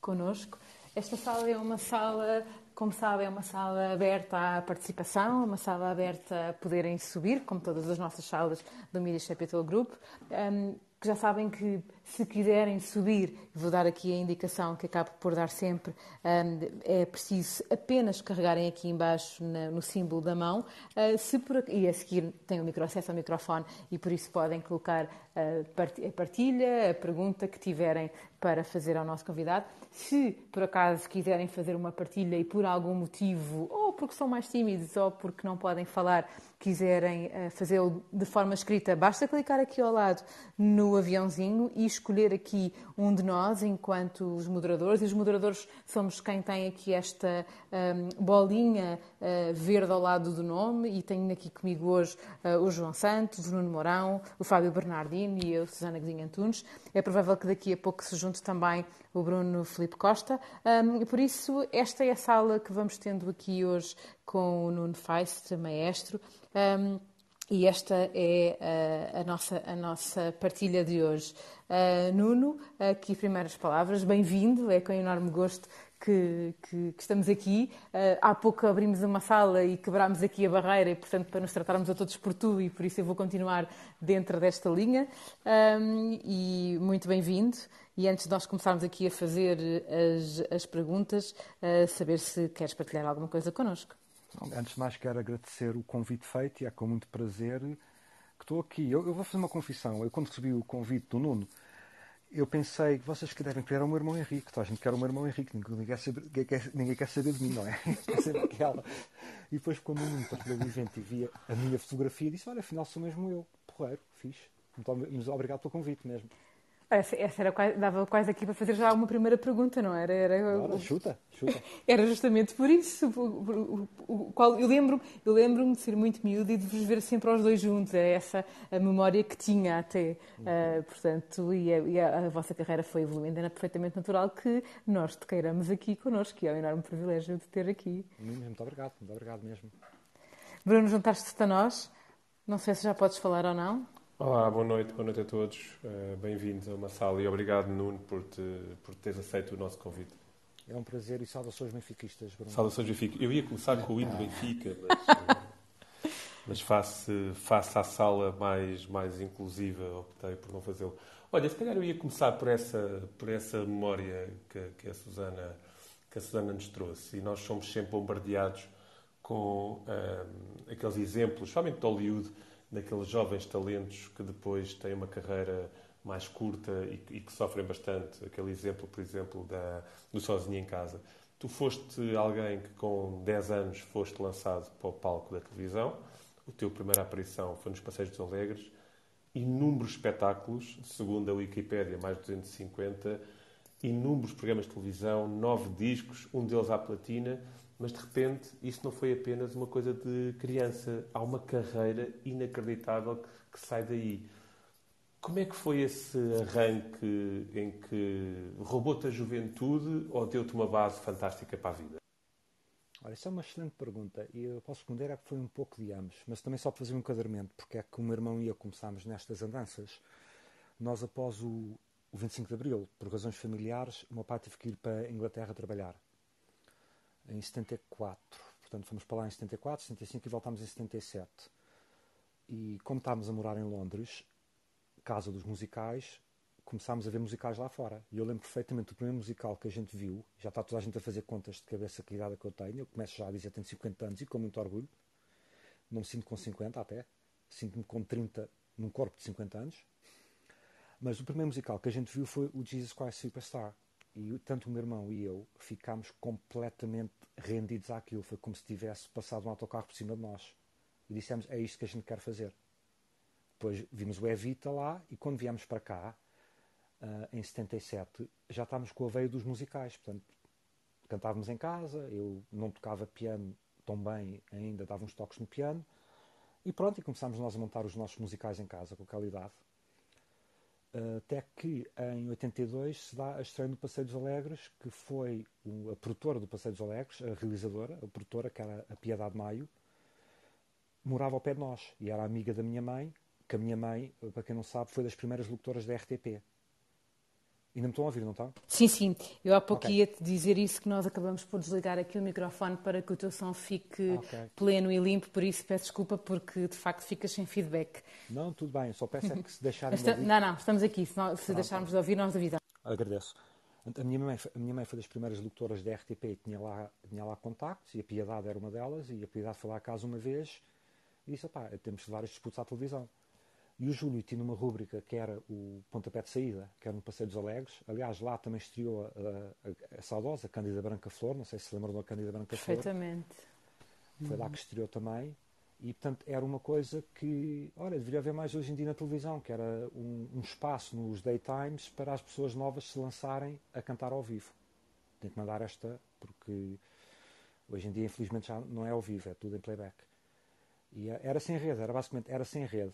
connosco. Esta sala é uma sala, como sabem, é uma sala aberta à participação, uma sala aberta a poderem subir, como todas as nossas salas do Media Capital Group. Um, que já sabem que se quiserem subir, vou dar aqui a indicação que acabo por dar sempre, é preciso apenas carregarem aqui embaixo no símbolo da mão ah, se por, e a seguir têm o micro, acesso ao microfone e por isso podem colocar a partilha, a pergunta que tiverem para fazer ao nosso convidado. Se por acaso quiserem fazer uma partilha e por algum motivo, ou porque são mais tímidos ou porque não podem falar, quiserem uh, fazê-lo de forma escrita, basta clicar aqui ao lado no aviãozinho e escolher aqui um de nós enquanto os moderadores. E os moderadores somos quem tem aqui esta um, ehm, bolinha uh, verde ao lado do nome e tenho aqui comigo hoje uh, o João Santos, o Nuno Mourão, o Fábio Bernardino e eu, Susana Guedinha Antunes. É provável que daqui a pouco se junte também o Bruno Felipe Costa. Um, ehm, por isso, esta é a sala que vamos tendo aqui hoje com o Nuno Feist, maestro. Um, e esta é a, a, nossa, a nossa partilha de hoje. Uh, Nuno, aqui primeiras palavras, bem-vindo, é com enorme gosto que, que, que estamos aqui. Uh, há pouco abrimos uma sala e quebrámos aqui a barreira, e portanto, para nos tratarmos a todos por tu, e por isso eu vou continuar dentro desta linha. Um, e muito bem-vindo. E antes de nós começarmos aqui a fazer as, as perguntas, uh, saber se queres partilhar alguma coisa connosco. Antes de mais, quero agradecer o convite feito e é com muito prazer que estou aqui. Eu, eu, vou fazer uma confissão. Eu, quando recebi o convite do Nuno, eu pensei que vocês que devem querer o meu irmão Henrique. Toda a gente quer o meu irmão Henrique. Ninguém quer saber, ninguém quer, ninguém quer saber de mim, não é? é sempre aquela. E depois, quando o Nuno partilhou o evento e via a minha fotografia, disse: Olha, afinal sou mesmo eu. Porreiro, fixe. Muito obrigado pelo convite mesmo. Essa, essa era quase, dava quase aqui para fazer já uma primeira pergunta, não era? era Ora, chuta, chuta. Era justamente por isso. O, o, o, qual, eu lembro-me eu lembro de ser muito miúdo e de vos ver sempre aos dois juntos. É essa a memória que tinha até. Uhum. Uh, portanto, e, a, e a, a, vossa carreira foi evoluindo. Era perfeitamente natural que nós te queiramos aqui connosco. E é um enorme privilégio de ter aqui. Muito obrigado, muito obrigado mesmo. Bruno, juntaste-te a nós. Não sei se já podes falar ou não. Olá, boa noite, boa noite a todos. Uh, Bem-vindos a uma sala e obrigado, Nuno, por, te, por teres aceito o nosso convite. É um prazer e saudações benfiquistas, Bruno. Saudações Benfica. Eu ia começar com o hino Benfica, mas, mas face, face à sala mais, mais inclusiva, optei por não fazê-lo. Olha, se calhar eu ia começar por essa, por essa memória que, que, a Susana, que a Susana nos trouxe. E nós somos sempre bombardeados com uh, aqueles exemplos, somente de Hollywood, daqueles jovens talentos que depois têm uma carreira mais curta e, e que sofrem bastante. Aquele exemplo, por exemplo, da, do Sozinho em Casa. Tu foste alguém que com 10 anos foste lançado para o palco da televisão. O teu primeira aparição foi nos Passeios dos Alegres. Inúmeros espetáculos, segundo a Wikipédia, mais de 250. Inúmeros programas de televisão, nove discos, um deles à platina mas de repente isso não foi apenas uma coisa de criança. Há uma carreira inacreditável que, que sai daí. Como é que foi esse arranque em que roubou-te a juventude ou deu-te uma base fantástica para a vida? Olha, isso é uma excelente pergunta e eu posso responder é que foi um pouco de ambos, mas também só para fazer um enquadramento, porque é que o meu irmão e eu começámos nestas andanças. Nós, após o, o 25 de Abril, por razões familiares, o meu pai teve que ir para a Inglaterra trabalhar em 74. Portanto, fomos para lá em 74, 75 e voltámos em 77. E como estávamos a morar em Londres, casa dos musicais, começámos a ver musicais lá fora. E eu lembro perfeitamente do primeiro musical que a gente viu, já está toda a gente a fazer contas de cabeça que idade que eu tenho, eu começo já a dizer tenho 50 anos e com muito orgulho, não me sinto com 50 até, sinto-me com 30 num corpo de 50 anos. Mas o primeiro musical que a gente viu foi o Jesus Christ Superstar, e tanto o meu irmão e eu ficámos completamente rendidos àquilo. Foi como se tivesse passado um autocarro por cima de nós. E dissemos: é isto que a gente quer fazer. Depois vimos o Evita lá e quando viemos para cá, uh, em 77, já estávamos com a veia dos musicais. Portanto, cantávamos em casa, eu não tocava piano tão bem ainda, dava uns toques no piano. E pronto, e começámos nós a montar os nossos musicais em casa com aquela idade. Até que em 82 se dá a estreia no Passeio dos Alegres, que foi a produtora do Passeio dos Alegres, a realizadora, a produtora, que era a Piedade Maio, morava ao pé de nós e era amiga da minha mãe, que a minha mãe, para quem não sabe, foi das primeiras locutoras da RTP. Ainda me estão a ouvir, não estão? Sim, sim. Eu há pouco Ok. ia-te dizer isso, que nós acabamos por desligar aqui o microfone para que o teu som fique Ok. pleno e limpo, por isso peço desculpa porque de facto ficas sem feedback. Não, tudo bem. Só peço é que se deixarem de ouvir... Não, não, estamos aqui. Se, não- se deixarmos de ouvir, nós avisamos. Agradeço. A minha, mãe, a minha mãe foi das primeiras locutoras da RTP e tinha lá, tinha lá contactos, e a Piedade era uma delas, e a Piedade foi lá a casa uma vez e disse, pá, temos de levar estes à televisão. E o Júlio tinha uma rúbrica que era o pontapé de saída, que era no Passeio dos Alegres. Aliás, lá também estreou a, a, a saudosa Cândida Branca Flor, não sei se se lembram da Cândida Branca Flor. Perfeitamente. Foi lá que estreou também. E, portanto, era uma coisa que, olha, deveria haver mais hoje em dia na televisão, que era um, um espaço nos daytimes para as pessoas novas se lançarem a cantar ao vivo. Tenho que mandar esta, porque hoje em dia, infelizmente, já não é ao vivo, é tudo em playback. E eh, era sem rede, era basicamente, era sem rede.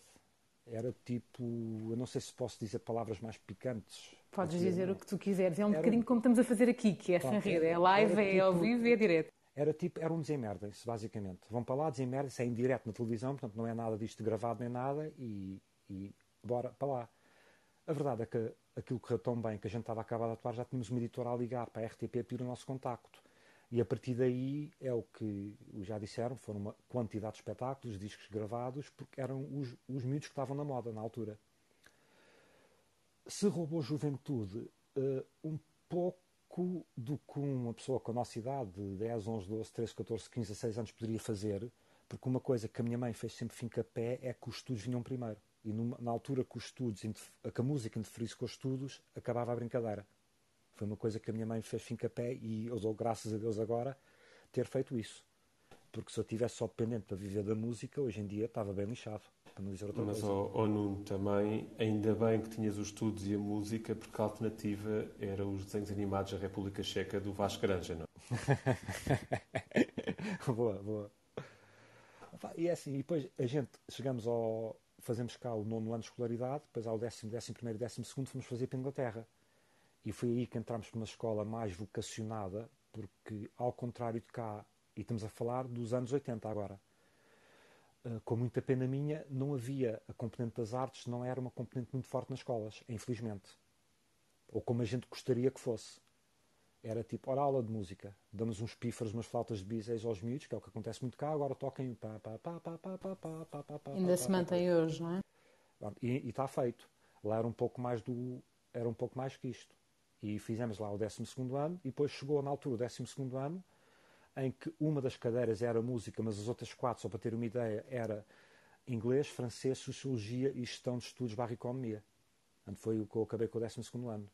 Era tipo, eu não sei se posso dizer palavras mais picantes. Podes dizer não. o que tu quiseres. É um Era um- bocadinho como estamos a fazer aqui, que é sem rede. É live, é ao tipo- vivo e é direto. Era tipo, era um desemerdem-se, basicamente. Vão para lá, desemerdem-se, é em direto na televisão, portanto não é nada disto gravado nem nada, e, e bora para lá. A verdade é que aquilo correu tão bem que a gente estava a acabar de atuar, já tínhamos uma editora a ligar para a RTP a pedir o nosso contacto. E a partir daí é o que já disseram, foram uma quantidade de espetáculos, discos gravados, porque eram os, os miúdos que estavam na moda na altura. Se roubou juventude, eh, um pouco do que uma pessoa com a nossa idade, de 10, 11, 12, 13, 14, 15, 16 anos, poderia fazer, porque uma coisa que a minha mãe fez sempre fim-capé é que os estudos vinham primeiro. E numa- na altura que os estudos, que a música interferisse com os estudos, acabava a brincadeira. Foi uma coisa que a minha mãe fez fim-capé e eu dou graças a Deus agora ter feito isso. Porque se eu tivesse só dependente para viver da música, hoje em dia estava bem lixado, para não dizer outra Mas, coisa. ó ó Nuno, também, ainda bem que tinhas os estudos e a música, porque a alternativa era os desenhos animados da República Checa do Vasco Granja, não? boa, boa. Opa, E é assim, e depois a gente chegamos ao. fazemos cá o nono ano de escolaridade, depois ao décimo, décimo primeiro décimo segundo fomos fazer para a Inglaterra. E foi aí que entramos para uma escola mais vocacionada, porque ao contrário de cá, e estamos a falar dos anos 80 agora, eh, com muita pena minha, não havia a componente das artes, não era uma componente muito forte nas escolas, infelizmente. Ou como a gente gostaria que fosse. Era tipo, ora, aula de música, damos uns pífaros, umas flautas de biséis aos miúdos, que é o que acontece muito cá, agora toquem o pá, pá, pá, pá, pá, pá, pá, pá, pá, pá, Ainda pá, se mantém hoje, não é? E e está feito. Lá era um pouco mais do. Era um pouco mais que isto. E fizemos lá o 12 ano, e depois chegou na altura o 12 ano, em que uma das cadeiras era música, mas as outras quatro, só para ter uma ideia, era inglês, francês, sociologia e gestão de estudos barra economia. Portanto, foi o que eu acabei com o 12 ano.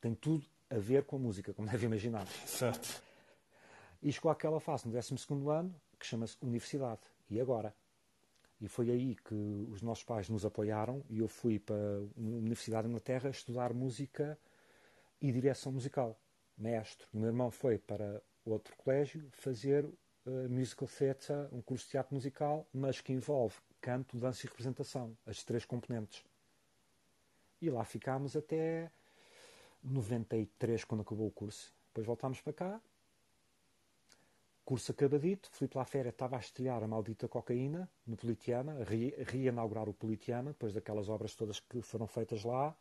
Tem tudo a ver com a música, como deve imaginar. Exato. E chegou àquela fase no 12 ano que chama-se Universidade. E agora? E foi aí que os nossos pais nos apoiaram e eu fui para uma Universidade de Inglaterra estudar música e direção musical, mestre. O meu irmão foi para outro colégio fazer uh, musical theatre, um curso de teatro musical, mas que envolve canto, dança e representação, as três componentes. E lá ficámos até 93, quando acabou o curso. Depois voltámos para cá, curso acabadito, fui para a férias, estava a estrear a maldita cocaína no Politeama, a re- reinaugurar o Politeama, depois daquelas obras todas que foram feitas lá.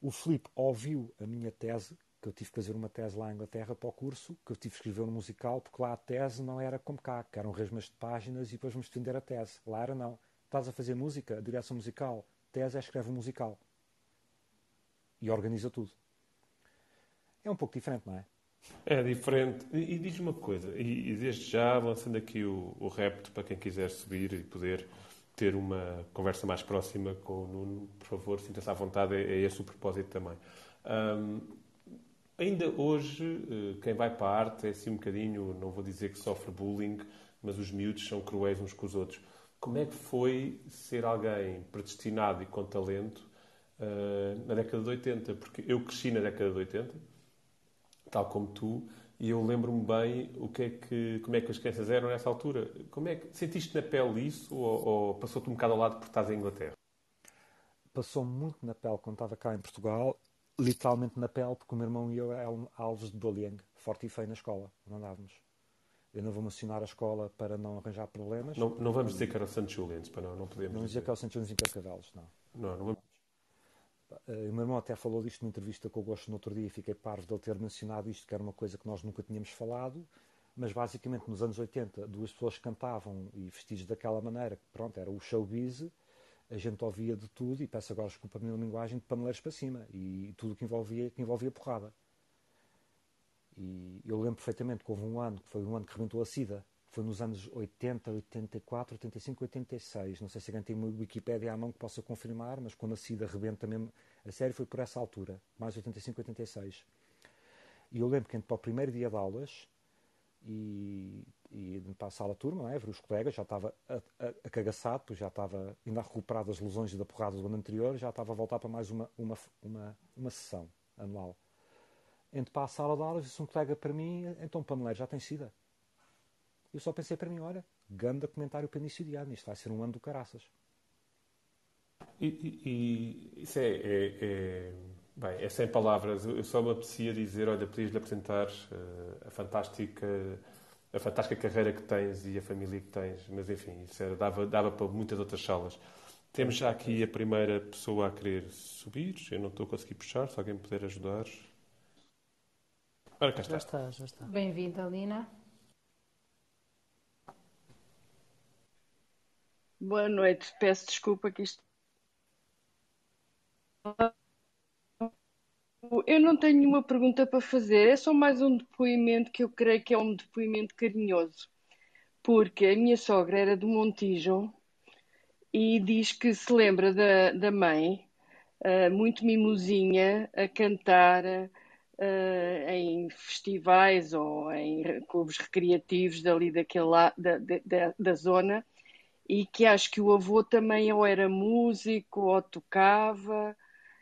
O Filipe ouviu a minha tese, que eu tive que fazer uma tese lá em Inglaterra para o curso, que eu tive que escrever um musical, porque lá a tese não era como cá, que eram resmas de páginas e depois vamos defender a tese. Lá era não. Estás a fazer música, a direção musical, tese é escreve um musical. E organiza tudo. É um pouco diferente, não é? É diferente. E, e diz-me uma coisa, e, e desde já lançando aqui o, o repto para quem quiser subir e poder ter uma conversa mais próxima com o Nuno, por favor, sinta-se à vontade, é, é esse o propósito também. Ahm, ainda hoje, eh, quem vai para a arte é assim um bocadinho, não vou dizer que sofre bullying, mas os miúdos são cruéis uns com os outros. Como é que foi ser alguém predestinado e com talento eh, na década de 80? Porque eu cresci na década de 80, tal como tu, e eu lembro-me bem o que é que, como é que as crianças eram nessa altura. Como é que sentiste na pele isso ou, ou passou-te um bocado ao lado porque estás em Inglaterra? Passou muito na pele quando estava cá em Portugal, literalmente na pele, porque o meu irmão e eu eram alvos de bullying, forte e feio na escola, onde andávamos. Eu não vou mencionar a escola para não arranjar problemas. Não, não vamos dizer que era o St. Julian's, para não, não podemos. Não dizer que é o Santos Impercavelos, não. Não, não vamos. Uh, o meu irmão até falou disto numa entrevista que eu gosto no outro dia e fiquei parvo de ele ter mencionado isto, que era uma coisa que nós nunca tínhamos falado, mas basicamente nos anos 80 duas pessoas cantavam e vestidos daquela maneira, que pronto, era o showbiz, a gente ouvia de tudo, e peço agora desculpa a minha linguagem, de paneleiros para cima, e tudo que envolvia, que envolvia porrada. E eu lembro perfeitamente que houve um ano, que foi um ano que rebentou a SIDA, foi nos anos 80, 84, 85, 86. Não sei se alguém tem uma Wikipédia à mão que possa confirmar, mas quando a SIDA rebenta mesmo a série foi por essa altura, mais 85, 86. E eu lembro que para o primeiro dia de aulas e, e para a sala turma, é, ver os colegas, já estava acagaçado, pois já estava ainda a recuperar das lesões da porrada do ano anterior, já estava a voltar para mais uma, uma, uma, uma sessão anual. Entro para a sala de aulas e disse um colega para mim, então paneleiro já tem SIDA. Eu só pensei para mim, olha, ganda comentário para início de ano, isto vai ser um ano do caraças. E, e, e isso é, é, é, bem, é sem palavras. Eu só me aprecia dizer, olha, podias-lhe apresentar uh, a fantástica a fantástica carreira que tens e a família que tens, mas enfim, isso era, dava, dava para muitas outras salas. Temos já aqui a primeira pessoa a querer subir, eu não estou a conseguir puxar, se alguém puder ajudar. Ora, cá está. Já está, já está. Bem-vinda, Lina. Boa noite, peço desculpa que isto. Eu não tenho nenhuma pergunta para fazer, é só mais um depoimento que eu creio que é um depoimento carinhoso, porque a minha sogra era do Montijo e diz que se lembra da, da mãe, uh, muito mimosinha, a cantar uh, em festivais ou em clubes recreativos dali daquele, da, da, da zona e que acho que o avô também ou era músico ou tocava.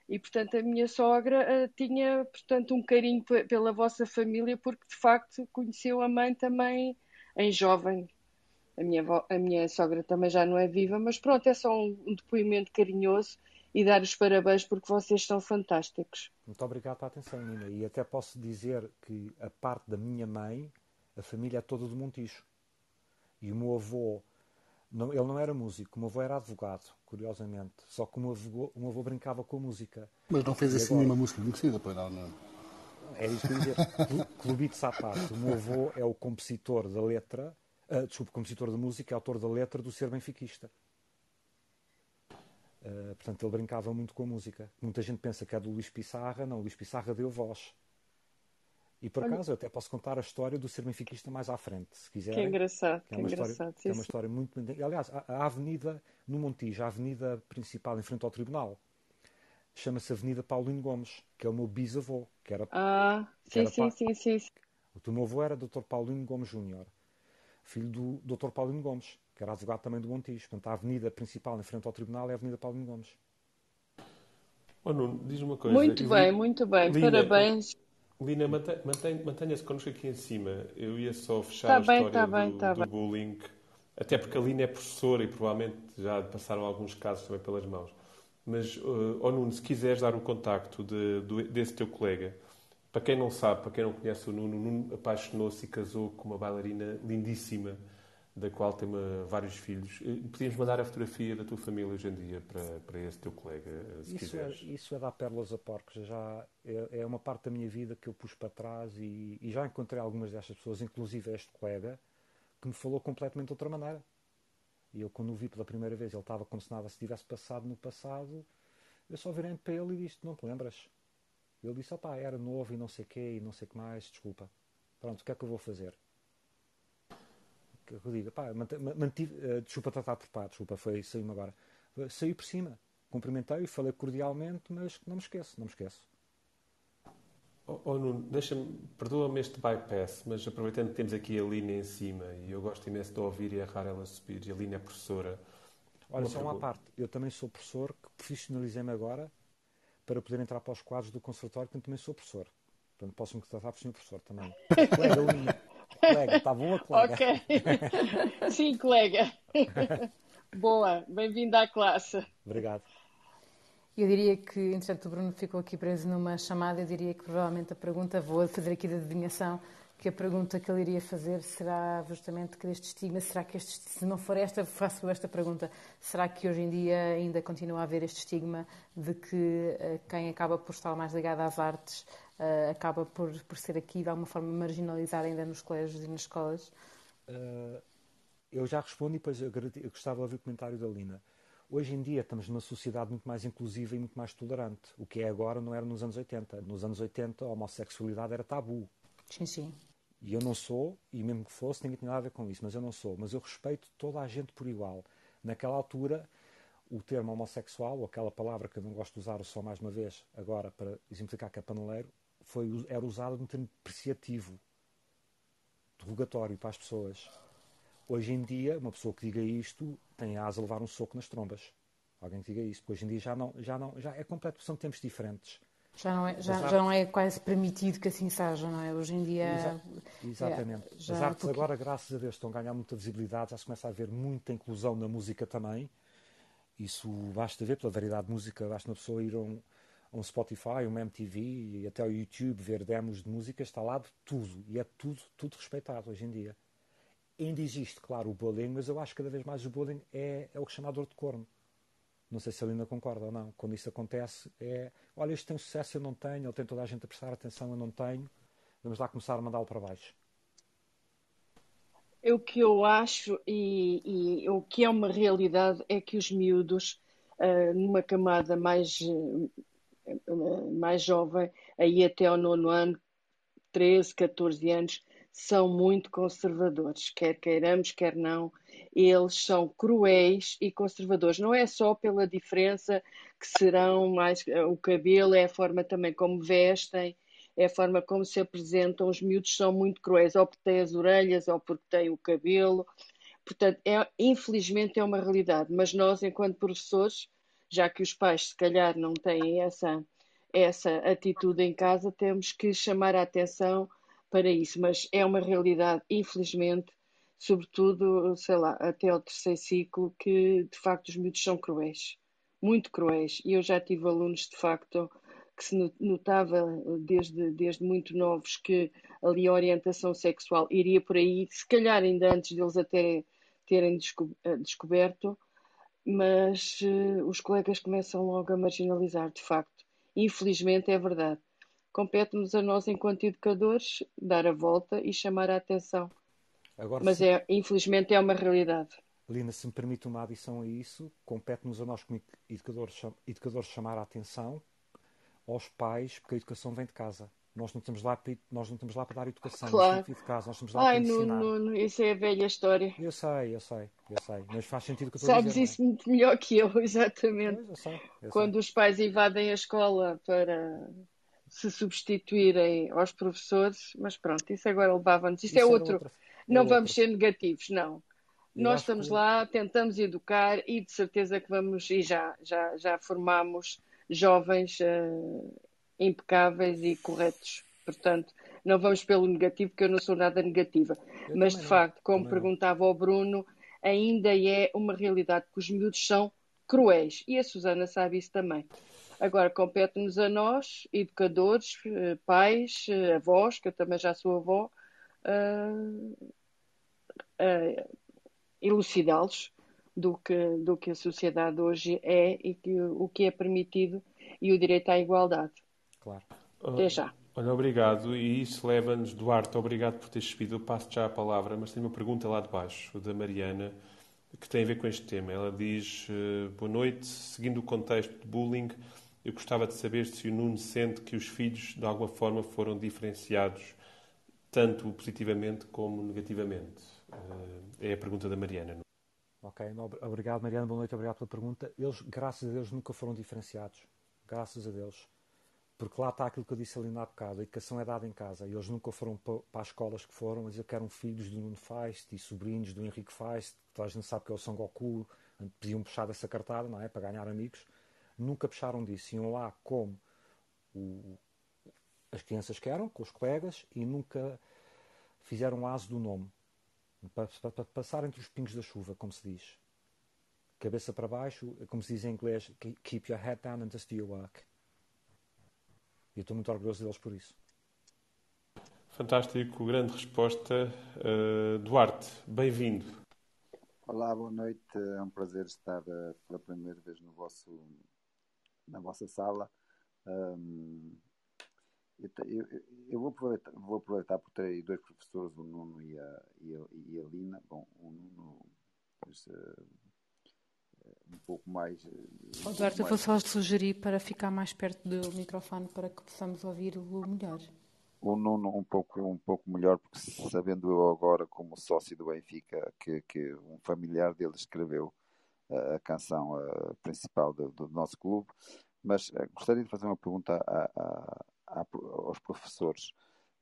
E portanto a minha sogra uh, tinha portanto um carinho pela vossa família porque de facto conheceu a mãe também em jovem. A minha, a minha sogra também já não é viva mas pronto é só um, um depoimento carinhoso e dar os parabéns porque vocês são fantásticos. Muito obrigado pela atenção Nina. E até posso dizer que a parte da minha mãe a família é toda do Montijo. E o meu avô não, ele não era músico, o meu avô era advogado, curiosamente. Só que o meu avô, o meu avô brincava com a música. Mas não fez e assim agora... nenhuma música conhecida, pois não, não. É isso que eu ia dizer. Clubite Sapato. O meu avô é o compositor da letra, uh, desculpe, compositor da música, é autor da letra do Ser Benfiquista. Uh, portanto, ele brincava muito com a música. Muita gente pensa que é do Luís Pissarra. Não, o Luís Pissarra deu voz. E por acaso eu até posso contar a história do ser benfiquista mais à frente, se quiser. Que engraçado, que é uma, engraçado, história, que é uma história muito. Aliás, a, a avenida no Montijo, a avenida principal em frente ao tribunal, chama-se Avenida Paulino Gomes, que é o meu bisavô, que era. Ah, sim, era sim, sim, sim, sim. O meu avô era Dr. Paulino Gomes Júnior, filho do Dr. Paulino Gomes, que era advogado também do Montijo. Portanto, a avenida principal em frente ao tribunal é a Avenida Paulino Gomes. Oh, Nuno, diz uma coisa. Muito bem, muito bem. Parabéns. Lina, mantenha-se connosco aqui em cima. Eu ia só fechar tá a bem, história tá bem, do, tá do bullying, até porque a Lina é professora e provavelmente já passaram alguns casos também pelas mãos. Mas, uh, oh Nuno, se quiseres dar o contacto de, de, desse teu colega, para quem não sabe, para quem não conhece o Nuno, o Nuno apaixonou-se e casou com uma bailarina lindíssima da qual tem uma, vários filhos. Eh, podíamos mandar a fotografia da tua família hoje em dia para, para esse teu colega, se isso quiseres. É, isso é dar pérolas a porcos. Já é, é, uma parte da minha vida que eu pus para trás e, e, já encontrei algumas destas pessoas, inclusive este colega, que me falou completamente de outra maneira. E eu, quando o vi pela primeira vez, ele estava como se nada se tivesse passado no passado. Eu só virei para ele e disse: Não te lembras? Ele disse: Opá, era novo e não sei o quê e não sei o que mais, desculpa. Pronto, o que é que eu vou fazer? Que eu digo, pá, mantive, uh, desculpa estar trepado, desculpa, foi, saiu-me agora. Saí por cima, cumprimentei, falei cordialmente, mas não me esqueço, não me esqueço. Oh, oh Nuno, deixa-me, perdoa-me este bypass, mas aproveitando que temos aqui a Lina em cima e eu gosto imenso de ouvir e errar ela subir, e a Lina é professora. Olha, uma só uma parte, eu também sou professor, que profissionalizei-me agora para poder entrar para os quadros do conservatório, portanto também sou professor. Portanto, posso-me tratar por senhor professor também. colega, está boa, colega? Ok. Sim, colega. Boa, bem-vindo à classe. Obrigado. Eu diria que, entretanto, o Bruno ficou aqui preso numa chamada. Eu diria que provavelmente a pergunta, vou fazer aqui de adivinhação, que a pergunta que ele iria fazer será justamente que este estigma, será que este, se não for esta, faço esta pergunta, será que hoje em dia ainda continua a haver este estigma de que uh, quem acaba por estar mais ligado às artes uh, acaba por, por ser aqui de alguma forma marginalizado ainda nos colégios e nas escolas? Uh, eu já respondo e depois eu, eu gostava de ouvir o comentário da Lina. Hoje em dia estamos numa sociedade muito mais inclusiva e muito mais tolerante. O que é agora não era nos anos 80. Nos anos 80 a homossexualidade era tabu. Sim, sim. E eu não sou, e mesmo que fosse, ninguém tinha nada a ver com isso, mas eu não sou. Mas eu respeito toda a gente por igual. Naquela altura, o termo homossexual, ou aquela palavra que eu não gosto de usar só mais uma vez, agora para exemplificar que é paneleiro, foi, era usado no termo depreciativo, derrogatório para as pessoas. Hoje em dia, uma pessoa que diga isto tem a asa a levar um soco nas trombas. Alguém que diga isso. Hoje em dia já não, já não, já é completo, são tempos diferentes. Já não, é, já, já não é quase permitido que assim seja, não é? Hoje em dia. Exa exatamente. É, As artes porque... agora, graças a Deus, estão a ganhar muita visibilidade, já se começa a haver muita inclusão na música também. Isso basta ver pela variedade de música, basta uma pessoa ir a um, um Spotify, um MTV e até ao YouTube ver demos de música, está lá de tudo. E é tudo, tudo respeitado hoje em dia. Ainda existe, claro, o bullying, mas eu acho que cada vez mais o bullying é, é o chamado dor de corno. Não sei se a Lina concorda ou não. Quando isso acontece, é olha, isto tem sucesso, eu não tenho, ou tem toda a gente a prestar atenção, eu não tenho. Vamos lá começar a mandá-lo para baixo. O que eu acho e, e, o que é uma realidade é que os miúdos, uh, numa camada mais, mais jovem, aí até ao nono ano, 13, 14 anos, são muito conservadores, quer queiramos, quer não. Eles são cruéis e conservadores. Não é só pela diferença que serão mais eh, o cabelo, é a forma também como vestem, é a forma como se apresentam. Os miúdos são muito cruéis, ou porque têm as orelhas, ou porque têm o cabelo. Portanto, é, infelizmente é uma realidade. Mas nós, enquanto professores, já que os pais se calhar não têm essa, essa atitude em casa, temos que chamar a atenção para isso, mas é uma realidade, infelizmente, sobretudo, sei lá, até ao terceiro ciclo, que de facto os miúdos são cruéis, muito cruéis. E eu já tive alunos, de facto, que se notava desde, desde muito novos que ali a orientação sexual iria por aí, se calhar ainda antes deles até terem eh, descoberto, mas uh, os colegas começam logo a marginalizar, de facto. Infelizmente é verdade. Compete-nos a nós, enquanto educadores, dar a volta e chamar a atenção. Agora, Mas, é, infelizmente, é uma realidade. Lina, se me permite uma adição a isso, compete-nos a nós, como educadores, educadores, chamar a atenção aos pais, porque a educação vem de casa. Nós não estamos lá para, nós não estamos lá para dar educação, claro. de casa, nós estamos lá Ai, para ensinar. Não, isso é a velha história. Eu sei, eu sei, eu sei, mas faz sentido que eu Sabes dizer, é? isso é? muito melhor que eu, exatamente. Pois, eu sei, eu Quando sei. os pais invadem a escola para se substituírem aos professores, mas pronto, isso agora levava-nos. Isso, é outro. Outra, não vamos ser negativos, não. Eu Nós estamos que... lá, tentamos educar e de certeza que vamos, e já, já, já formamos jovens uh, impecáveis e corretos. Portanto, não vamos pelo negativo, porque eu não sou nada negativa. Eu Mas, de não. facto, como também perguntava ao Bruno, ainda é uma realidade que os miúdos são cruéis. E a Susana sabe isso também. Agora, compete-nos a nós, educadores, eh, pais, eh, avós, que eu também já sou avó, uh, uh, elucidá-los do que, do que a sociedade hoje é e que, o que é permitido e o direito à igualdade. Claro. Até já. Olha, obrigado. E isso leva-nos, Duarte, obrigado por teres subido. Eu passo já a palavra, mas tenho uma pergunta lá de baixo, da Mariana, que tem a ver com este tema. Ela diz: Boa noite, seguindo o contexto de bullying eu gostava de saber se o Nuno sente que os filhos, de alguma forma, foram diferenciados, tanto positivamente como negativamente. Eh, é a pergunta da Mariana. Ok, obrigado Mariana, boa noite, obrigado pela pergunta. Eles, graças a Deus, nunca foram diferenciados. Graças a Deus. Porque lá está aquilo que eu disse ali na bocado, a educação é dada em casa. E eles nunca foram para as escolas que foram, mas que eram filhos do Nuno Feist e sobrinhos do Henrique Feist. Toda a gente sabe que é o Son Goku. Podiam puxar dessa cartada, não é? Para ganhar amigos nunca puxaram disso. Iam lá como o, as crianças querem, com os colegas, e nunca fizeram aso do nome. Para, para, para, passar entre os pingos da chuva, como se diz. Cabeça para baixo, como se diz em inglês, keep your head down and just do your work. E estou muito orgulhoso deles por isso. Fantástico, grande resposta. Uh, Duarte, bem-vindo. Olá, boa noite. É um prazer estar uh, pela primeira vez no vosso, na vossa sala. Um, eu, eu, eu, vou, aproveitar, vou aproveitar por ter aí dois professores, o Nuno e a, e a, e a Lina. Bom, o Nuno pois, uh, um pouco mais. Um Duarte, eu vou só sugerir para ficar mais perto do microfone para que possamos ouvir-o melhor o Nuno um pouco, um pouco melhor, porque sabendo eu agora, como sócio do Benfica, que, que um familiar dele escreveu a, a canção a principal do, do, nosso clube, mas gostaria de fazer uma pergunta a, aos professores.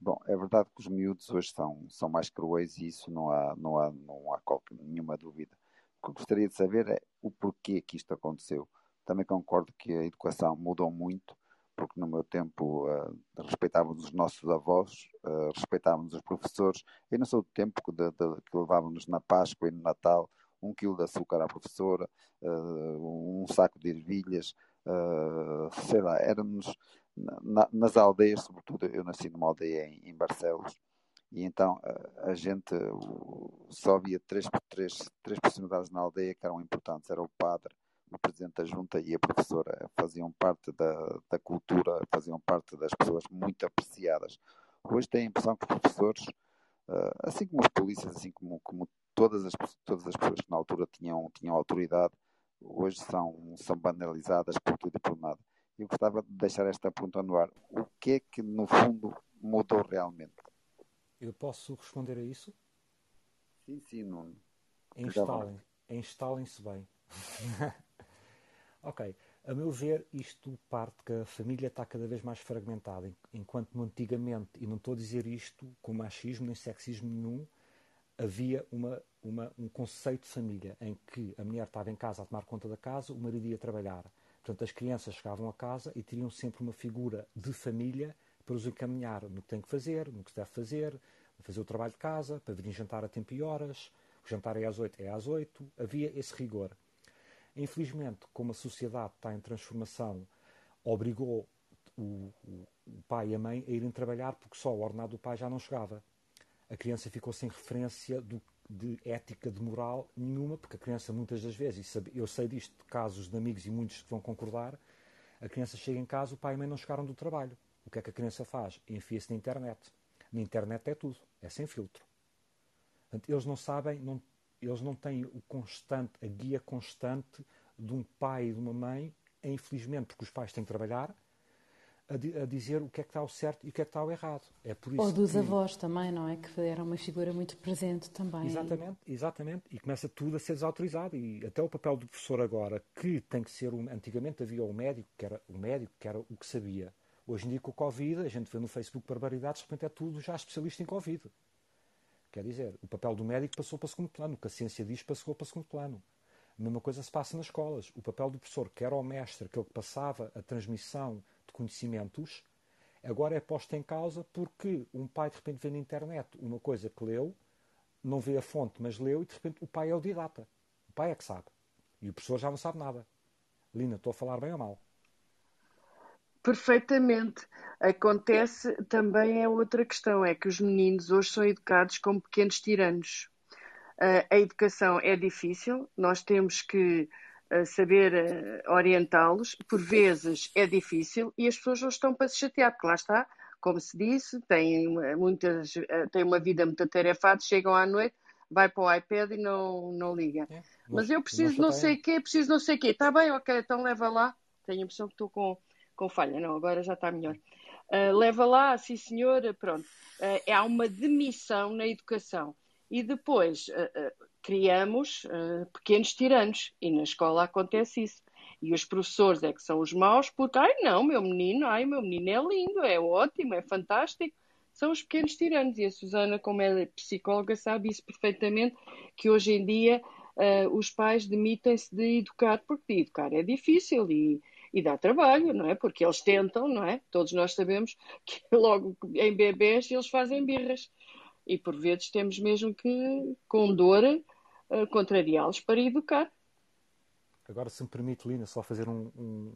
Bom, é verdade que os miúdos hoje são, são mais cruéis e isso não há, não há, não há qualquer, nenhuma dúvida. Que gostaria de saber é o porquê que isto aconteceu. Também concordo que a educação mudou muito porque no meu tempo uh, respeitávamos os nossos avós, uh, respeitávamos os professores. Eu não sou do tempo de, de, que levávamos na Páscoa e no Natal um quilo de açúcar à professora, uh, um saco de ervilhas, sei lá, éramos na, nas aldeias, sobretudo eu nasci numa aldeia em, em Barcelos, e então a gente só havia três, três, três personalidades na aldeia que eram importantes, era o padre, o presidente da junta e a professora faziam parte da, da cultura, faziam parte das pessoas muito apreciadas. Hoje tenho a impressão que os professores, uh, assim como os polícias, assim como, como todas, as, todas as pessoas que na altura tinham, tinham autoridade, hoje são, são banalizadas por tudo e por nada. Eu gostava de deixar esta pergunta no ar. O que é que, no fundo, mudou realmente? Eu posso responder a isso? Sim, sim, Nuno. Instalem, instalem-se bem. Ok, a meu ver, isto parte que a família está cada vez mais fragmentada, enquanto antigamente, e não estou a dizer isto com machismo nem sexismo nenhum, havia uma, uma, um conceito de família em que a mulher estava em casa a tomar conta da casa, o marido ia trabalhar. Portanto, as crianças chegavam a casa e teriam sempre uma figura de família para os encaminhar no que tem que fazer, no que se deve fazer, fazer o trabalho de casa, para virem jantar a tempo e horas, o jantar é às oito, é às oito, havia esse rigor. Infelizmente, como a sociedade está em transformação, obrigou o, o, pai e a mãe a irem trabalhar porque só o ordenado do pai já não chegava. A criança ficou sem referência do, de ética, de moral nenhuma, porque a criança muitas das vezes, e eu sei disto de casos de amigos e muitos que vão concordar, a criança chega em casa, o pai e a mãe não chegaram do trabalho. O que é que a criança faz? Enfia-se na internet. Na internet é tudo, é sem filtro. Portanto, eles não sabem, não eles não têm o constante, a guia constante de um pai e de uma mãe, infelizmente, porque os pais têm que trabalhar, a, a, dizer o que é que está ao certo e o que é que está ao errado. É por isso Ou dos que... avós também, não é? Que era uma figura muito presente também. Exatamente, exatamente. E começa tudo a ser desautorizado. E até o papel do professor agora, que tem que ser um. Antigamente havia o médico, que era o médico, que era o que sabia. Hoje em dia, com o Covid, a gente vê no Facebook barbaridades, de repente é tudo já especialista em Covid. Quer dizer, o papel do médico passou para segundo plano, o que a ciência diz passou para segundo plano. A mesma coisa se passa nas escolas. O papel do professor, que era o mestre, aquele que passava a transmissão de conhecimentos, agora é posto em causa porque um pai de repente vê na internet uma coisa que leu, não vê a fonte, mas leu, e de repente o pai é o didata. O pai é que sabe. E o professor já não sabe nada. Lina, estou a falar bem ou mal? Perfeitamente. Acontece também é outra questão, é que os meninos hoje são educados como pequenos tiranos. Uh, a educação é difícil, nós temos que uh, saber uh, orientá-los, por vezes é difícil e as pessoas não estão para se chatear, porque lá está, como se disse, têm, muitas, têm uma vida muito atarefada, chegam à noite, vai para o iPad e não, não liga. É, Mas eu preciso não sei o quê, preciso não sei o quê. Está bem, ok, então leva lá. Tenho a impressão que estou com com falha, não, agora já está melhor. Uh, leva lá, sim senhora, pronto. Uh, há uma demissão na educação. E depois uh, criamos pequenos tiranos, e na escola acontece isso. E os professores é que são os maus, porque, ai não, meu menino, ai, meu menino é lindo, é ótimo, é fantástico. São os pequenos tiranos. E a Susana, como é psicóloga, sabe isso perfeitamente, que hoje em dia os pais demitem-se de educar, porque de educar é difícil e e dá trabalho, não é? Porque eles tentam, não é? Todos nós sabemos que logo em bebês eles fazem birras. E por vezes temos mesmo que, com dor, uh, contrariá-los para educar. Agora, se me permite, Lina, só fazer um, um,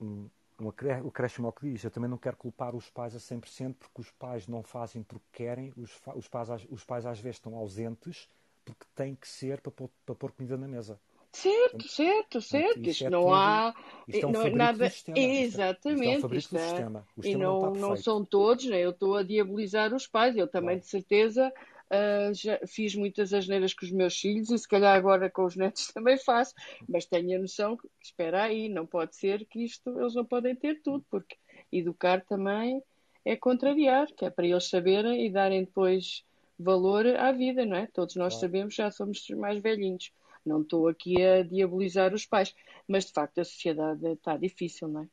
um um acréscimo ao que diz, eu também não quero culpar os pais a 100% porque os pais não fazem porque querem, os, os, pais, os pais às vezes estão ausentes porque têm que ser para pôr, para pôr comida na mesa. Certo, certo, certo. Isto, é não tudo, há isto é um não, é nada. Exatamente. Isto é, isto é, e não, não, não são todos, né? eu estou a diabolizar os pais, eu também claro. de certeza Uh, já fiz muitas asneiras com os meus filhos e se calhar agora com os netos também faço, mas tenho a noção que, espera aí, não pode ser que isto, eles não podem ter tudo, porque educar também é contrariar, que é para eles saberem e darem depois valor à vida, não é? Todos nós claro. sabemos, já somos mais velhinhos. Não estou aqui a diabolizar os pais, mas de facto a sociedade está difícil, não é?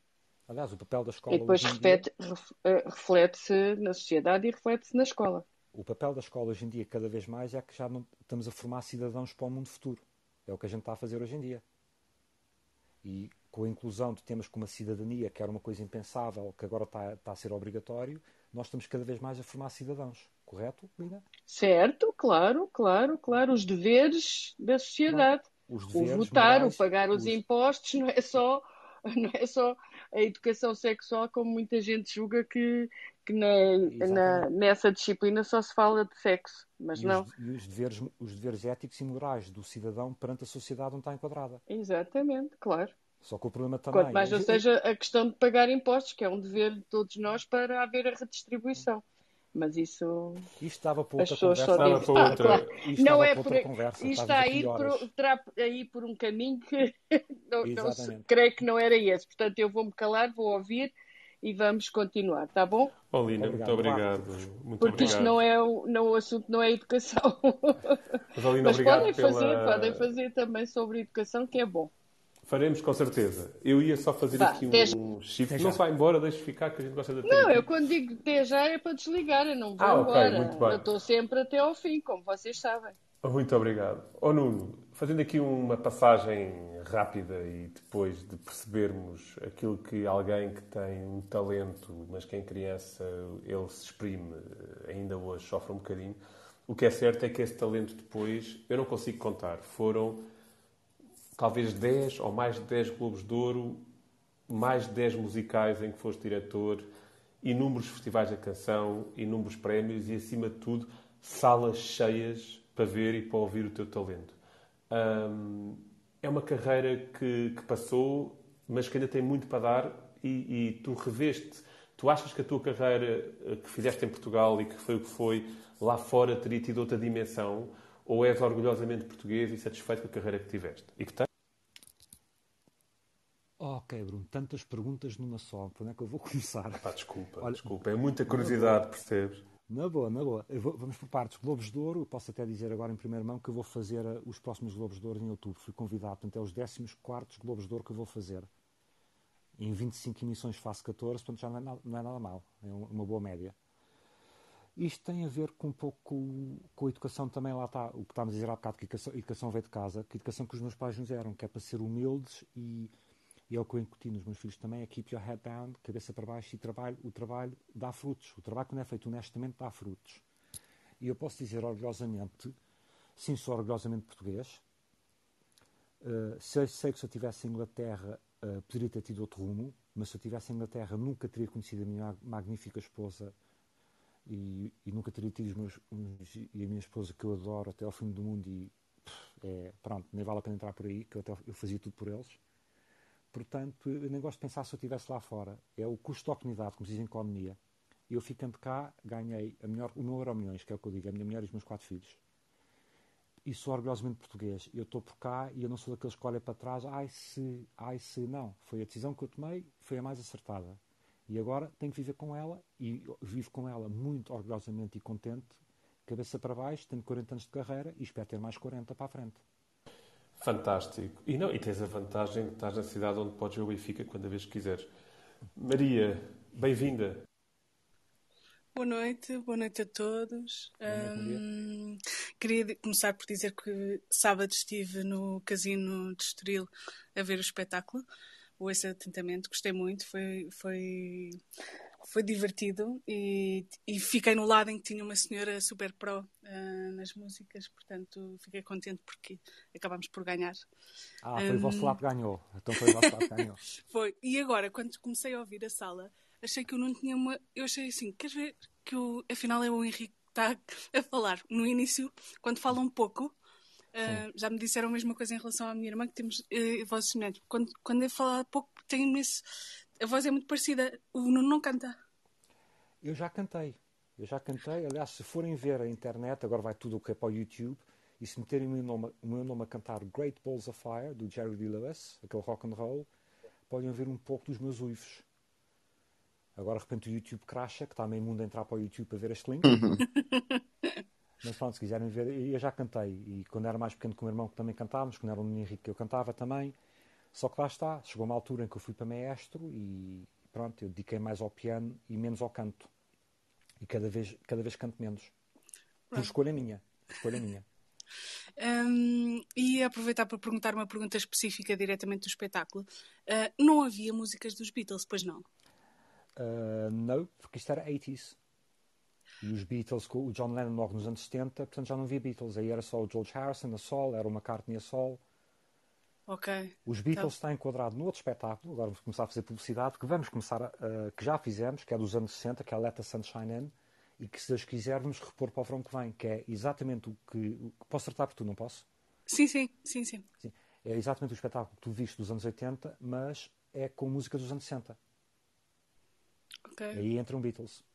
Aliás, o papel da escola. E depois eh, reflete-se na sociedade e reflete-se na escola o papel da escola hoje em dia, cada vez mais, é que já não estamos a formar cidadãos para o mundo futuro. É o que a gente está a fazer hoje em dia. E com a inclusão de temas como a cidadania, que era uma coisa impensável, que agora está, está a ser obrigatório, nós estamos cada vez mais a formar cidadãos. Correto, Lina? Certo, claro, claro, claro. Os deveres da sociedade. Deveres, o votar, morais, o pagar os, os impostos, não é só não é só a educação sexual, como muita gente julga que, que na, na, nessa disciplina só se fala de sexo, mas e não. Os, e os deveres, os deveres éticos e morais do cidadão perante a sociedade não está enquadrada. Exatamente, claro. Só que o problema também. Quanto mais não seja a questão de pagar impostos, que é um dever de todos nós para haver a redistribuição. Mas isso. Isto estava para outra conversa. Só dizem, para outra... Ah, claro. Isto não é por. Conversa, isto está a ir por, aí por um caminho que não, não, creio que não era esse. Portanto, eu vou-me calar, vou ouvir e vamos continuar, tá bom? Paulina, muito obrigado. Muito Porque obrigado. isto não é, o, não, o assunto não é educação. Mas, Paulina, Mas podem pela... fazer, podem fazer também sobre educação, que é bom. Faremos com certeza. Eu ia só fazer Vá, aqui um shift. Não se vai embora, deixe ficar que a gente gosta de ter. Não, eu quando digo até já é para desligar, eu não vou ah, embora. Okay, muito bem. Eu estou sempre até ao fim, como vocês sabem. Muito obrigado. Ó oh, Nuno, fazendo aqui uma passagem rápida e depois de percebermos aquilo que alguém que tem um talento, mas que em criança ele se exprime, ainda hoje sofre um bocadinho, o que é certo é que esse talento depois, eu não consigo contar, foram talvez 10 ou mais de 10 Globos de Ouro, mais de 10 musicais em que foste diretor, inúmeros festivais da canção, inúmeros prémios e, acima de tudo, salas cheias para ver e para ouvir o teu talento. é uma carreira que, que, passou, mas que ainda tem muito para dar e, e, tu reveste. Tu achas que a tua carreira eh, que fizeste em Portugal e que foi o que foi lá fora teria tido outra dimensão? Ou és orgulhosamente português e satisfeito com a carreira que tiveste? E que tens? Ok, Bruno, tantas perguntas numa só. Por onde é que eu vou começar? Pá, desculpa, Olha, desculpa. É muita curiosidade, percebes? Na boa, na boa. Vou, vamos por partes. Globos de Ouro, eu posso até dizer agora em primeira mão que eu vou fazer uh, os próximos Globos de Ouro em outubro. Fui convidado, portanto, é os 14 Globos de Ouro que eu vou fazer. Em 25 emissões faço 14, portanto já não é nada, não é nada mal. É uma boa média. Isto tem a ver com um pouco com, a educação também, lá está, o que estávamos a dizer há bocado, que a educação, educação veio de casa, que a educação que os meus pais nos deram, que é para ser humildes e, e é o que eu incuti nos meus filhos também, é keep your head down, cabeça para baixo e trabalho, o trabalho dá frutos. O trabalho quando é feito honestamente dá frutos. E eu posso dizer orgulhosamente, sim, sou orgulhosamente português, uh, sei, sei, que se eu tivesse em Inglaterra uh, poderia ter tido outro rumo, mas se eu tivesse em Inglaterra nunca teria conhecido a minha magnífica esposa e, e, nunca teria tido os meus, os, e a minha esposa que eu adoro até ao fim do mundo e é, pronto, nem vale a pena entrar por aí, que eu, até, eu fazia tudo por eles. Portanto, eu nem gosto de pensar se eu estivesse lá fora. É o custo de oportunidade, como se diz em economia. Eu ficando cá, ganhei a melhor, o meu euro milhões, que é o que eu digo, a minha mulher e os meus quatro filhos. E sou orgulhosamente português. Eu estou por cá e eu não sou daqueles que olha para trás, ai se, ai se, não. Foi a decisão que eu tomei, foi a mais acertada. E agora tenho que viver com ela e vivo com ela muito orgulhosamente e contente, cabeça para baixo, tenho 40 anos de carreira e espero ter mais 40 para a frente. Fantástico. E, não, e tens a vantagem de estar na cidade onde podes ver o Benfica quando a vez quiseres. Maria, bem-vinda. Boa noite, boa noite a todos. Um, queria começar por dizer que sábado estive no Casino de Estoril a ver o espetáculo ouço atentamente, gostei muito, foi, foi, foi divertido e, e, fiquei no lado em que tinha uma senhora super pro uh, nas músicas, portanto fiquei contente porque acabámos por ganhar. Ah, foi um, o vosso lado que ganhou. Então foi o vosso lado que ganhou. foi. E agora, quando comecei a ouvir a sala, achei que eu não tinha uma. Eu achei assim, queres ver que o... afinal é o Henrique que está a falar. No início, quando fala um pouco, Uh, já me disseram a mesma coisa em relação à minha irmã, que temos uh, vozes semelhantes. Quando, quando eu falo pouco, tem esse, a voz é muito parecida. O Nuno não canta. Eu já cantei. Eu já cantei. Aliás, se forem ver a internet, agora vai tudo o que é para o YouTube, e se meterem o meu nome, o meu nome a cantar Great Balls of Fire, do Jerry Lee Lewis, aquele rock and roll, podem ver um pouco dos meus uivos. Agora, de repente, o YouTube cracha, que está meio mundo a entrar para o YouTube para ver este link. Mas pronto, se quiserem ver, eu já cantei. E quando era mais pequeno com o meu irmão, que também cantávamos, quando era um Henrique, eu cantava também. Só que lá está, chegou uma altura em que eu fui para maestro e pronto, eu dediquei mais ao piano e menos ao canto. E cada vez, cada vez canto menos. Por escolha minha. Por escolha minha. Um, e aproveitar para perguntar uma pergunta específica diretamente do espetáculo. Uh, não havia músicas dos Beatles, pois não? Uh, não, porque isto era 80s. E os Beatles, o John Lennon logo nos anos 70, portanto já não havia Beatles. Aí era só o George Harrison a sol, era o McCartney a sol. Os Beatles está enquadrado no outro espetáculo, agora vamos começar a fazer publicidade, que vamos começar, a, que já fizemos, que é dos anos 60, que é a Let the Sunshine In, e que se Deus quiser vamos repor para o verão que vem, que é exatamente o que... O, posso tratar por tu, não posso? Sim, sim, sim, sim, sim. É exatamente o espetáculo que tu viste dos anos 80, mas é com música dos anos 60. Ok. Aí entram Beatles.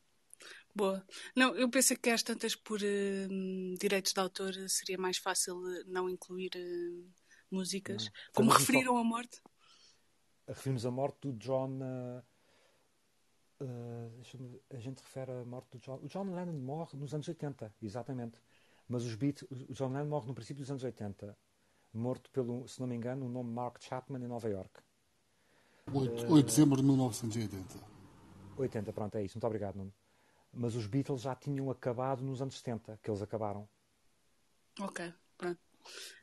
Boa. Não, eu pensei que às tantas por uh, direitos de autor seria mais fácil não incluir... Uh músicas. Não. Como referiram a morte? Referimos a morte do John. Uh, uh, a gente refere a morte do John. O John Lennon morre nos anos 80, exatamente. Mas os Beats, o John Lennon morre no princípio dos anos 80, morto pelo, se não me engano, o nome Mark Chapman em Nova York. 8, 8 de dezembro de 1980. 80, pronto, é isso. Muito obrigado, Nuno. Mas os Beatles já tinham acabado nos anos 70, que eles acabaram. Ok, pronto.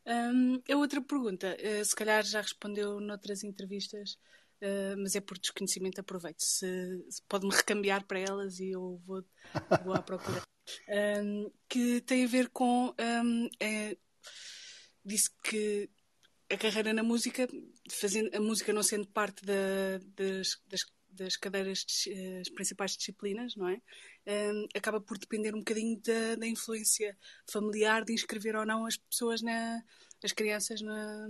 Um, outra pergunta, uh, se calhar já respondeu noutras entrevistas, uh, mas é por desconhecimento, aproveito. Se, se pode-me recambiar para elas e eu vou, vou à procura. Um, que tem a ver com. Um, é, disse que a carreira na música, fazendo, a música não sendo parte da, das, das das cadeiras, as principais disciplinas, não é? Um, acaba por depender um bocadinho da, da, influência familiar de inscrever ou não as pessoas, na, as crianças na,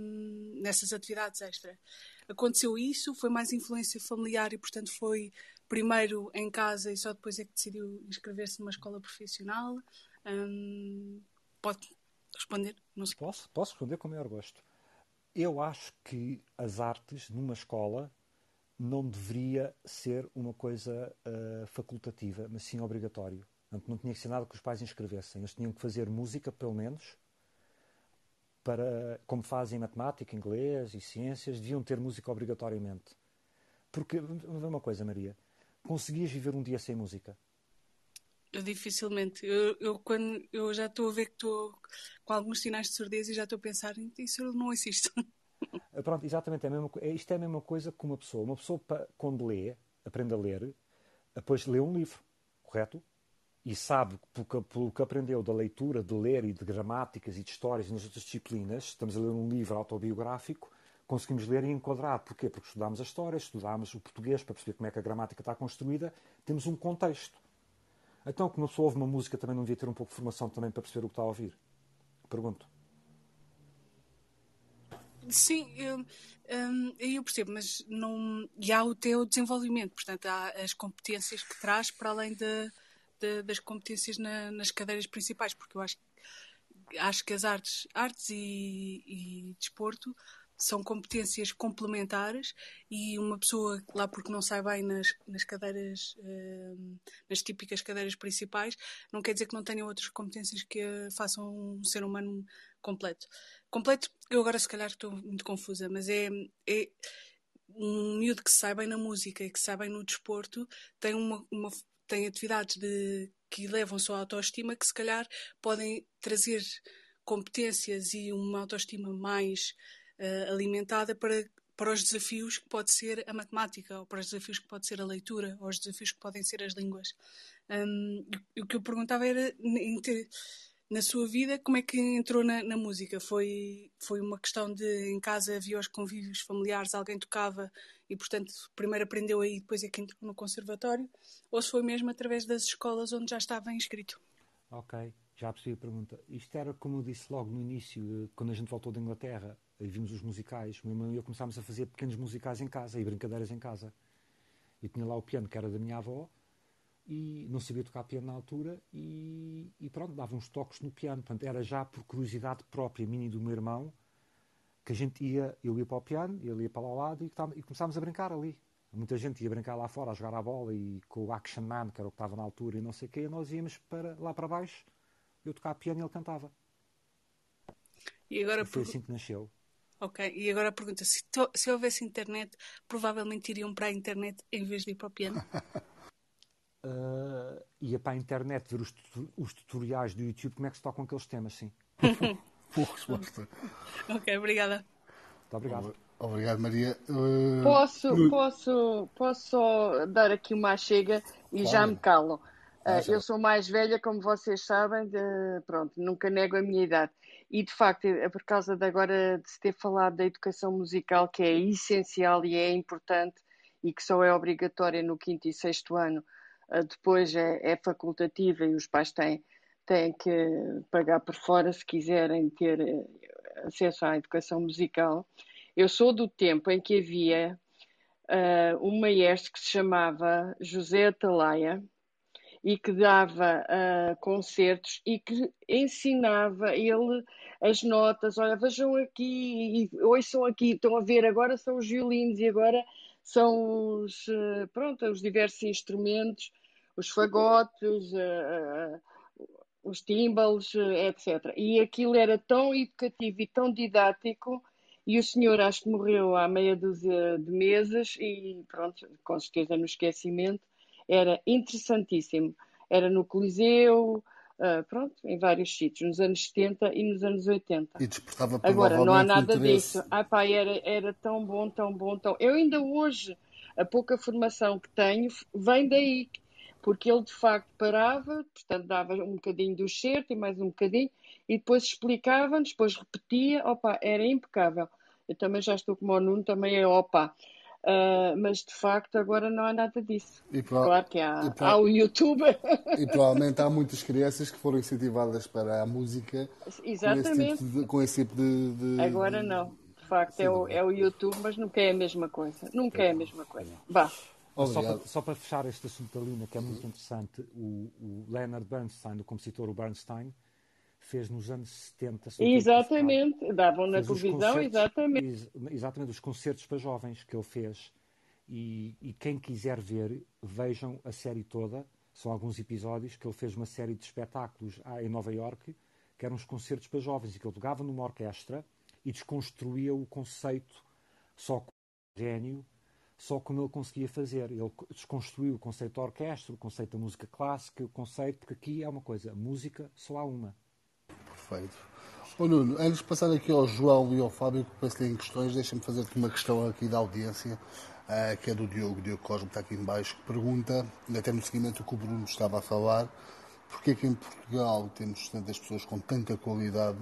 nessas atividades extra. Aconteceu isso, foi mais influência familiar e, portanto, foi primeiro em casa e só depois é que decidiu inscrever-se numa escola profissional. Um, pode responder? Não sei. Posso, posso responder com o maior gosto. Eu acho que as artes numa escola não deveria ser uma coisa uh, facultativa, mas sim obrigatório. Portanto, não tinha que ser nada que os pais inscrevessem. Eles tinham que fazer música, pelo menos, para, como fazem matemática, inglês e ciências, deviam ter música obrigatoriamente. Porque, vamos ver uma coisa, Maria, conseguias viver um dia sem música? Eu dificilmente. Eu, eu, quando, eu já estou a ver que estou com alguns sinais de surdez e já estou a pensar, isso eu não assisto. Eh, pronto, exatamente. É a mesma, é, isto é a mesma coisa que uma pessoa. Uma pessoa, quando lê, aprende a ler, depois lê um livro, correto? E sabe, pelo que, pelo que aprendeu da leitura, de ler e de gramáticas e de histórias nas outras disciplinas, estamos a ler um livro autobiográfico, conseguimos ler e enquadrar. Porquê? Porque estudámos a história, estudámos o português para perceber como é que a gramática está construída, temos um contexto. Então, como uma pessoa ouve uma música, também não devia ter um pouco de formação também para perceber o que está a ouvir? Pergunto. Sim, eu, um, eu percebo, mas não. E há o teu desenvolvimento, portanto, há as competências que traz para além de, de, das competências na, nas cadeiras principais, porque eu acho, acho que as artes, artes e, e desporto são competências complementares e uma pessoa, lá porque não sai bem nas, nas cadeiras, uh, nas típicas cadeiras principais, não quer dizer que não tenha outras competências que façam um ser humano completo. Completo, eu agora se calhar estou muito confusa, mas é, é um miúdo que sai bem na música e que sai bem no desporto, tem, uma, uma tem atividades de, que levam sua autoestima que se calhar podem trazer competências e uma autoestima mais uh, alimentada para, para os desafios que pode ser a matemática, ou para os desafios que pode ser a leitura, ou os desafios que podem ser as línguas. Um, o que eu perguntava era, na sua vida, como é que entrou na, na, música? Foi, foi uma questão de em casa havia os convívios familiares, alguém tocava e, portanto, primeiro aprendeu aí, depois é que entrou no conservatório? Ou se foi mesmo através das escolas onde já estava inscrito? Ok, já percebi a pergunta. Isto era, como eu disse logo no início, quando a gente voltou da Inglaterra, e vimos os musicais, o meu irmão e eu começámos a fazer pequenos musicais em casa e brincadeiras em casa. E tinha lá o piano que era da minha avó e não sabia tocar piano na altura e, e pronto, dava uns toques no piano. Portanto, era já por curiosidade própria minha e do meu irmão que a gente ia, eu ia para o piano, ele ia para lá ao lado e, e começámos a brincar ali. Muita gente ia brincar lá fora, a jogar a bola e com o Action Man, que era o que estava na altura e não sei o quê, nós íamos para, lá para baixo, eu tocava piano e ele cantava. E agora e foi assim que nasceu. Ok, e agora a pergunta: se, to, se houvesse internet, provavelmente iriam para a internet em vez de ir para o piano? uh, ia para a internet ver os, os, tutoriais do YouTube como é que se tocam aqueles temas, sim. Boa resposta. ok, obrigada. Muito obrigado. Obrigado, Maria. Uh, posso, no... posso, posso só dar aqui uma chega e claro. já me calo. Uh, eu sou mais velha, como vocês sabem, de, pronto, nunca nego a minha idade. E de facto, é por causa de agora de se ter falado da educação musical, que é essencial e é importante e que só é obrigatória no quinto e sexto ano, uh, depois é, é, facultativa e os pais têm, têm que pagar por fora se quiserem ter eh, acesso à educação musical. Eu sou do tempo em que havia uh, um maestro que se chamava José Atalaia e que dava uh, concertos e que ensinava ele as notas. Olha, vejam aqui, e ouçam aqui, estão a ver, agora são os violinos e agora são os, pronto, os diversos instrumentos, os fagotes, uh, os timbales, etc. E aquilo era tão educativo e tão didático e o senhor acho que morreu há meia dúzia de meses e pronto, com certeza no esquecimento, era interessantíssimo. Era no Coliseu, uh, pronto, em vários sítios, nos anos 70 e nos anos 80. E despertava Agora, não há nada disso. Ah, pá, era, era tão bom, tão bom, tão. Eu ainda hoje, a pouca formação que tenho vem daí, porque ele de facto parava, portanto dava um bocadinho do certo e mais um bocadinho, e depois explicava-nos, depois repetia, opa, era impecável. Eu também já estou como o Nuno, também é opa. Uh, mas de facto agora não há nada disso. Claro que há, há o YouTube. E provavelmente há muitas crianças que foram incentivadas para a música Exatamente. Com esse tipo de. Com esse tipo de, de... Agora não. De facto Sim, é, o, é o YouTube, mas nunca é a mesma coisa. Nunca é a mesma coisa. Vá. Só para, só para, fechar este assunto da Lina, que é muito interessante, o, o Leonard Bernstein, o compositor o Bernstein, fez nos anos 70. Exatamente, davam na televisão, exatamente. exatamente, os concertos para jovens que ele fez. E, e, quem quiser ver, vejam a série toda. São alguns episódios que ele fez uma série de espetáculos em Nova York, que eram os concertos para jovens, e que ele pegava numa orquestra e desconstruía o conceito só com o gênio, só como ele conseguia fazer. Ele desconstruiu o conceito da orquestra, o conceito da música clássica, o conceito, porque aqui é uma coisa, música só há uma. Perfeito. Ô Nuno, antes de passar aqui ao João e ao Fábio, que penso em questões, deixa-me fazer-te uma questão aqui da audiência, uh, que é do Diogo, Diogo Cosmo, que está aqui em baixo, que pergunta, até no seguimento do que o Bruno estava a falar, porque é que em Portugal temos tantas pessoas com tanta qualidade,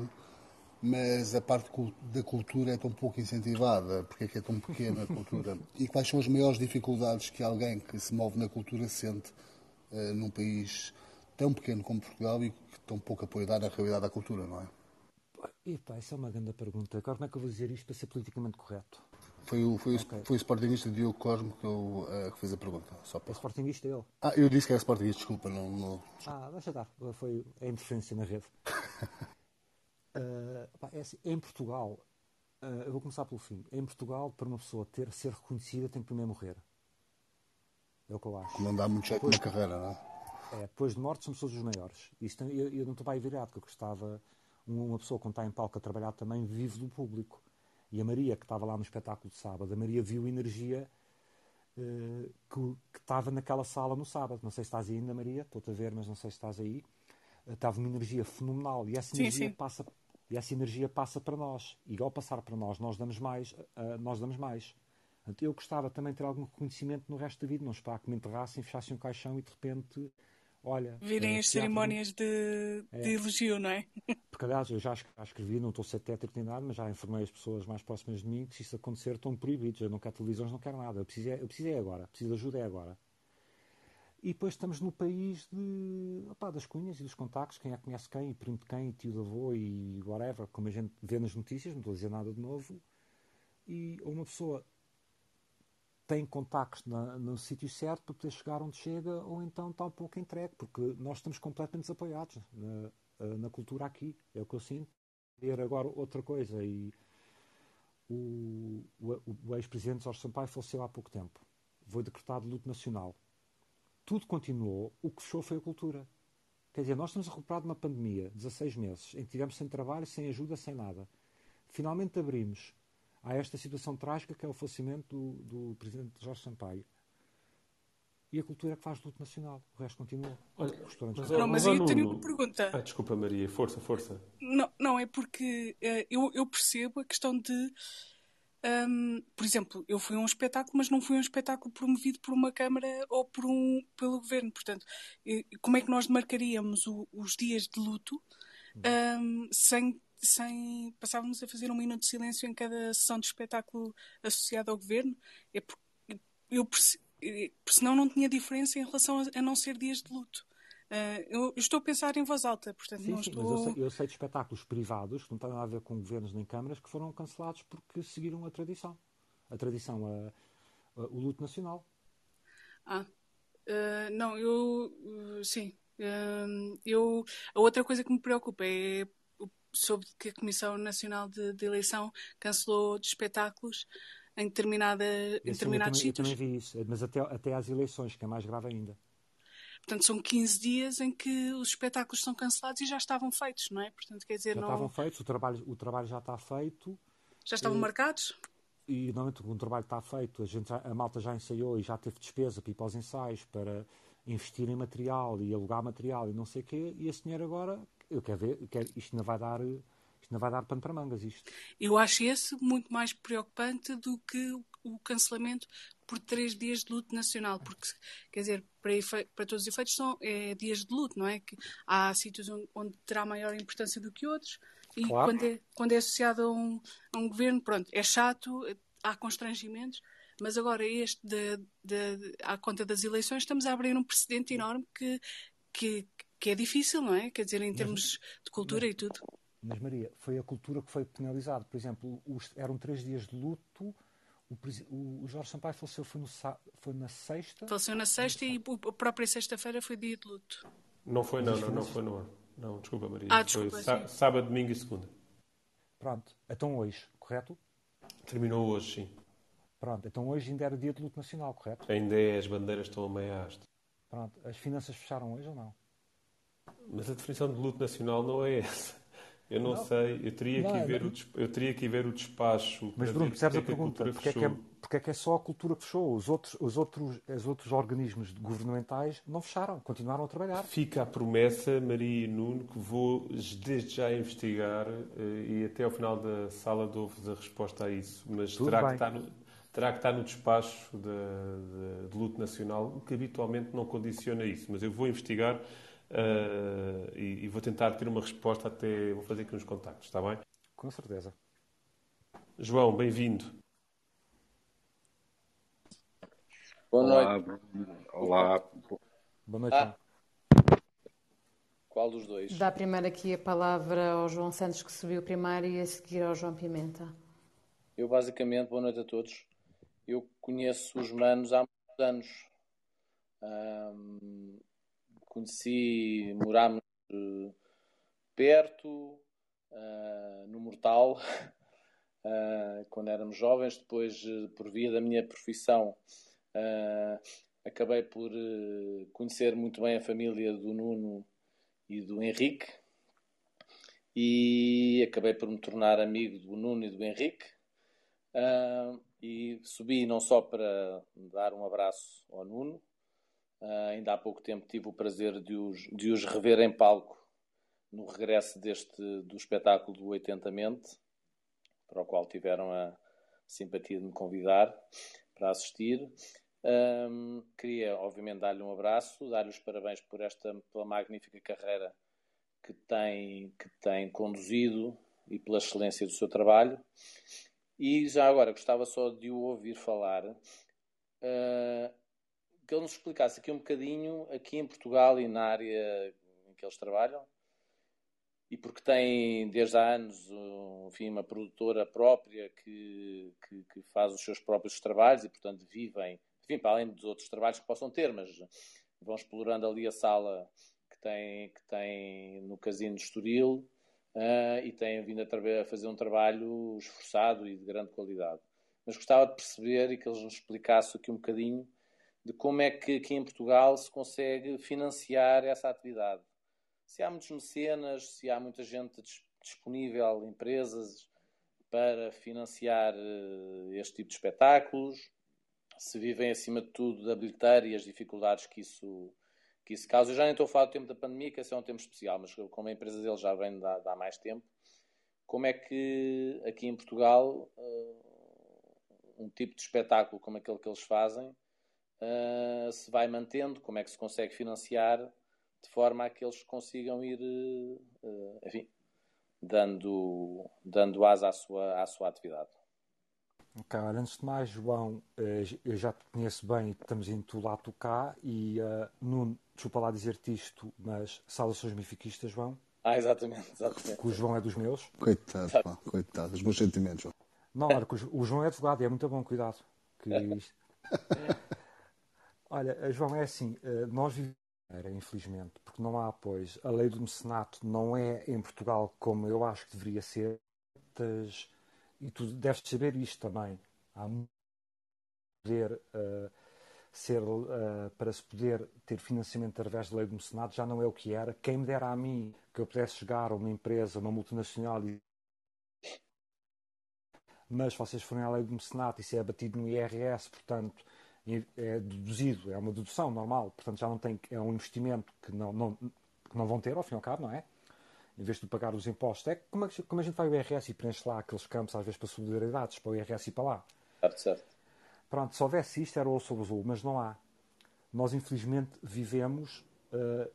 mas a parte da cultura é tão pouco incentivada, porque é que é tão pequena a cultura? E quais são as maiores dificuldades que alguém que se move na cultura sente uh, num país tão pequeno como Portugal e que tão pouco apoio dá na realidade da cultura, não é? Epa, essa é uma grande pergunta. Agora, como é que eu vou dizer isto para ser politicamente correto? Foi o, foi okay. o, foi o Sportingista Diogo Cosmo que, eu, uh, que fez a pergunta. Só para... É Sportingista ele? Ah, eu disse que era Sportingista, desculpa. Não, não... Ah, deixa estar. Foi a interferência na rede. uh, pá, é assim, em Portugal, uh, eu vou começar pelo fim. Em Portugal, para uma pessoa ter, ser reconhecida, tem que primeiro morrer. É o que eu acho. Não dá muito jeito na carreira, não é? É, depois de morte somos todos os maiores. Isto, eu, eu não estou para aí virado, porque eu gostava, uma pessoa quando está em palco a trabalhar também vive do público. E a Maria, que estava lá no espetáculo de sábado, a Maria viu energia uh, que, que, estava naquela sala no sábado. Não sei se estás aí ainda, Maria, estou-te a ver, mas não sei se estás aí. Estava uma energia fenomenal e essa energia sim, sim. passa E essa energia passa para nós. E ao passar para nós, nós damos mais. Uh, nós damos mais. Portanto, eu gostava também de ter algum reconhecimento no resto da vida, não esperar que me enterrassem, fechassem um caixão e de repente, olha. Virem uh, as cerimónias de, é. de, elogio, não é? Porque, aliás, eu já, já escrevi, não estou tétrico nem nada, mas já informei as pessoas mais próximas de mim que se isso acontecer estão proibidos. Eu não quero televisões, não quero nada. Eu preciso, é, eu preciso é agora. Preciso de ajuda é agora. E depois estamos no país de, opa, das cunhas e dos contactos, quem é que conhece quem, e primo de quem, e tio de avô e whatever, como a gente vê nas notícias, não estou a dizer nada de novo. E uma pessoa tem contactos na, no sítio certo para poder chegar onde chega, ou então está um pouco entregue, porque nós estamos completamente desapoiados na, na cultura aqui, é o que eu sinto. Ver agora outra coisa, e o, o, o ex-presidente Jorge Sampaio faleceu há pouco tempo. Foi decretado luto nacional tudo continuou, o que fechou foi a cultura. Quer dizer, nós estamos a recuperar de uma pandemia, 16 meses, em que tivemos sem trabalho, sem ajuda, sem nada. Finalmente abrimos a esta situação trágica que é o falecimento do, do presidente Jorge Sampaio. E a cultura é que faz luto nacional. O resto continua. Olha, mas, não, mas eu tenho uma pergunta. Ah, desculpa, Maria. Força, força. Não, não é porque uh, eu, eu percebo a questão de um, por exemplo, eu fui a um espetáculo, mas não fui a um espetáculo promovido por uma Câmara ou por um, pelo Governo. Portanto, como é que nós demarcaríamos o, os dias de luto um, sem, sem passávamos a fazer um minuto de silêncio em cada sessão de espetáculo associado ao Governo? É porque eu, senão não tinha diferença em relação a, a não ser dias de luto. Uh, eu estou a pensar em voz alta, portanto sim, não sim, estou... Mas eu sei, eu sei, de espetáculos privados, que não têm nada a ver com governos nem câmaras, que foram cancelados porque seguiram a tradição. A tradição, a, a, o luto nacional. Ah, uh, não, eu... Uh, sim. eu, a outra coisa que me preocupa é sobre que a Comissão Nacional de, de Eleição cancelou de espetáculos em, determinada, em determinados sítios. Eu também vi isso, mas até, até às eleições, que é mais grave ainda. Portanto, são 15 dias em que os espetáculos são cancelados e já estavam feitos, não é? Portanto, quer dizer, já não... estavam feitos, o trabalho, o trabalho já está feito. Já estavam e, marcados? E, normalmente, o trabalho está feito, a, gente a malta já ensaiou e já teve despesa para ir para os ensaios, para investir em material e alugar material e não sei o quê, e esse dinheiro agora, eu quero ver, quero, isto não vai dar isto não vai dar pano para mangas isto. Eu acho esse muito mais preocupante do que o cancelamento por três dias de luto nacional, porque, quer dizer, para, para todos os efeitos são é, dias de luto, não é? Que há sítios onde, onde, terá maior importância do que outros, e claro. quando, é, quando é associado a um, a um governo, pronto, é chato, há constrangimentos, mas agora este, de, de, de, à conta das eleições, estamos a abrir um precedente enorme que, que, que é difícil, não é? Quer dizer, em termos mas, de cultura mas, e tudo. Mas, Maria, foi a cultura que foi penalizada. Por exemplo, os, eram três dias de luto o, o, Jorge Sampaio faleceu foi, no, foi na sexta. Faleceu na sexta e a própria sexta-feira foi dia de luto. Não foi, não, não, não foi no ano. Não, desculpa, Maria. Ah, desculpa, foi sábado, domingo e segunda. Pronto, então hoje, correto? Terminou hoje, sim. Pronto, então hoje ainda era dia de luto nacional, correto? Ainda é, as bandeiras estão a meia haste. Pronto, as finanças fecharam hoje ou não? Mas a definição de luto nacional não é essa. Eu não, não, sei, eu teria, não, que ver o, eu teria que ver o despacho. Mas, Bruno, percebes a pergunta? Porque é, que é, porque é que é só a cultura que fechou? Os outros, os, outros, os outros organismos governamentais não fecharam, continuaram a trabalhar. Fica a promessa, Maria e Nuno, que vou desde já investigar eh, e até ao final da sala dou-vos a resposta a isso. Mas terá que, estar no, terá que estar no despacho de, de, de luto nacional, o que habitualmente não condiciona isso. Mas eu vou investigar Uh, e, e, vou tentar ter uma resposta até. Vou fazer aqui uns contactos, está bem? Com certeza. João, bem-vindo. Boa noite. Olá. Boa noite. Ah. Qual dos dois? Dá primeiro aqui a palavra ao João Santos, que subiu primeiro, e a seguir ao João Pimenta. Eu, basicamente, boa noite a todos. Eu conheço os manos há muitos anos. Um, conheci, morámos uh, perto, uh, no Mortal, uh, quando éramos jovens. Depois, por via da minha profissão, acabei por conhecer muito bem a família do Nuno e do Henrique. E acabei por me tornar amigo do Nuno e do Henrique. e subi não só para dar um abraço ao Nuno, Uh, ainda há pouco tempo tive o prazer de os, de os rever em palco no regresso deste do espetáculo do Oitentamente, para o qual tiveram a simpatia de me convidar para assistir. Um, queria, obviamente, dar-lhe um abraço, dar-lhe os parabéns por esta pela magnífica carreira que tem, que tem conduzido e pela excelência do seu trabalho. E já agora gostava só de o ouvir falar, uh, que ele nos explicasse aqui um bocadinho, aqui em Portugal e na área em que eles trabalham, e porque tem desde há anos enfim, uma produtora própria que, que, que, faz os seus próprios trabalhos e, portanto, vivem, enfim, para além dos outros trabalhos que possam ter, mas vão explorando ali a sala que tem, que tem no Casino de Estoril uh, e têm vindo a, a, fazer um trabalho esforçado e de grande qualidade. Mas gostava de perceber e que eles nos explicassem aqui um bocadinho de como é que aqui em Portugal se consegue financiar essa atividade se há muitos mecenas, se há muita gente disponível, empresas, para financiar uh, este tipo de espetáculos, se vivem acima de tudo da bilheteira e as dificuldades que isso, que isso causa. Eu já nem estou a falar do tempo da pandemia, que esse é um tempo especial, mas como a empresa deles já vem de há mais tempo, como é que aqui em Portugal uh, um tipo de espetáculo como aquele que eles fazem uh, se vai mantendo, como é que se consegue financiar de forma a que eles consigam ir, uh, enfim, dando, dando asa à sua, à sua atividade. Ok, antes de mais, João, eh, eu já te conheço bem, estamos indo lá tocar e uh, Nuno, desculpa lá dizer-te isto, mas saudações mifiquistas, João. Ah, exatamente, exatamente. Que o João é dos meus. Coitado, pá, coitado, os meus sentimentos, João. Não, olha, o João é advogado e é muito bom, cuidado. Que isto... olha, João, é assim, nós vivemos infelizmente, porque não há apoios. A lei do mecenato não é em Portugal como eu acho que deveria ser. E tu deves saber isto também. Há muito poder uh, ser uh, para se poder ter financiamento através da lei do mecenato já não é o que era. Quem me dera a mim que eu pudesse chegar a uma empresa, uma multinacional e mas vocês forem à lei do mecenato, isso é abatido no IRS, portanto, é deduzido, é uma dedução normal, portanto já não tem, é um investimento que não, não, que não vão ter ao fim e ao cabo, não é? Em vez de pagar os impostos, é como, a, como a gente vai ao IRS e preenche lá aqueles campos, às vezes para solidariedades, para o IRS e para lá. Certo, certo. Pronto, se houvesse isto era o sobre azul, mas não há. Nós, infelizmente, vivemos uh,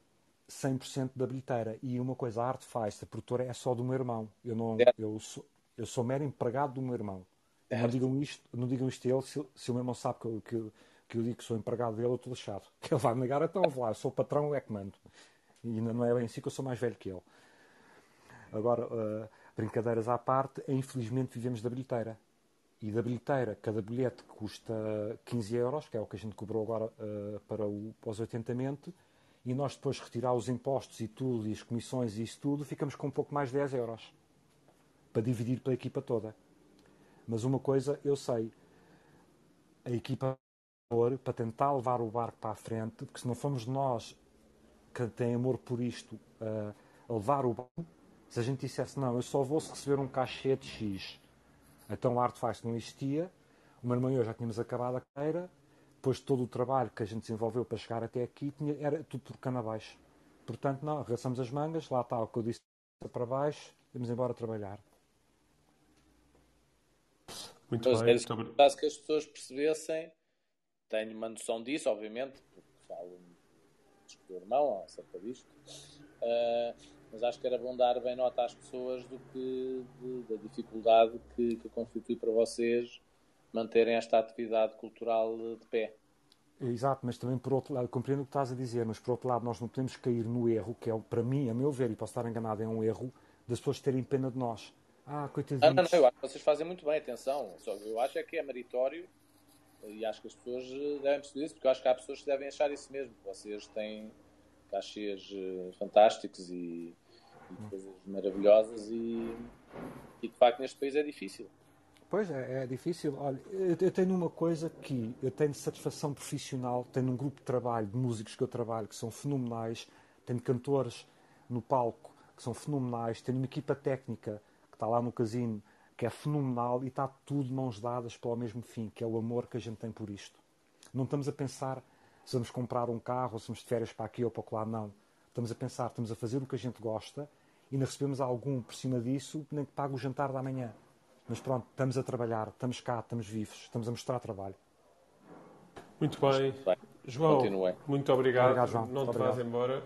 100% da bilheteira. E uma coisa, a arte faz, a produtora é só do meu irmão. Eu, não, eu, sou, eu sou mero empregado do meu irmão. Não digam isto, não digam isto a ele se, se o meu irmão sabe que eu, que, que eu digo que sou empregado dele, eu estou lixado. Que ele vai negar, então vou lá, sou patrão, é que mando. E ainda não é bem assim que eu sou mais velho que ele. Agora, uh, brincadeiras à parte, infelizmente vivemos da bilheteira. E da bilheteira, cada bilhete custa 15 euros, que é o que a gente cobrou agora uh, para, o, os 80 e nós depois retirar os impostos e tudo, e as comissões e isso tudo, ficamos com um pouco mais de 10 euros. Para dividir pela equipa toda. Mas uma coisa eu sei, a equipa para tentar levar o barco para a frente, porque se não formos nós que têm amor por isto uh, a levar o barco, se a gente dissesse não, eu só vou receber um cachê de X, então o Arte Faz não existia, o meu irmão e eu já tínhamos acabado a carreira, depois de todo o trabalho que a gente desenvolveu para chegar até aqui, tinha, era tudo por cana abaixo. Portanto, não, arregaçamos as mangas, lá está o que eu disse para baixo, vamos embora trabalhar. Muito Mas bem. Muito que as pessoas percebessem, tenho uma noção disso, obviamente, porque falo com o irmão acerca disto, uh, mas acho que era bom dar bem nota às pessoas do que de, da dificuldade que, que constitui para vocês manterem esta atividade cultural de pé. Exato, mas também por outro lado, compreendo o que estás a dizer, mas por outro lado nós não podemos cair no erro, que é, para mim, a meu ver, e posso estar enganado, é um erro das pessoas terem pena de nós. Ah, coitadinhos. Ah, não, não, eu acho que vocês fazem muito bem, atenção. Só, eu acho é que é meritório e acho que as pessoas eh, devem perceber isso, porque eu acho que há pessoas que devem achar isso mesmo. Vocês têm cachês eh, fantásticos e, e coisas maravilhosas e, e, de facto neste país é difícil. Pois é, é difícil. Olha, eu tenho uma coisa que eu tenho satisfação profissional, tenho um grupo de trabalho de músicos que eu trabalho que são fenomenais, tenho cantores no palco que são fenomenais, tenho uma equipa técnica que está lá no casino, que é fenomenal e está tudo mãos dadas para o mesmo fim, que é o amor que a gente tem por isto. Não estamos a pensar se vamos comprar um carro ou se vamos de férias para aqui ou para lá, não. Estamos a pensar, estamos a fazer o que a gente gosta e ainda recebemos algum por cima disso, nem que pague o jantar da manhã. Mas pronto, estamos a trabalhar, estamos cá, estamos vivos, estamos a mostrar trabalho. Muito bem. João, Continue. muito obrigado. Obrigado, João. Não te Muito vás obrigado. embora.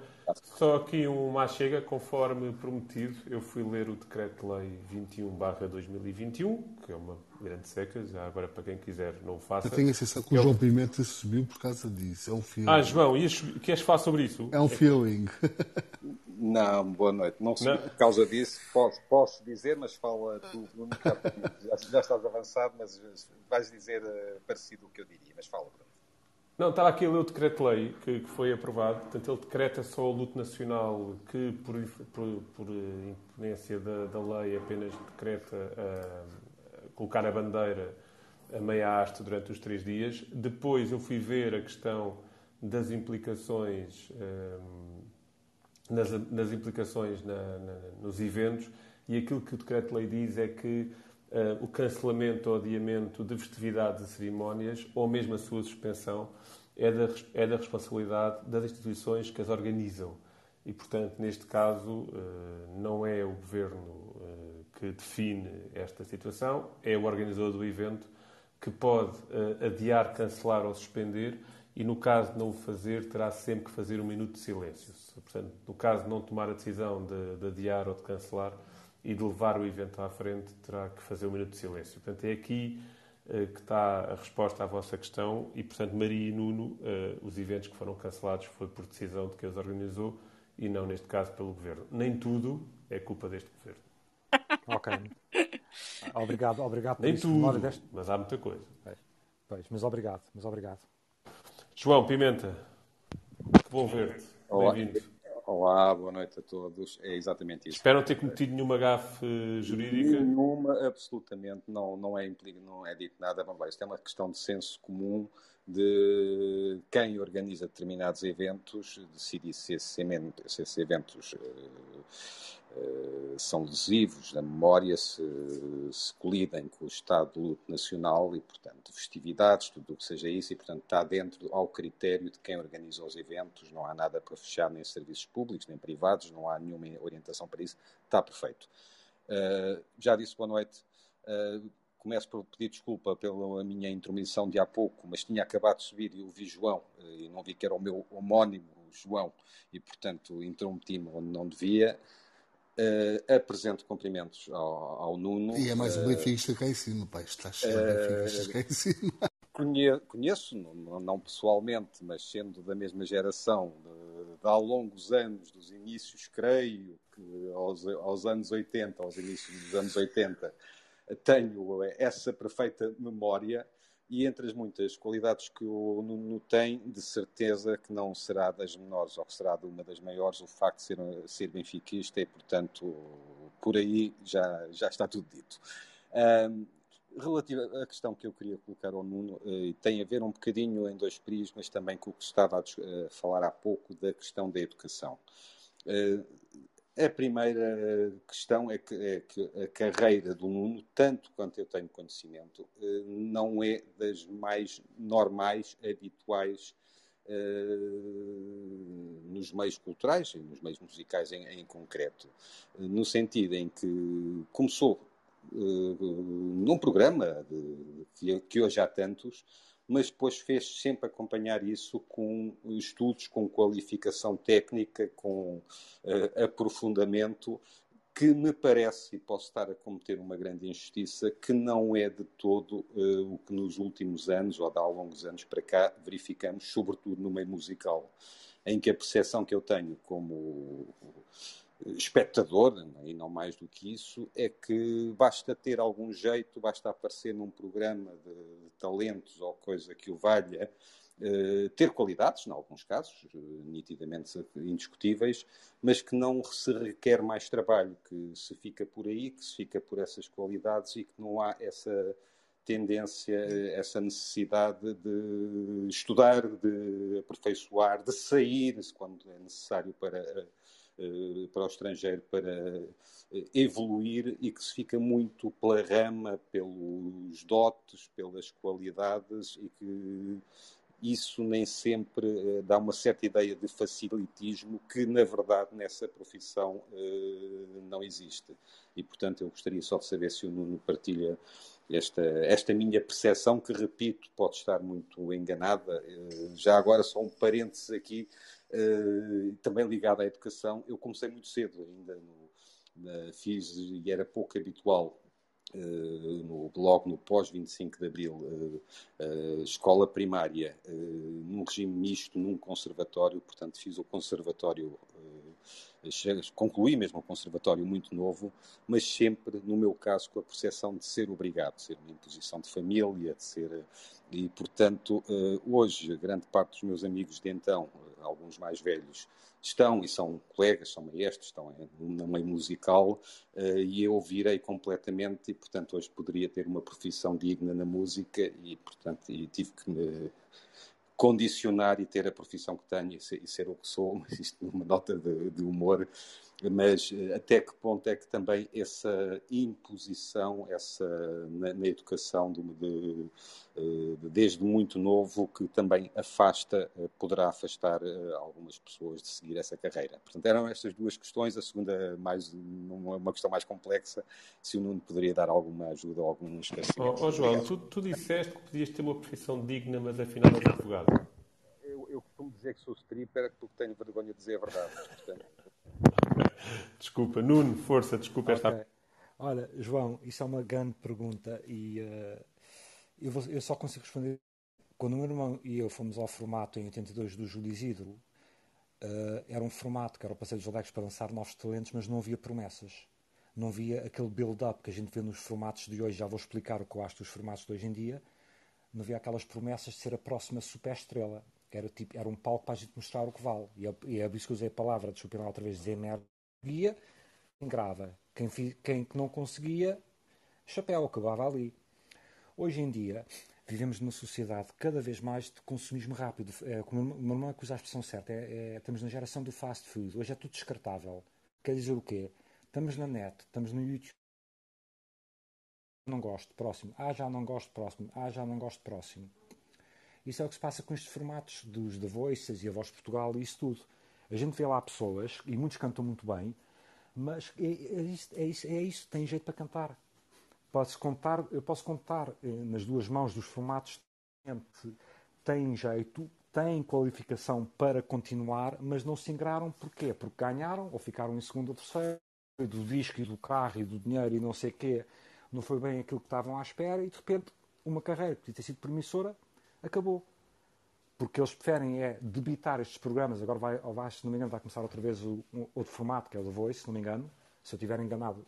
Só aqui uma chega, conforme prometido, eu fui ler o Decreto-Lei 21-2021, que é uma grande seca, já agora para quem quiser não o faça. Eu tenho a sensação que o Eu- João Pimenta subiu por causa disso. É um feeling. Ah, João, ias- queres falar sobre isso? É um feeling. Não, boa noite. Não sei Não. por causa disso. Posso, posso dizer, mas fala tu, Bruno. Já, já estás avançado, mas vais dizer eh, parecido o que eu diria. Mas fala, Bruno. Não, estava aqui a ler o decreto-lei que, que foi aprovado. Portanto, ele decreta só o luto nacional que, por, por, por imponência da, da lei, apenas decreta ah, colocar a bandeira a meia haste durante os três dias. Depois eu fui ver a questão das implicações, ah, nas, nas implicações na- na- nos eventos e aquilo que o decreto-lei diz é que ah, o cancelamento ou adiamento de festividades e cerimónias ou mesmo a sua suspensão é da, é da responsabilidade das instituições que as organizam. E, portanto, neste caso, ah, não é o governo ah, que define esta situação, é o organizador do evento que pode adiar, cancelar ou suspender e, no caso de não o fazer, terá sempre que fazer um minuto de silêncio. Portanto, no caso de não tomar a decisão de, de adiar ou de cancelar e de levar o evento à frente, terá que fazer um minuto de silêncio. Portanto, é aqui eh, que está a resposta à vossa questão e, portanto, Maria e Nuno, eh, os eventos que foram cancelados foi por decisão de quem os organizou e não, neste caso, pelo Governo. Nem tudo é culpa deste Governo. Ok. Obrigado, obrigado por Nem isso. Tudo, deste- mas há muita coisa. Pois, mas obrigado, mas obrigado. João Pimenta, que bom ver-te. Bem-vindo. Olá, boa noite a todos. É exatamente isso. Espero não ter cometido nenhuma gafe jurídica. Nenhuma, absolutamente, não, não, é, impli- não é dito nada. Vamos lá, isto é uma questão de senso comum de quem organiza determinados eventos, decidir se esses, eventos eh, são lesivos da memória, se, se colidem com o estado de luto nacional e, portanto, festividades, tudo o que seja isso, e, portanto, está dentro ao critério de quem organiza os eventos, não há nada para fechar, nem serviços públicos, nem privados, não há nenhuma orientação para isso, está perfeito. Uh, já disse boa noite. Uh, começo por pedir desculpa pela minha intromissão de há pouco, mas tinha acabado de subir e ouvi João uh, e não vi que era o meu homónimo João e, portanto, intrometi-me onde não devia. Uh, apresento cumprimentos ao, ao Nuno. E é mais um Uh, benfiquista cá em cima, pai. Está cheio de benfiquistas cá em cima. Conhe- Conheço, não, não pessoalmente, mas sendo da mesma geração, de, de há longos anos, dos inícios, creio que aos, aos anos 80, aos inícios dos anos 80, tenho essa perfeita memória e entre as muitas qualidades que o Nuno tem, de certeza que não será das menores ou que será de uma das maiores o facto de ser, ser benfiquista e, portanto, por aí já, já está tudo dito. Um, Relativa à questão que eu queria colocar ao Nuno, eh, tem a ver um bocadinho em dois prismas também com o que estava a, a falar há pouco da questão da educação. Eh, a primeira questão é que, é que a carreira do Nuno, tanto quanto eu tenho conhecimento, eh, não é das mais normais, habituais eh, nos meios culturais e nos meios musicais em, em concreto, no sentido em que começou eh, num programa de- que, que hoje há tantos, mas depois fez sempre acompanhar isso com estudos, com qualificação técnica, com eh, aprofundamento, que me parece, e posso estar a cometer uma grande injustiça, que não é de todo eh, o que nos últimos anos, ou de há longos anos para cá, verificamos, sobretudo no meio musical, em que a percepção que eu tenho como espectador, e não mais do que isso, é que basta ter algum jeito, basta aparecer num programa de, de talentos ou coisa que o valha, eh, ter qualidades, em alguns casos, eh, nitidamente indiscutíveis, mas que não se requer mais trabalho, que se fica por aí, que se fica por essas qualidades e que não há essa tendência, essa necessidade de estudar, de aperfeiçoar, de sair, quando é necessário para eh, para o estrangeiro para eh, evoluir e que se fica muito pela rama, pelos dotes, pelas qualidades e que isso nem sempre uh, dá uma certa ideia de facilitismo que, na verdade, nessa profissão não existe. E, portanto, eu gostaria só de saber se o Nuno partilha esta, esta minha percepção, que, repito, pode estar muito enganada. Já agora, só um parênteses aqui, também ligado à educação. Eu comecei muito cedo, ainda no, fiz, e era pouco habitual Uh, no, logo no pós-25 de Abril, uh, uh, escola primária, num regime misto, num conservatório, portanto fiz o conservatório, concluí mesmo o conservatório muito novo, mas sempre, no meu caso, com a percepção de ser obrigado, de ser uma imposição de família, de ser... E, portanto, hoje, grande parte dos meus amigos de então, alguns mais velhos, estão e são colegas, são maestros, estão no meio musical uh, e eu virei completamente e, portanto, hoje poderia ter uma profissão digna na música e, portanto, e tive que me condicionar e ter a profissão que tenho e ser, e ser o que sou, mas isto numa nota de, de humor mas eh, até que ponto é que também essa imposição, essa na, na educação de, de, eh, de, desde muito novo, que também afasta, eh, poderá afastar algumas pessoas de seguir essa carreira. Portanto, eram estas duas questões, a segunda mais uma questão mais complexa, se o Nuno poderia dar alguma ajuda ou algum esclarecimento. Oh, oh João, tu, tu disseste que podias ter uma profissão digna, mas afinal és advogado. Eu, eu costumo dizer que sou stripper porque tenho vergonha de dizer a verdade. Portanto, desculpa, Nuno, força, desculpa okay. esta. Olha, João, isso é uma grande pergunta e uh, eu, vou, eu, só consigo responder. Quando o meu irmão e eu fomos ao formato em 82 do Júlio Isidro, uh, era um formato que era o Passeio dos Alegres para lançar novos talentos, mas não havia promessas. Não havia aquele build-up que a gente vê nos formatos de hoje. Já vou explicar o que eu acho dos formatos de hoje em dia. Não havia aquelas promessas de ser a próxima super estrela. Era, tipo, era um palco para a gente mostrar o que vale. E é, e é por isso que usei a palavra, desculpem lá outra vez, dizer merda. Guia, grava. Quem, quem não conseguia, chapéu, acabava ali. Hoje em dia, vivemos numa sociedade cada vez mais de consumismo rápido. É, como o meu irmão usa a expressão certa, é, é, estamos na geração do fast food. Hoje é tudo descartável. Quer dizer o quê? Estamos na net, estamos no YouTube. Não gosto, próximo. Ah, já não gosto, próximo. Ah, já não gosto, próximo. Isso é o que se passa com estes formatos dos The Voices e a Voz Portugal e isso tudo. A gente vê lá pessoas, e muitos cantam muito bem, mas é, é, isso, é, é tem jeito para cantar. Posso contar, eu posso contar eh, nas duas mãos dos formatos têm jeito, têm qualificação para continuar, mas não se ingraram porquê? Porque ganharam ou ficaram em segundo ou terceiro, do disco e do carro e do dinheiro e não sei o quê, não foi bem aquilo que estavam à espera e de repente uma carreira que podia ter sido promissora acabou. Porque eles preferem é debitar estes programas. Agora vai, vai, se não me engano, vai começar outra vez o, um, outro formato, que é o The Voice, se não me engano. Se eu estiver enganado,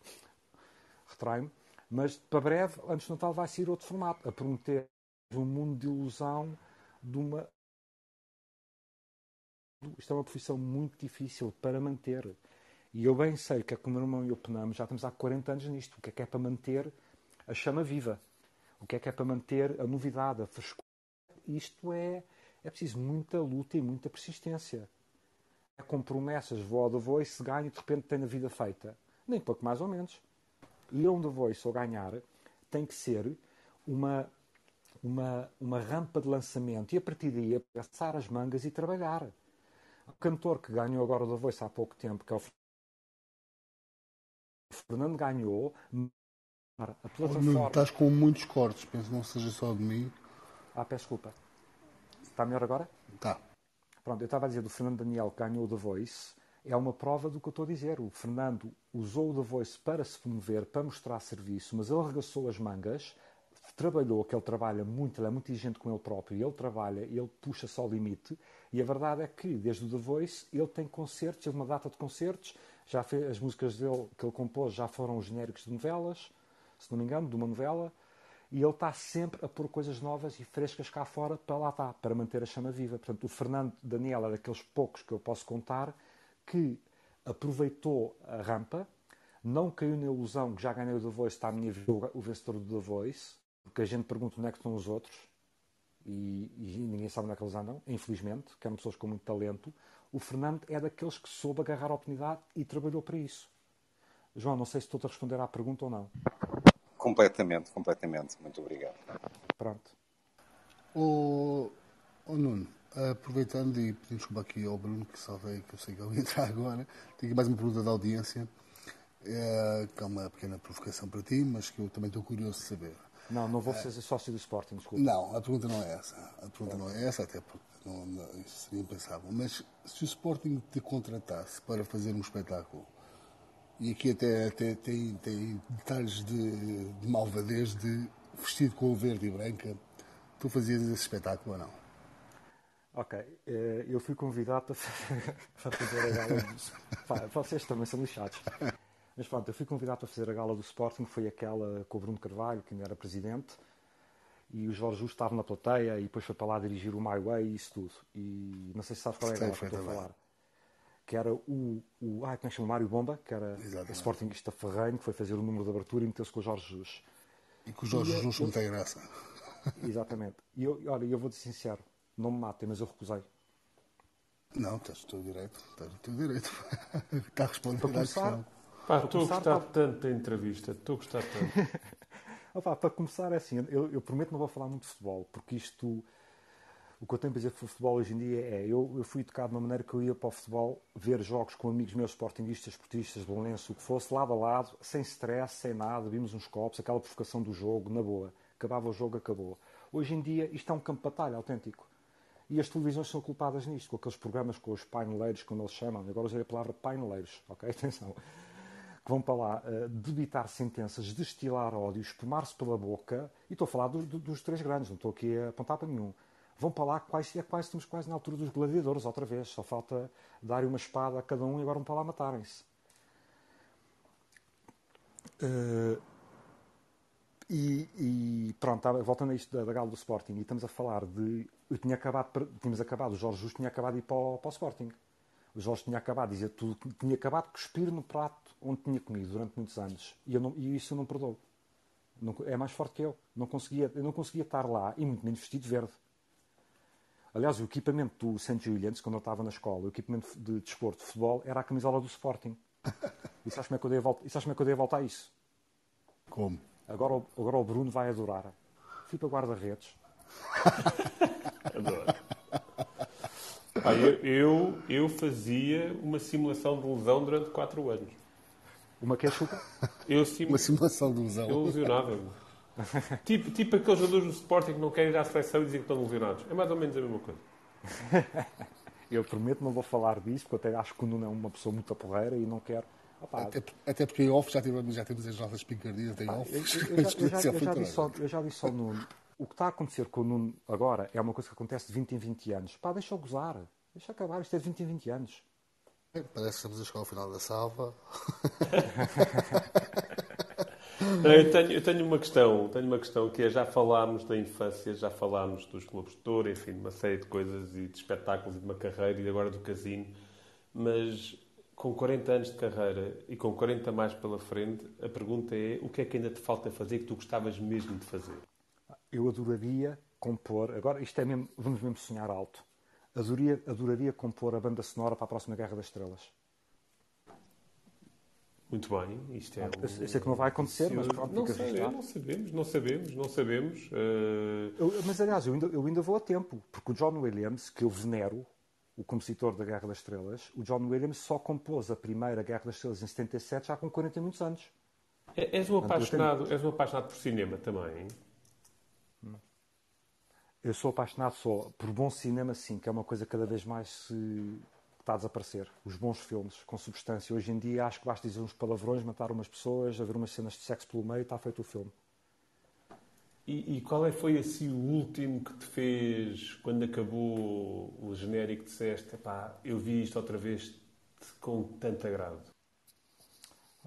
retrai-me. Mas para breve, antes do Natal, vai sair outro formato, a prometer um mundo de ilusão de uma. Isto é uma profissão muito difícil para manter. E eu bem sei que é que o meu irmão e o penamos, já estamos há 40 anos nisto. O que é que é para manter a chama viva? O que é que é para manter a novidade, a frescura? isto é, é preciso muita luta e muita persistência. É com promessas, vou ao The Voice, ganho e de repente tenho a vida feita. Nem pouco mais ou menos. Ir um The Voice ou ganhar tem que ser uma, uma, uma rampa de lançamento e a partir daí abraçar as mangas e trabalhar. O cantor que ganhou agora o The Voice há pouco tempo, que é o Fernando ganhou. A plataforma... estás com muitos cortes, penso não seja só de mim. Ah, peço desculpa. Está melhor agora? Está. Pronto, eu estava a dizer do Fernando Daniel que ganhou o The Voice. É uma prova do que eu estou a dizer. O Fernando usou o The Voice para se promover, para mostrar serviço, mas ele arregaçou as mangas, trabalhou, que ele trabalha muito, ele é muito exigente com ele próprio, ele trabalha, ele puxa só o limite, e a verdade é que, desde o The Voice, ele tem concertos, teve uma data de concertos, já fez, as músicas dele que ele compôs já foram os genéricos de novelas, se não me engano, de uma novela, e ele está sempre a pôr coisas novas e frescas cá fora para lá estar, para manter a chama viva. Portanto, o Fernando Daniel é daqueles poucos que eu posso contar que aproveitou a rampa, não caiu na ilusão que já ganhei o The Voice, está à minha o vencedor do The Voice, porque a gente pergunta onde é que estão os outros e, e ninguém sabe onde é que eles andam, infelizmente, que são pessoas com muito talento. O Fernando é daqueles que soube agarrar a oportunidade e trabalhou para isso. João, não sei se estou a responder à pergunta ou não. Completamente, completamente. Muito obrigado. Pronto. O, Oh, Nuno, aproveitando e pedindo desculpa aqui ao Bruno, que só veio, que eu sei que ele entrar agora, tenho aqui mais uma pergunta da audiência, é, que é uma pequena provocação para ti, mas que eu também estou curioso de saber. Não, não vou ser sócio do Sporting, desculpa. Não, a pergunta não é essa. A pergunta não é essa, até porque não, não, isso seria impensável. Mas se o Sporting te contratasse para fazer um espetáculo, e aqui até, até tem, tem detalhes de, de malvadez de vestido com o verde e branca, tu fazias esse espetáculo ou não? Ok, eh, eu fui convidado para fazer a gala. Pá, vocês também são lixados. Mas pronto, eu fui convidado para fazer a gala do Sporting, foi aquela com o Bruno Carvalho, que ainda era presidente, e o Jorge Justo estava na plateia e depois foi para lá dirigir o My Way e isso tudo. E não sei se sabes qual é a gala que estou a falar. Que era o, o ah, como é que chama? Mário Bomba, que era o Sportingista ferrenho, que foi fazer o número de abertura e meteu-se com o Jorge Jesus. E com o Jorge Jesus não tem graça. Exatamente. E eu, olha, eu vou ser sincero, não me matem, mas eu recusei. Não, estás no teu direito. Estás no teu direito. Está a responder para começar, Pá, estou a gostar tanto da entrevista. Estou a gostar tanto. Opa, para começar, é assim, eu, eu, prometo não vou falar muito de futebol, porque isto, o que eu tenho para dizer de futebol hoje em dia é, eu, eu fui educado de uma maneira que eu ia para o futebol ver jogos com amigos meus sportingistas, esportistas, belenenses, o que fosse, lado a lado, sem stress, sem nada, vimos uns copos, aquela provocação do jogo, na boa. Acabava o jogo, acabou. Hoje em dia, isto é um campo de batalha autêntico. E as televisões são culpadas nisto, com aqueles programas com os paineleiros, como eles chamam. Agora usei a palavra paineleiros, ok? Atenção que vão para lá uh, debitar sentenças, destilar ódio, espumar-se pela boca, e estou a falar do, do, dos três grandes, não estou aqui a apontar para nenhum. Vão para lá, quase, é quase, estamos quase na altura dos gladiadores, outra vez, só falta dar uma espada a cada um e agora vão para lá matarem-se. Uh, e, e, pronto, voltando a isto da, da gala do Sporting, e estamos a falar de. Eu tinha acabado, tínhamos acabado, o Jorge Justo tinha acabado de ir para o, para o Sporting. O Jorge tinha acabado de dizer tudo, tinha acabado de cuspir no prato onde tinha comido durante muitos anos. E, eu não, e isso eu não perdoo. Não, é mais forte que eu. Não conseguia, eu não conseguia estar lá, e muito menos vestido verde. Aliás, o equipamento do St. Julian's, quando eu estava na escola, o equipamento de desporto de, futebol, era a camisola do Sporting. E sabes como é que eu dei a volta, e sabes como é que eu dei a volta a isso? Como? Agora, agora o Bruno vai adorar. Fui para guarda-redes. Adoro. Ah, eu, eu, eu, fazia uma simulação de lesão durante 4 anos. Uma que é chupa? Eu sim, Uma simulação de lesão. Eu lesionava-me. tipo, tipo aqueles jogadores do Sporting que não querem ir à seleção e dizem que estão lesionados. É mais ou menos a mesma coisa. eu prometo não vou falar disso, porque eu até acho que o Nuno é uma pessoa muito porreira e não quero. Opa, até, até, porque em off já, tivemos, já temos as nossas picardias em off. Eu, eu, eu, já, eu, já, eu, já disse ao, eu já disse ao Nuno, o que está a acontecer com o Nuno agora é uma coisa que acontece de 20 em 20 anos. Pá, deixa-o gozar. Deixa acabar, isto é de 20 em 20 anos. Parece que estamos a chegar ao final da salva. Eu, tenho, eu tenho uma questão, tenho uma questão que é, já falámos da infância, já falámos dos clubes de touro, enfim, de uma série de coisas e de espetáculos e de uma carreira e agora do casino, mas com 40 anos de carreira e com 40 mais pela frente, a pergunta é o que é que ainda te falta fazer que tu gostavas mesmo de fazer? Eu adoraria compor, agora isto é mesmo, vamos mesmo sonhar alto adoraria, adoraria compor a banda sonora para a próxima Guerra das Estrelas. Muito bem, isto é. Um... Eu sei que não vai acontecer, mas pronto, não, sei, não sabemos, não sabemos, não sabemos. Uh... Eu, mas aliás, eu ainda, eu ainda vou a tempo, porque o John Williams, que eu venero, o compositor da Guerra das Estrelas, o John Williams só compôs a primeira Guerra das Estrelas em 77, já com 40 e muitos anos. É, és, um apaixonado, tenho... és um apaixonado por cinema também, hein? Eu sou apaixonado só por bom cinema, sim, que é uma coisa que cada vez mais se está a desaparecer. Os bons filmes, com substância. Hoje em dia acho que basta dizer uns palavrões, matar umas pessoas, haver umas cenas de sexo pelo meio está feito o filme. E, e, qual é, foi assim o último que te fez, quando acabou o genérico, disseste, pá, eu vi isto outra vez com tanto agrado?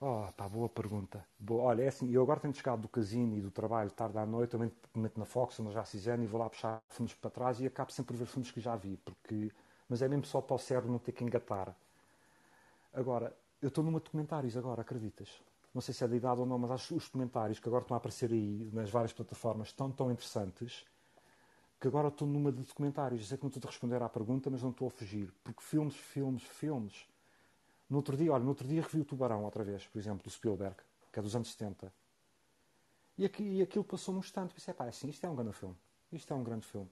Oh, pá, boa pergunta. Boa. Olha, é assim, eu agora tenho chegado do casino e do trabalho tarde à noite, também me meto na Fox, na já e vou lá puxar filmes para trás e acabo sempre por ver filmes que já vi, porque... mas é mesmo só para o cérebro não ter que engatar. Agora, eu estou numa documentários agora, acreditas? Não sei se é de idade ou não, mas acho os documentários que agora estão a aparecer aí nas várias plataformas estão tão interessantes que agora estou numa de documentários. Eu sei que não estou a responder à pergunta, mas não estou a fugir. Porque filmes, filmes, filmes no outro dia, olha, no outro dia revi o Tubarão outra vez, por exemplo, do Spielberg, que é dos anos 70. E, aqui, e aquilo passou-me um instante. Pensei, pá, assim, isto é um grande filme. Isto é um grande filme.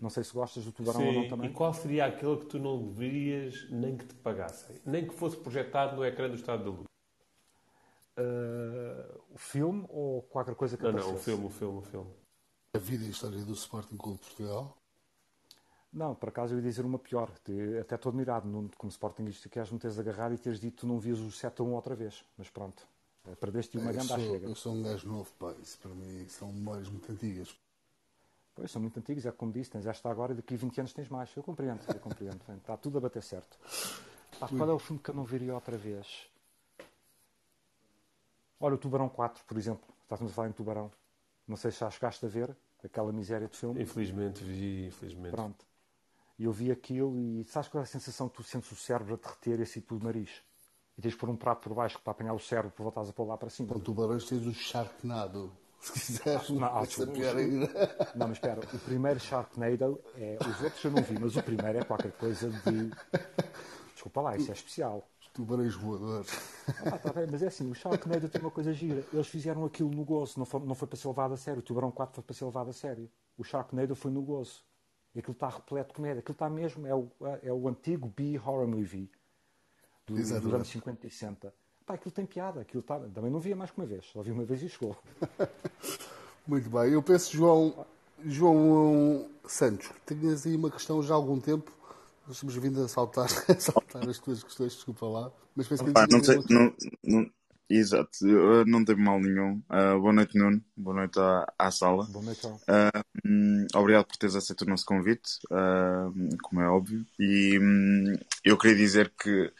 Não sei se gostas do tubarão Sim, ou não também. E qual seria aquele que tu não deverias nem que te pagassem? Nem que fosse projetado no ecrã do Estado da Luz? Uh, o filme ou qualquer coisa que Não, aparecesse? não, o filme, o filme, o filme. A vida e a história do Sporting Clube de Portugal. Não, por acaso eu ia dizer uma pior. Até estou admirado, Nuno, como Sportingista, que és me teres agarrado e teres dito que tu não vias o 7 a 1 outra vez. Mas pronto, perdeste uma à sou, chega. eu sou um gajo novo, pá. Isso para mim são memórias muito antigas. Pois, são muito antigos, é como disse, tens esta agora e daqui a 20 anos tens mais. Eu compreendo, eu compreendo. Está tudo a bater certo. Pá, qual é o filme que eu não viria outra vez? Olha, o Tubarão 4, por exemplo. Estás-nos a falar em Tubarão. Não sei se já chegaste a ver aquela miséria de filme. Infelizmente vi, infelizmente. Pronto. E eu vi aquilo e sabes qual é a sensação que tu sentes o cérebro a derreter e assim pelo nariz? E tens de pôr um prato por baixo para apanhar o cérebro para voltares a pôr lá para cima. Com tubarões tens o Sharknado. Se quiseres, Não, ah, essa pior ainda. Não, mas espera, o primeiro Sharknado é. Os outros eu não vi, mas o primeiro é qualquer coisa de. Desculpa lá, isso é especial. Tubarões voadores. Ah, tá bem, mas é assim, o Sharknado tem uma coisa gira. Eles fizeram aquilo no gozo, não foi, não foi para ser levado a sério. O Tubarão 4 foi para ser levado a sério. O Sharknado foi no gozo. E aquilo está repleto de comédia. Aquilo está mesmo, é o, é o antigo B-horror movie do, dos anos 50 e 60. Pá, aquilo tem piada. Aquilo está, também não via mais que uma vez. Só vi uma vez e chegou. Muito bem. Eu penso, João, João Santos, que tinhas aí uma questão já há algum tempo. Nós estamos vindo a saltar, a saltar as tuas questões, desculpa lá. Mas penso que Pá, não sei, não, não- exato, não tenho mal nenhum. Ah, boa noite, Nuno. Boa noite à, à sala. Bom noite, João. Ah, hum, obrigado por teres aceito o nosso convite, ah, como é óbvio. E hum, eu queria dizer que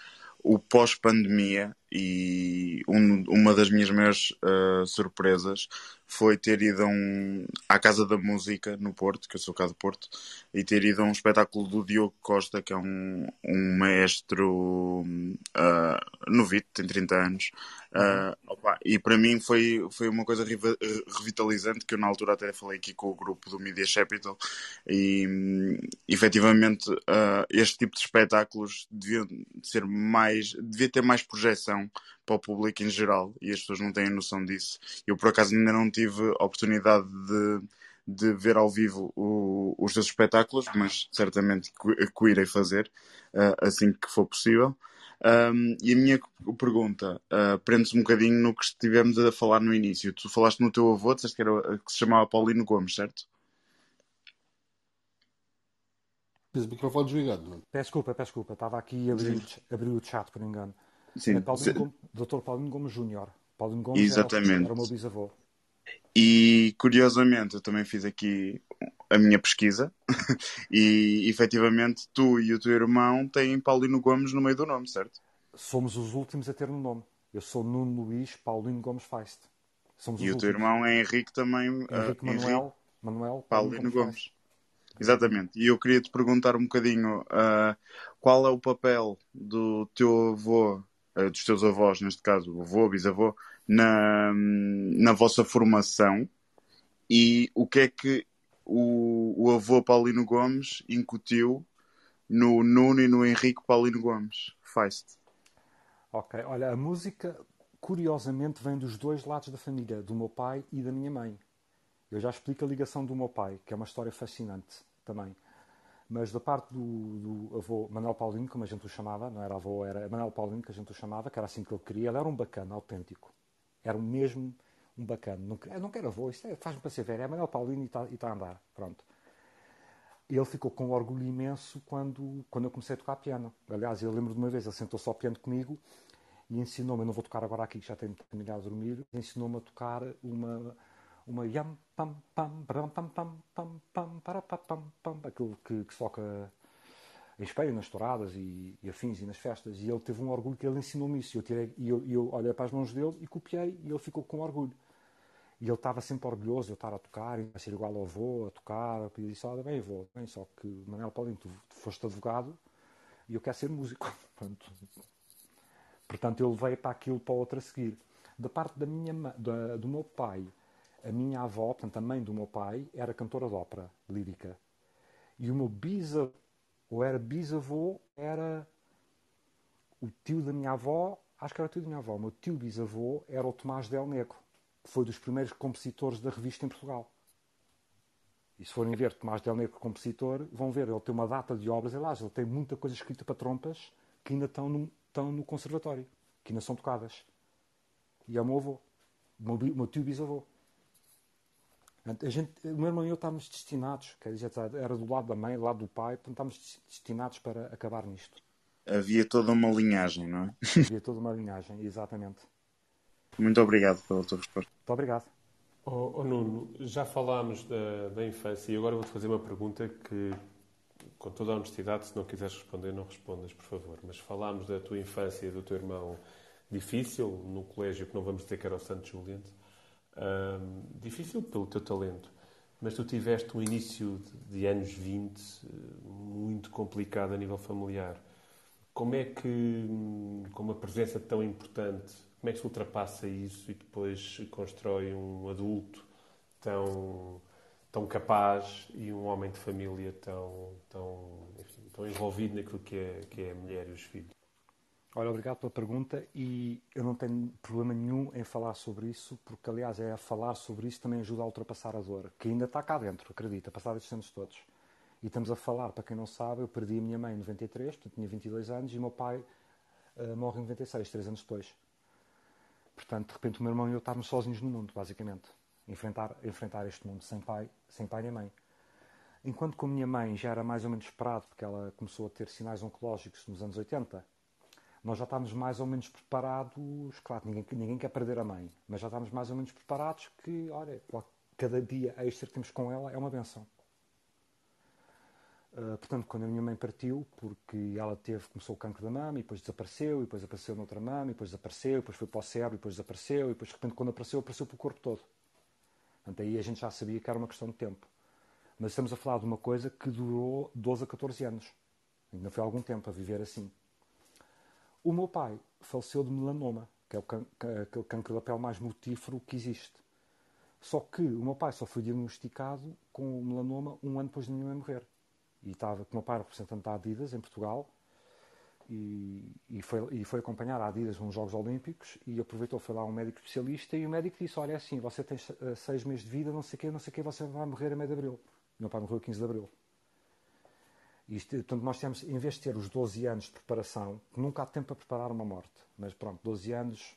o pós-pandemia e um- uma das minhas maiores ah, surpresas foi ter ido a um, à Casa da Música no Porto, que eu sou cá do Porto, e ter ido a um espetáculo do Diogo Costa, que é um, um maestro ah, novito, tem 30 anos. Ah, opa, e para mim foi, foi uma coisa revitalizante que eu na altura até falei aqui com o grupo do Media Capital e hum, efetivamente ah, este tipo de espetáculos deviam ser mais devia ter mais projeção para o público em geral e as pessoas não têm noção disso. Eu por acaso ainda não tive a oportunidade de, de ver ao vivo o- os seus espetáculos, mas certamente que, que o irei fazer ah, assim que for possível. Um, e a minha pergunta uh, prende-se um bocadinho no que estivemos a falar no início. Tu falaste no teu avô, disseste que, era, que se chamava Paulino Gomes, certo? Tens o microfone desligado, não? é? Peço desculpa, peço desculpa. Estava aqui a abrir, a abrir o chat, por engano. Sim. É Paulino Gomes, Dr. Paulino Gomes Júnior. Paulino Gomes Exatamente. Era, o- era o meu bisavô. E curiosamente, eu também fiz aqui a minha pesquisa e efetivamente tu e o teu irmão têm Paulino Gomes no meio do nome, certo? Somos os últimos a ter no nome. Eu sou Nuno Luís Paulino Gomes Feist. Somos E o teu últimos. irmão é Henrique também. ah, Henrique Manuel, Manuel Paulino Gomes. Feist. Exatamente. E eu queria te perguntar um bocadinho ah, qual é o papel do teu avô, ah, dos teus avós, neste caso, avô, bisavô, na, na vossa formação e o que é que o, o avô Paulino Gomes incutiu no Nuno e no Henrique Paulino Gomes. Feist. Ok, olha, a música curiosamente vem dos dois lados da família, do meu pai e da minha mãe. Eu já explico a ligação do meu pai, que é uma história fascinante também. Mas da parte do, do avô Manuel Paulino, como a gente o chamava, não era avô, era Manuel Paulino que a gente o chamava, que era assim que ele queria, ele era um bacana, autêntico. Era um mesmo um bacana. Não, eu não quero avô, isto é, faz-me para ser velho, é Manuel Paulino e está tá a andar. Pronto. Ele ficou com orgulho imenso quando, quando eu comecei a tocar piano. Aliás, eu lembro de uma vez, ele sentou-se ao piano comigo e ensinou-me, eu não vou tocar agora aqui já tenho terminado de dormir, ensinou-me a tocar uma, uma yam pam pam pam pam pam pam pam pam pam pam aquilo que, se toca em espelho nas touradas e, e afins e nas festas e ele teve um orgulho que ele ensinou-me isso eu, tirei, e eu, eu olhei para as mãos dele e copiei e ele ficou com orgulho e ele estava sempre orgulhoso de eu estar a tocar e a ser igual ao avô, a tocar e eu disse, olha bem avô, bem, só que Manuel Paulinho, tu, tu foste advogado e eu quero ser músico Portanto, Portanto, levei para aquilo para outra a seguir. Da parte da minha, da- do meu pai, a minha avó, portanto, a mãe do meu pai, era cantora de ópera lírica. E o meu bisavô, ou era bisavô, era o tio da minha avó, acho que era o tio da minha avó, meu tio bisavô era o Tomás Del Negro, que foi dos primeiros compositores da revista em Portugal. E se forem ver Tomás Del Negro, compositor, vão ver, ele tem uma data de obras, aliás, ele tem muita coisa escrita para trompas que ainda estão no, estão no conservatório, que ainda são tocadas. E é o meu avô, o meu, meu tio bisavô. A gente, o meu irmão e eu estávamos destinados, quer dizer, era do lado da mãe, do lado do pai, portanto estávamos destinados para acabar nisto. Havia toda uma linhagem, não é? Havia toda uma linhagem, exatamente. Muito obrigado pela tua resposta. Muito obrigado. Oh, oh Nuno, já falámos da, da infância e agora vou-te fazer uma pergunta que, com toda a honestidade, se não quiseres responder, não respondas, por favor. Mas falámos da tua infância e do teu irmão difícil, no colégio que não vamos dizer que era o Santo Juliente. Difícil pelo teu talento, mas tu tiveste um início de, de anos 20 eh, muito complicado a nível familiar. Como é que, com uma presença tão importante, como é que se ultrapassa isso e depois constrói um adulto tão, tão capaz e um homem de família tão, tão, enfim, tão envolvido naquilo que é, que é a mulher e os filhos? Olha, obrigado pela pergunta e eu não tenho problema nenhum em falar sobre isso, porque aliás é a falar sobre isso também ajuda a ultrapassar a dor, que ainda está cá dentro, acredita, passados estes anos todos. E estamos a falar, para quem não sabe, eu perdi a minha mãe em 93, portanto tinha 22 anos, e o meu pai uh, morre em 96, 3 anos depois. Portanto, de repente o meu irmão e eu estávamos sozinhos no mundo, basicamente. Enfrentar, enfrentar este mundo sem pai, sem pai nem mãe. Enquanto com a minha mãe já era mais ou menos esperado, porque ela começou a ter sinais oncológicos nos anos 80, nós já estávamos mais ou menos preparados, claro, ninguém, ninguém quer perder a mãe, mas já estávamos mais ou menos preparados que, olha, cada dia extra que temos com ela é uma benção. Uh, portanto, quando a minha mãe partiu, porque ela teve, começou o cancro da mama e depois desapareceu, e depois apareceu noutra mama, e depois desapareceu, e depois foi para o cérebro, e depois desapareceu, e depois de repente quando apareceu, apareceu para o corpo todo. Portanto, aí a gente já sabia que era uma questão de tempo. Mas estamos a falar de uma coisa que durou 12 a 14 anos. Ainda foi algum tempo a viver assim. O meu pai faleceu de melanoma, que é o can aquele cancro da pele mais mortífero que existe. Só que o meu pai só foi diagnosticado com melanoma um ano depois de minha mãe morrer e estava com o meu pai representante da Adidas em Portugal e, e, foi, e foi acompanhar a Adidas nos Jogos Olímpicos e aproveitou, foi lá um médico especialista e o médico disse, olha é assim, você tem eh, seis meses de vida, não sei o quê, não sei o quê, você vai morrer a meio de Abril. O meu pai morreu a 15 de Abril. E, portanto, nós temos, em vez de ter os 12 anos de preparação, nunca há tempo para preparar uma morte, mas pronto, 12 anos,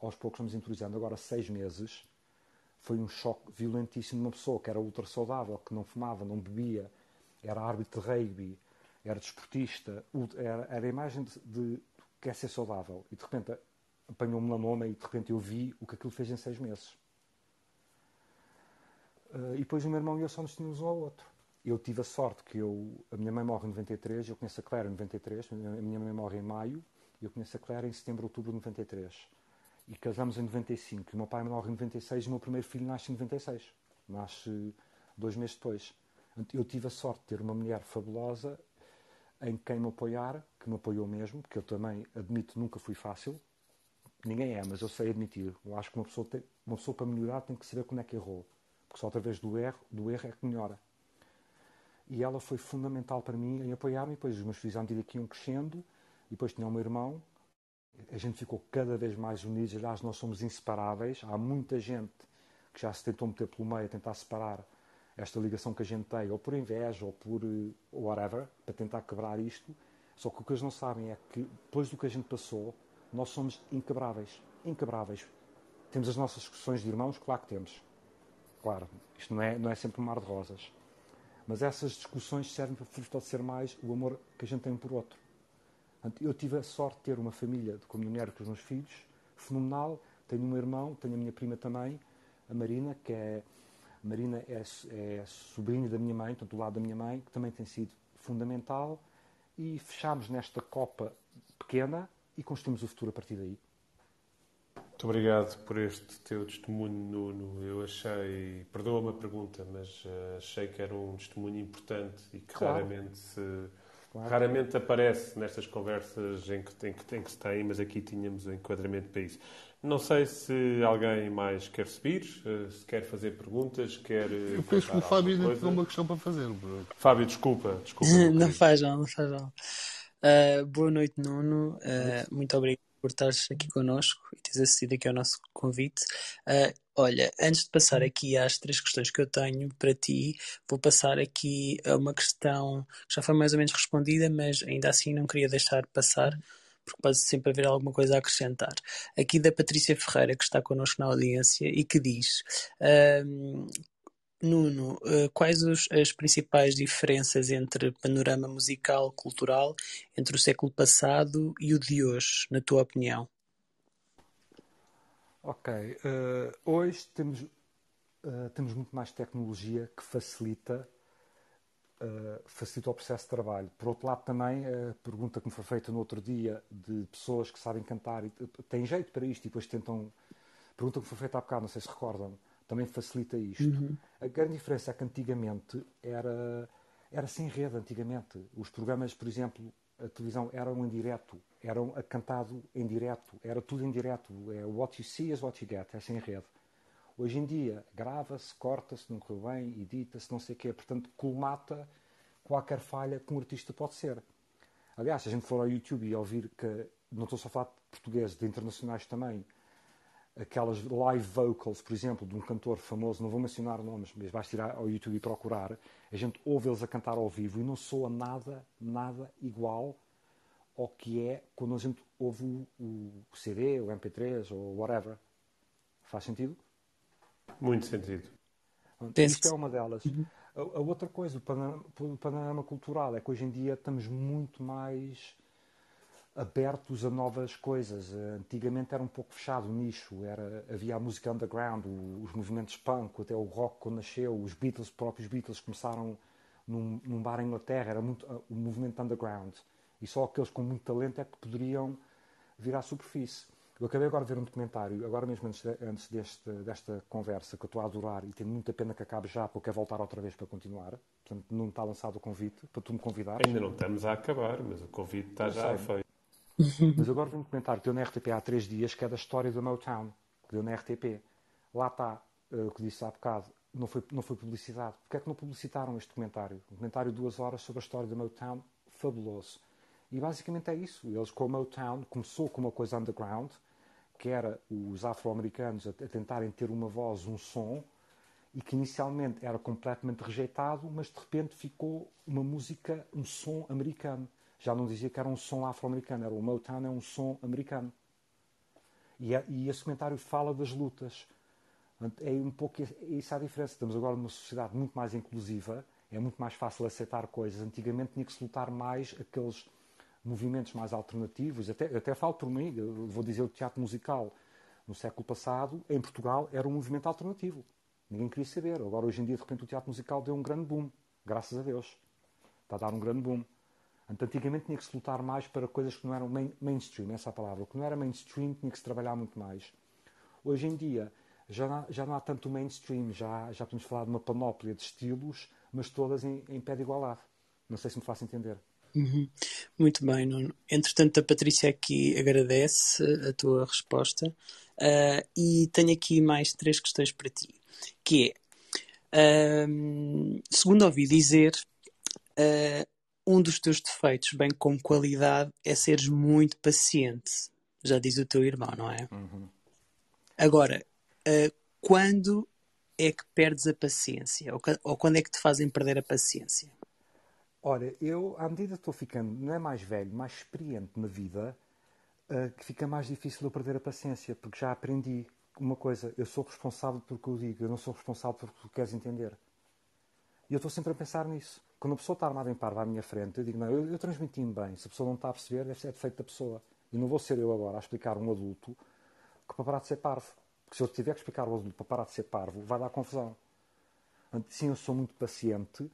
aos poucos vamos introduzindo. Agora, seis meses, foi um choque violentíssimo de uma pessoa que era ultra saudável, que não fumava, não bebia, era árbitro de rugby, era desportista, era, era a imagem de, de que é ser saudável. E de repente apanhou um melanoma e de repente eu vi o que aquilo fez em seis meses. Uh, e depois o meu irmão e eu só nos tínhamos um ao outro. Eu tive a sorte que eu, a minha mãe morre em 93, eu conheço a Claire em 93, a minha mãe morre em maio, eu conheço a Claire em setembro, outubro de 93. E casamos em 95. E o meu pai morre em 96 e o meu primeiro filho nasce em 96. Nasce dois meses depois. Eu tive a sorte de ter uma mulher fabulosa em quem me apoiar, que me apoiou mesmo, porque eu também admito nunca fui fácil. Ninguém é, mas eu sei admitir. Eu acho que uma pessoa, tem, uma pessoa para melhorar tem que saber como é que errou. Porque só através do erro, do erro é que melhora. E ela foi fundamental para mim em apoiar-me. Depois os meus filhos, à medida que iam crescendo, e depois tinha o meu irmão, a gente ficou cada vez mais unidos. Aliás, nós somos inseparáveis. Há muita gente que já se tentou meter pelo meio, tentar separar esta ligação que a gente tem, ou por inveja, ou por uh, whatever, para tentar quebrar isto. Só que o que eles não sabem é que, depois do que a gente passou, nós somos inquebráveis. Inquebráveis. Temos as nossas discussões de irmãos? Claro que temos. Claro, isto não é, não é sempre um mar de rosas. Mas essas discussões servem para fortalecer mais o amor que a gente tem um por outro. Eu tive a sorte de ter uma família de mulher com os meus filhos, fenomenal. Tenho um irmão, tenho a minha prima também, a Marina, que é Marina é, é sobrinha da minha mãe, do lado da minha mãe, que também tem sido fundamental. E fechámos nesta Copa pequena e construímos o futuro a partir daí. Muito obrigado por este teu testemunho, Nuno. Eu achei, perdoa-me a pergunta, mas uh, achei que era um testemunho importante e que claro. raramente se, claro. raramente aparece nestas conversas em que, em, que, em que se tem, mas aqui tínhamos um enquadramento para isso. Não sei se alguém mais quer subir, eh, se quer fazer perguntas, quer. Eh, Eu penso que o Fábio ainda tem uma questão para fazer. Bro. Fábio, desculpa. desculpa não faz mal, não faz mal. Uh, boa noite, Nuno. Uh, muito obrigado por estares aqui connosco e teres acedido aqui ao nosso convite. Uh, Olha, antes de passar aqui às três questões que eu tenho para ti, vou passar aqui a uma questão que já foi mais ou menos respondida, mas ainda assim não queria deixar passar, porque pode sempre haver alguma coisa a acrescentar. Aqui da Patrícia Ferreira, que está connosco na audiência e que diz: um, Nuno, uh, quais os, as principais diferenças entre panorama musical cultural entre o século passado e o de hoje, na tua opinião? Ok, uh, hoje temos, uh, temos muito mais tecnologia que facilita, facilita o processo de trabalho. Por outro lado, também, a pergunta que me foi feita no outro dia de pessoas que sabem cantar e têm jeito para isto e depois tentam. Pergunta que me foi feita há bocado, não sei se recordam também facilita isto. Uhum. A grande diferença é que antigamente era, era sem rede, antigamente. Os programas, por exemplo, a televisão eram em direto, eram cantado em direto, era tudo em direto. É what you see is what you get, é sem rede. Hoje em dia, grava-se, corta-se, não correu bem, edita-se, não sei o quê. Portanto, colmata qualquer falha que um artista pode ser. Aliás, se a gente for ao YouTube e ouvir que, não estou só a falar de português, de internacionais também, aquelas live vocals, por exemplo, de um cantor famoso, não vou mencionar nomes, mas basta ir ao YouTube e procurar, a gente ouve eles a cantar ao vivo e não soa nada, nada igual ao que é quando a gente ouve o, o CD, o MP3 ou whatever. Faz sentido? Muito sentido. Isto é uma delas. Uhum. A, a, outra coisa, o panorama, o panorama cultural, é que hoje em dia estamos muito mais abertos a novas coisas. Antigamente era um pouco fechado o nicho, era, havia a música underground, os movimentos punk, até o rock quando nasceu, os Beatles, os próprios Beatles começaram num, num bar em Inglaterra, era muito o movimento underground. E só aqueles com muito talento é que poderiam vir à superfície. Eu acabei agora de ver um documentário, agora mesmo antes, de, antes deste, desta conversa, que eu estou a adorar e tenho muita pena que acabe já, porque eu quero voltar outra vez para continuar. Portanto, não está lançado o convite para tu me convidares. Ainda não estamos a acabar, mas o convite está já feito. Mas agora vi um documentário que deu na RTP há três dias, que é da história da Motown, que deu na RTP. Lá está, uh, o que disse há bocado, não foi, não foi publicidade. Porquê é que não publicitaram este documentário? Um documentário de duas horas sobre a história da Motown, fabuloso. E basicamente é isso. Eles com a Motown começou com uma coisa underground, que era os afro-americanos a, a tentarem ter uma voz, um som, e que inicialmente era completamente rejeitado, mas de repente ficou uma música, um som americano já não dizia que era um som afro-americano, era o Motown é um som americano. E, é, e esse comentário fala das lutas. É um pouco isso a diferença. Estamos agora numa sociedade muito mais inclusiva, é muito mais fácil aceitar coisas. Antigamente tinha que se lutar mais aqueles movimentos mais alternativos. Até, até falo por mim, vou dizer o teatro musical no século passado, em Portugal, era um movimento alternativo. Ninguém queria saber. Agora, hoje em dia, de repente, o teatro musical deu um grande boom. Graças a Deus. Está a dar um grande boom. Antigamente tinha que se lutar mais para coisas que não eram main, mainstream, essa é a palavra. O que não era mainstream tinha que se trabalhar muito mais. Hoje em dia já não, já não há tanto mainstream, já, já podemos falar de uma panóplia de estilos, mas todas em, em pé de igualdade. Não sei se me faço entender. Uhum. Muito bem, Nuno. Entretanto, a Patrícia aqui agradece a tua resposta uh, e tenho aqui mais três questões para ti, que é, uh, segundo ouvi dizer, uh, um dos teus defeitos, bem como qualidade, é seres muito paciente. Já diz o teu irmão, não é? Uhum. Agora, uh, quando é que perdes a paciência? Ou, ou, quando é que te fazem perder a paciência? Olha, eu, à medida que estou ficando, não é mais velho, mais experiente na vida, uh, que fica mais difícil eu perder a paciência, porque já aprendi uma coisa, eu sou responsável pelo que eu digo, eu não sou responsável pelo que tu queres entender. E eu estou sempre a pensar nisso. Quando a pessoa está armada em parva à minha frente, eu digo, não, eu, eu transmiti-me bem. Se a pessoa não está a perceber, deve ser defeito da pessoa. E não vou ser eu agora a explicar a um adulto que para parar de ser parvo. Porque se eu tiver que explicar ao adulto para parar de ser parvo, vai dar confusão. Sim, eu sou muito paciente,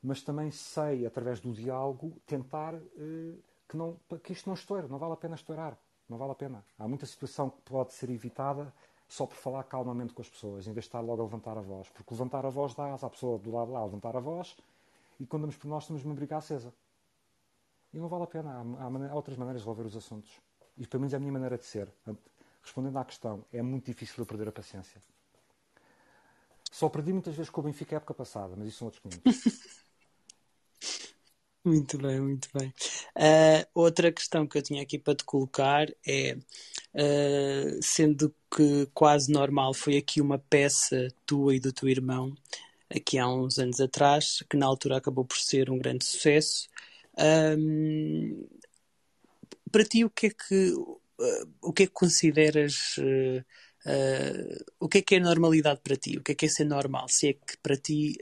mas também sei, através do diálogo, tentar eh, que, não, que isto não estoure. Não vale a pena estourar. Não vale a pena. Há muita situação que pode ser evitada só por falar calmamente com as pessoas, em vez de estar logo a levantar a voz. Porque levantar a voz dá à pessoa do lado lá levantar a voz e quando damos por nós temos uma briga acesa. E não vale a pena. Há, há, outras maneiras de resolver os assuntos. E pelo menos é a minha maneira de ser. Respondendo à questão, é muito difícil eu perder a paciência. Só perdi muitas vezes com o Benfica a época passada, mas isso são outros 500. muito bem, muito bem. Uh, outra questão que eu tinha aqui para te colocar é: uh, sendo que quase normal foi aqui uma peça tua e do teu irmão, aqui há uns anos atrás, que na altura acabou por ser um grande sucesso. Um, para ti, o que é que, uh, o que, é que consideras. Uh, uh, o que é que é normalidade para ti? O que é que é ser normal? Se é que para ti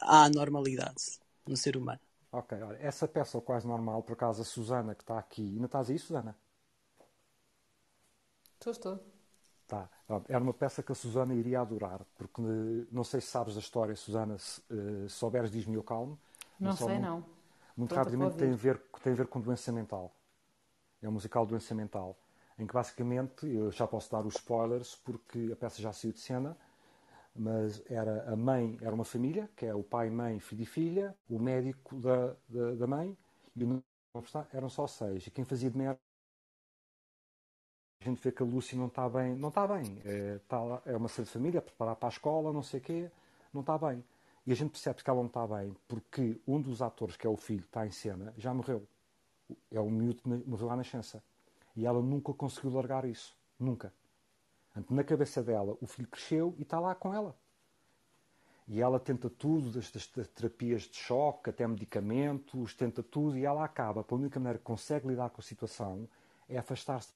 há normalidade no ser humano? Ok, olha, essa peça é quase normal, por acaso a Susana que está aqui. Ainda estás aí, Susana? Estou, estou. Tá. Era uma peça que a Susana iria adorar, porque não sei se sabes da história, Susana, se uh, souberes, diz-me eu calmo. Não sei, muito, não. Muito rapidamente tem a, ver, tem a ver com doença mental. É um musical doença mental, em que basicamente, eu já posso dar os spoilers, porque a peça já saiu de cena, mas era a mãe, era uma família, que é o pai, mãe, filho e filha, o médico da, da, da mãe, e o eram só seis. E quem fazia de merda a gente vê que a Lúcia não está bem, não está bem, é, está, é uma ser de família, preparar para a escola, não sei o quê, não está bem. E a gente percebe que ela não está bem porque um dos atores, que é o filho, está em cena, já morreu. É o miúdo que morreu à nascença. E ela nunca conseguiu largar isso. Nunca. Na cabeça dela, o filho cresceu e está lá com ela. E ela tenta tudo, das, terapias de choque, até medicamentos, tenta tudo, e ela acaba, pela única maneira que consegue lidar com a situação, é afastar-se.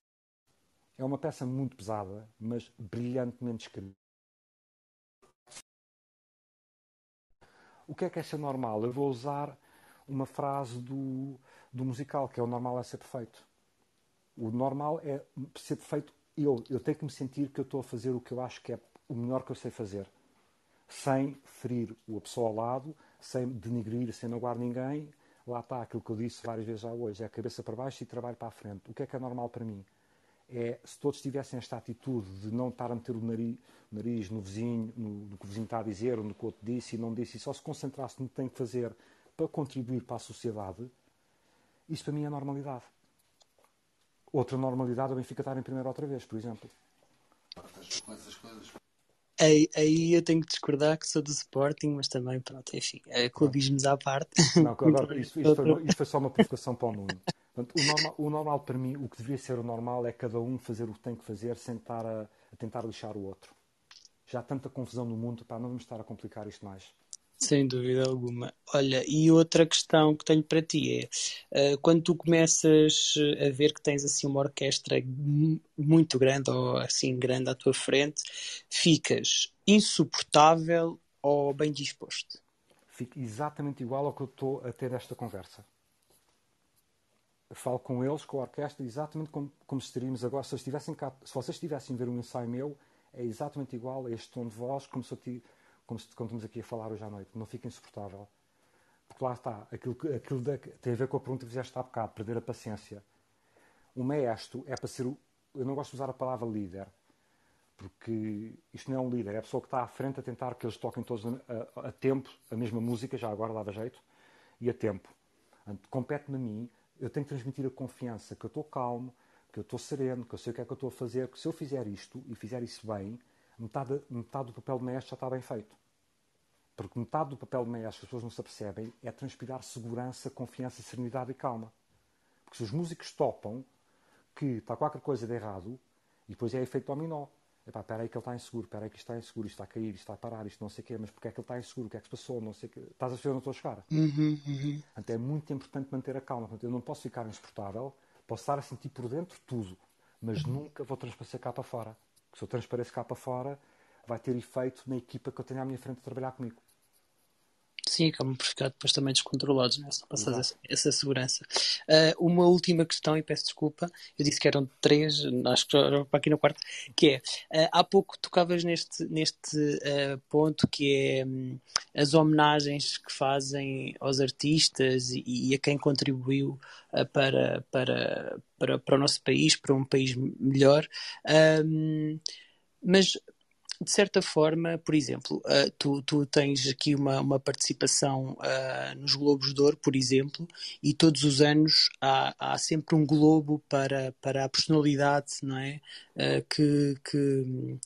É uma peça muito pesada, mas brilhantemente escrita. O que é que é ser normal? Eu vou usar uma frase do, do musical, que é o normal é ser perfeito. O normal é ser perfeito eu. Eu tenho que me sentir que eu estou a fazer o que eu acho que é o melhor que eu sei fazer. Sem ferir a pessoa ao lado, sem denigrir, sem magoar ninguém. Lá está aquilo que eu disse várias vezes já hoje. É a cabeça para baixo e trabalho para a frente. O que é que é normal para mim? É se todos tivessem esta atitude de não estar a meter o nariz, o nariz no vizinho, no, no, que o vizinho está a dizer, ou no que o outro disse e não disse, e só se concentrasse no que tem que fazer para contribuir para a sociedade, isso para mim é normalidade. Outra normalidade é o Benfica estar em primeiro outra vez, por exemplo. Aí, aí eu tenho que discordar que sou do Sporting, mas também, pronto, enfim, é clubismos à parte. Não, agora, isto, isto, foi, isto, foi, só uma provocação para o Nuno. Portanto, o, normal, o, normal, para mim, o que deveria ser o normal é cada um fazer o que tem que fazer sem estar a, a tentar lixar o outro. Já há tanta confusão no mundo, pá, não vamos estar a complicar isto mais. Sem dúvida alguma. Olha, e outra questão que tenho para ti é, uh, quando tu começas a ver que tens assim uma orquestra muito grande ou assim grande à tua frente, ficas insuportável ou bem disposto? Fico exatamente igual ao que eu estou a ter esta conversa. Falo com eles, com a orquestra, exatamente como, como estaríamos agora. Se, estivessem cá, se vocês estivessem a ver um ensaio meu, é exatamente igual a este tom de voz, como se eu como, como estamos aqui a falar hoje à noite, não fica insuportável. Porque lá está, aquilo, aquilo de, tem a ver com a pergunta que fizeste há bocado, perder a paciência. O maestro é para ser o. Eu não gosto de usar a palavra líder, porque isto não é um líder, é a pessoa que está à frente a tentar que eles toquem todos a, a, a tempo a mesma música, já agora dava jeito, e a tempo. Compete-me a mim, eu tenho que transmitir a confiança que eu estou calmo, que eu estou sereno, que eu sei o que é que eu estou a fazer, que se eu fizer isto e fizer isso bem, metade, metade do papel de maestro já está bem feito. Porque metade do papel de maestro, as pessoas não se apercebem, é transpirar segurança, confiança, serenidade e calma. Porque se os músicos topam que está qualquer coisa de errado, e depois é efeito dominó. Epá, espera aí que ele está inseguro, espera aí que isto está inseguro, isto está a cair, isto está a parar, isto não sei o quê, mas porque é que ele está inseguro, o que é que se passou, não sei o quê. Estás a ver onde estou a chegar? Uhum, uhum. Portanto, é muito importante manter a calma. Portanto, eu não posso ficar insuportável, posso estar a sentir por dentro tudo, mas uhum. nunca vou transparecer cá para fora se eu transpareço cá para fora, vai ter efeito na equipa que eu tenho à minha frente a trabalhar comigo. Sim, acabam por ficar depois também descontrolados, né? se não passas essa, essa, segurança. Uh, uma última questão, e peço desculpa, eu disse que eram três, acho que já para aqui no quarto, que é, uh, há pouco tocavas neste, neste uh, ponto que é um, as homenagens que fazem aos artistas e, e a quem contribuiu para, para, para, para o nosso país, para um país melhor. mas de certa forma, por exemplo, uh, tu, tu, tens aqui uma, uma participação uh, nos Globos de Ouro, por exemplo, e todos os anos há, há sempre um globo para, para a personalidade, não é? Uh, que, que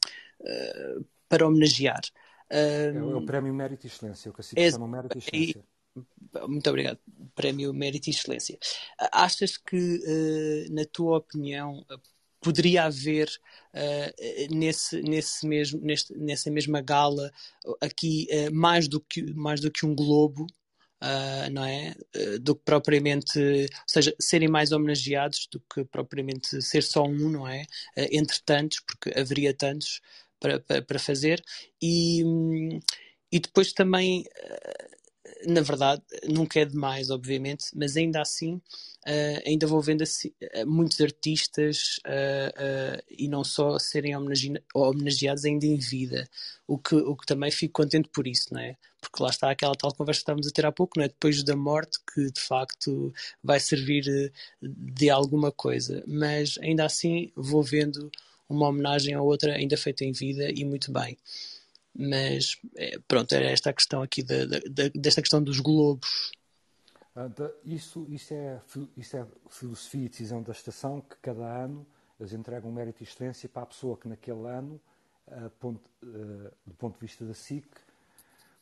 para homenagear. É, é, o Prémio Mérito e Excelência, o que se chama Mérito e Excelência. Muito obrigado. Prémio Mérito e Excelência. Achas que, na tua opinião, poderia haver uh, nesse, nesse mesmo, neste, nessa mesma gala aqui uh, mais, do que, mais do que um globo, uh, não é? do que propriamente, ou seja, serem mais homenageados do que propriamente ser só um, não é? entre tantos, porque haveria tantos para, para, para fazer. E, e depois também na verdade, nunca é demais, obviamente, mas ainda assim, uh, ainda vou vendo assim, uh, muitos artistas uh, e não só serem homenage homenageados ainda em vida, o que, o que também fico contente por isso, não é? Porque lá está aquela tal conversa que estávamos a ter há pouco, não é? Depois da morte, que de facto vai servir de alguma coisa, mas ainda assim vou vendo uma homenagem a outra ainda feita em vida e muito bem. Mas pronto, era esta a questão aqui desta questão dos globos. Isso, isso, é, isso é filosofia e decisão da estação que cada ano eles entregam um mérito e excelência para a pessoa que naquele ano, ponto, uh, do ponto de vista da SIC,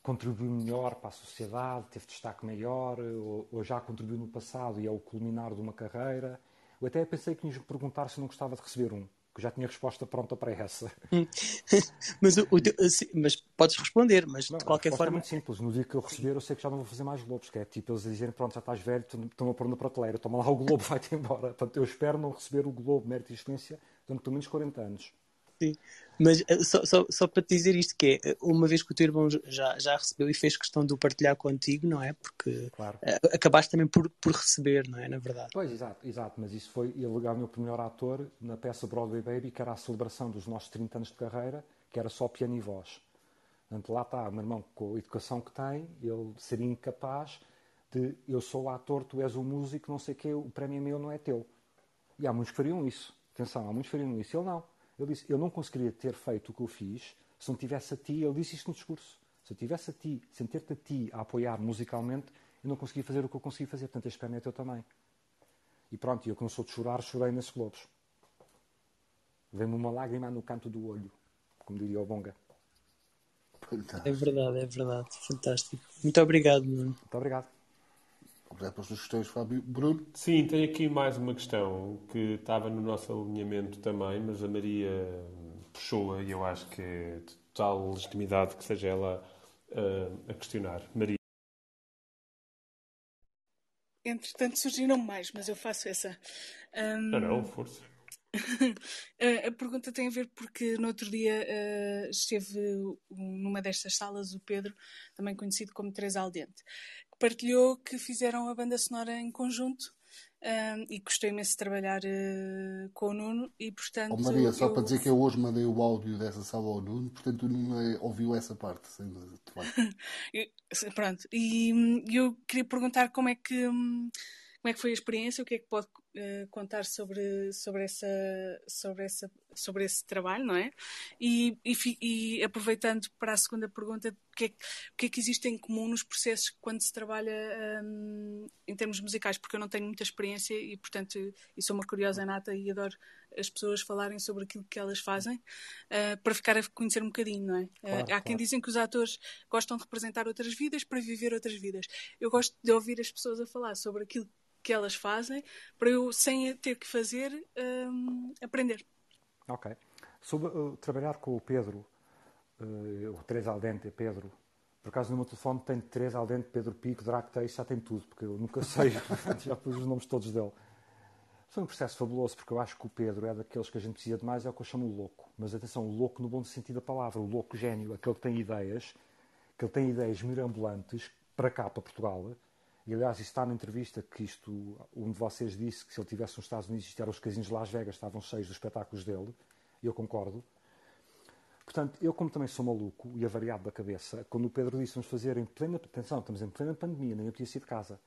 contribuiu melhor para a sociedade, teve destaque maior, ou, ou, já contribuiu no passado e é o culminar de uma carreira. Eu até pensei que ias perguntar se não gostava de receber um já tinha resposta pronta para essa. mas, o, o, mas podes responder, mas não, de qualquer forma. É muito simples. No dia que eu receber, eu sei que já não vou fazer mais globos, que é tipo eles dizerem: pronto, já estás velho, estão a pôr na prateleira, toma lá o globo, vai-te embora. Portanto, eu espero não receber o globo mérito e excelência durante pelo menos 40 anos. Sim. Mas eh, só, só, só para te dizer isto, que é, uma vez que o teu irmão já, já recebeu e fez questão de o partilhar contigo, não é? Porque claro. Eh, acabaste também por, por receber, não é? Na verdade. Pois, exato, exato. Mas isso foi, ele ganhou o melhor ator na peça Broadway Baby, que era a celebração dos nossos 30 anos de carreira, que era só piano e voz. Portanto, lá está, o meu irmão, com a educação que tem, ele seria incapaz de eu sou o ator, tu és o músico, não sei o quê, o prémio é meu, não é teu. E há muitos que fariam isso. Atenção, há muitos que fariam isso. Ele não. Ele disse: Eu não conseguiria ter feito o que eu fiz se não tivesse a ti. Ele disse isto no discurso. Se eu tivesse a ti, sem ter-te a ti a apoiar musicalmente, eu não conseguia fazer o que eu consegui fazer. Portanto, este prémio é teu também. E pronto, eu que não sou de chorar, chorei nesses globos. Vem-me uma lágrima no canto do olho, como diria o Bonga. É verdade, é verdade. Fantástico. Muito obrigado, Nuno. Muito obrigado. Obrigado pelas questões, Fábio. Bruno? Sim, tem aqui mais uma questão que estava no nosso alinhamento também, mas a Maria puxou-a e eu acho que é de total legitimidade que seja ela uh, a questionar. Maria. Entretanto surgiram mais, mas eu faço essa. Um... Não, não, força. a pergunta tem a ver porque no outro dia uh, esteve numa destas salas o Pedro, também conhecido como Teresa Aldente partilhou que fizeram a banda sonora em conjunto um, e gostei imenso de trabalhar uh, com o Nuno e portanto... Oh, Maria, só eu... para dizer que eu hoje mandei o áudio dessa sala ao Nuno, portanto o Nuno é, ouviu essa parte, sem dúvida. Pronto, e hum, eu queria perguntar como é que... Hum, como é que foi a experiência? O que é que pode uh, contar sobre, sobre, essa, sobre, essa, sobre esse trabalho, não é? E, e, e aproveitando para a segunda pergunta, o que, é, o que é que existe em comum nos processos quando se trabalha um, em termos musicais? Porque eu não tenho muita experiência e, portanto, e sou uma curiosa nata e adoro as pessoas falarem sobre aquilo que elas fazem uh, para ficar a conhecer um bocadinho, não é? Claro, uh, há claro. quem dizem que os atores gostam de representar outras vidas para viver outras vidas. Eu gosto de ouvir as pessoas a falar sobre aquilo que elas fazem para eu, sem ter que fazer, um, aprender. Ok. Sobre uh, trabalhar com o Pedro, uh, o Teresa Aldente, Pedro, por acaso no meu telefone tem Teresa Aldente, Pedro Pico, Dracteis, já tem tudo, porque eu nunca sei, já pus os nomes todos dele. Foi um processo fabuloso, porque eu acho que o Pedro é daqueles que a gente precisa de mais, é o que eu chamo louco. Mas atenção, louco no bom sentido da palavra, o louco gênio, aquele que tem ideias, que ele tem ideias mirambulantes para cá, para Portugal, e aliás, está na entrevista que isto, um de vocês disse que se ele tivesse nos Estados Unidos, isto eram os casinos de Las Vegas, estavam cheios dos espetáculos dele, e eu concordo. Portanto, eu como também sou maluco e avariado da cabeça, quando o Pedro disse vamos fazer em plena, atenção, estamos em plena pandemia, nem eu tinha sido de casa,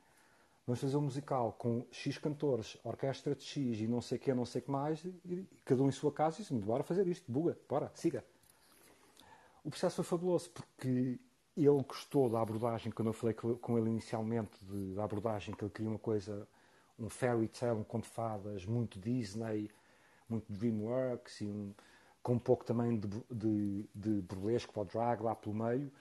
vamos fazer um musical com X cantores, orquestra de X e não sei o que, não sei o que mais, e, e cada um em sua casa e disse, bora fazer isto, buga, bora, siga. O processo foi fabuloso, porque ele gostou da abordagem, quando eu falei com ele inicialmente, de, da abordagem que ele queria uma coisa, um fairy tale, um conto de fadas, muito Disney, muito DreamWorks, e um, com um pouco também de, de, de burlesco para o drag lá pelo meio.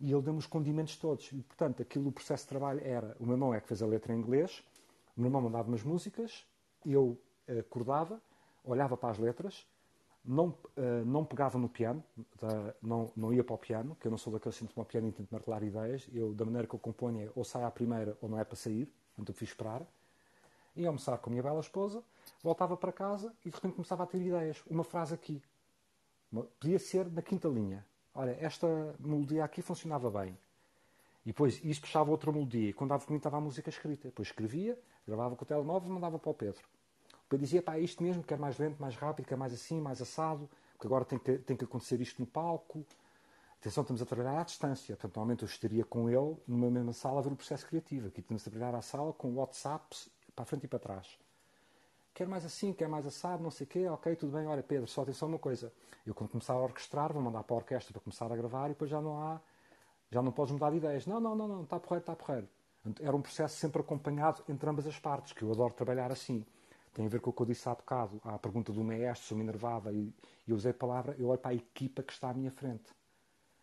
E ele deu-me os condimentos todos. E, portanto, aquilo, o processo de trabalho era: o meu irmão é que fez a letra em inglês, o meu irmão mandava umas músicas, eu acordava, olhava para as letras, não, uh, não pegava no piano, da, não, não ia para o piano, que eu não sou daqueles que sentam o piano e tento martelar ideias. Eu, da maneira que eu componho, é ou sai à primeira ou não é para sair, então fiz esperar. Ia almoçar com a minha bela esposa, voltava para casa e de repente começava a ter ideias. Uma frase aqui. Podia ser na quinta linha. Olha, esta melodia aqui funcionava bem. E depois isso puxava outra melodia. E quando dava comigo estava a música escrita. Depois escrevia, gravava com o telemóvel e mandava para o Pedro. Eu dizia, pá, é isto mesmo, quer mais lento, mais rápido, quer mais assim, mais assado, porque agora tem que, tem que acontecer isto no palco. Atenção, estamos a trabalhar à distância. Portanto, normalmente eu estaria com ele numa mesma sala a ver o processo criativo. Aqui estamos a trabalhar à sala com WhatsApps para a frente e para trás. Quer mais assim, quer mais assado, não sei o quê, ok, tudo bem, olha Pedro, só atenção uma coisa. Eu quando começar a orquestrar, vou mandar para a orquestra para começar a gravar e depois já não há, já não podes mudar de ideias. Não, não, não, não, está porreiro, está porreiro. Era um processo sempre acompanhado entre ambas as partes, que eu adoro trabalhar assim tem a ver com o que eu disse há bocado, à pergunta do maestro, se eu me enervava, e eu usei a palavra, eu olho para a equipa que está à minha frente.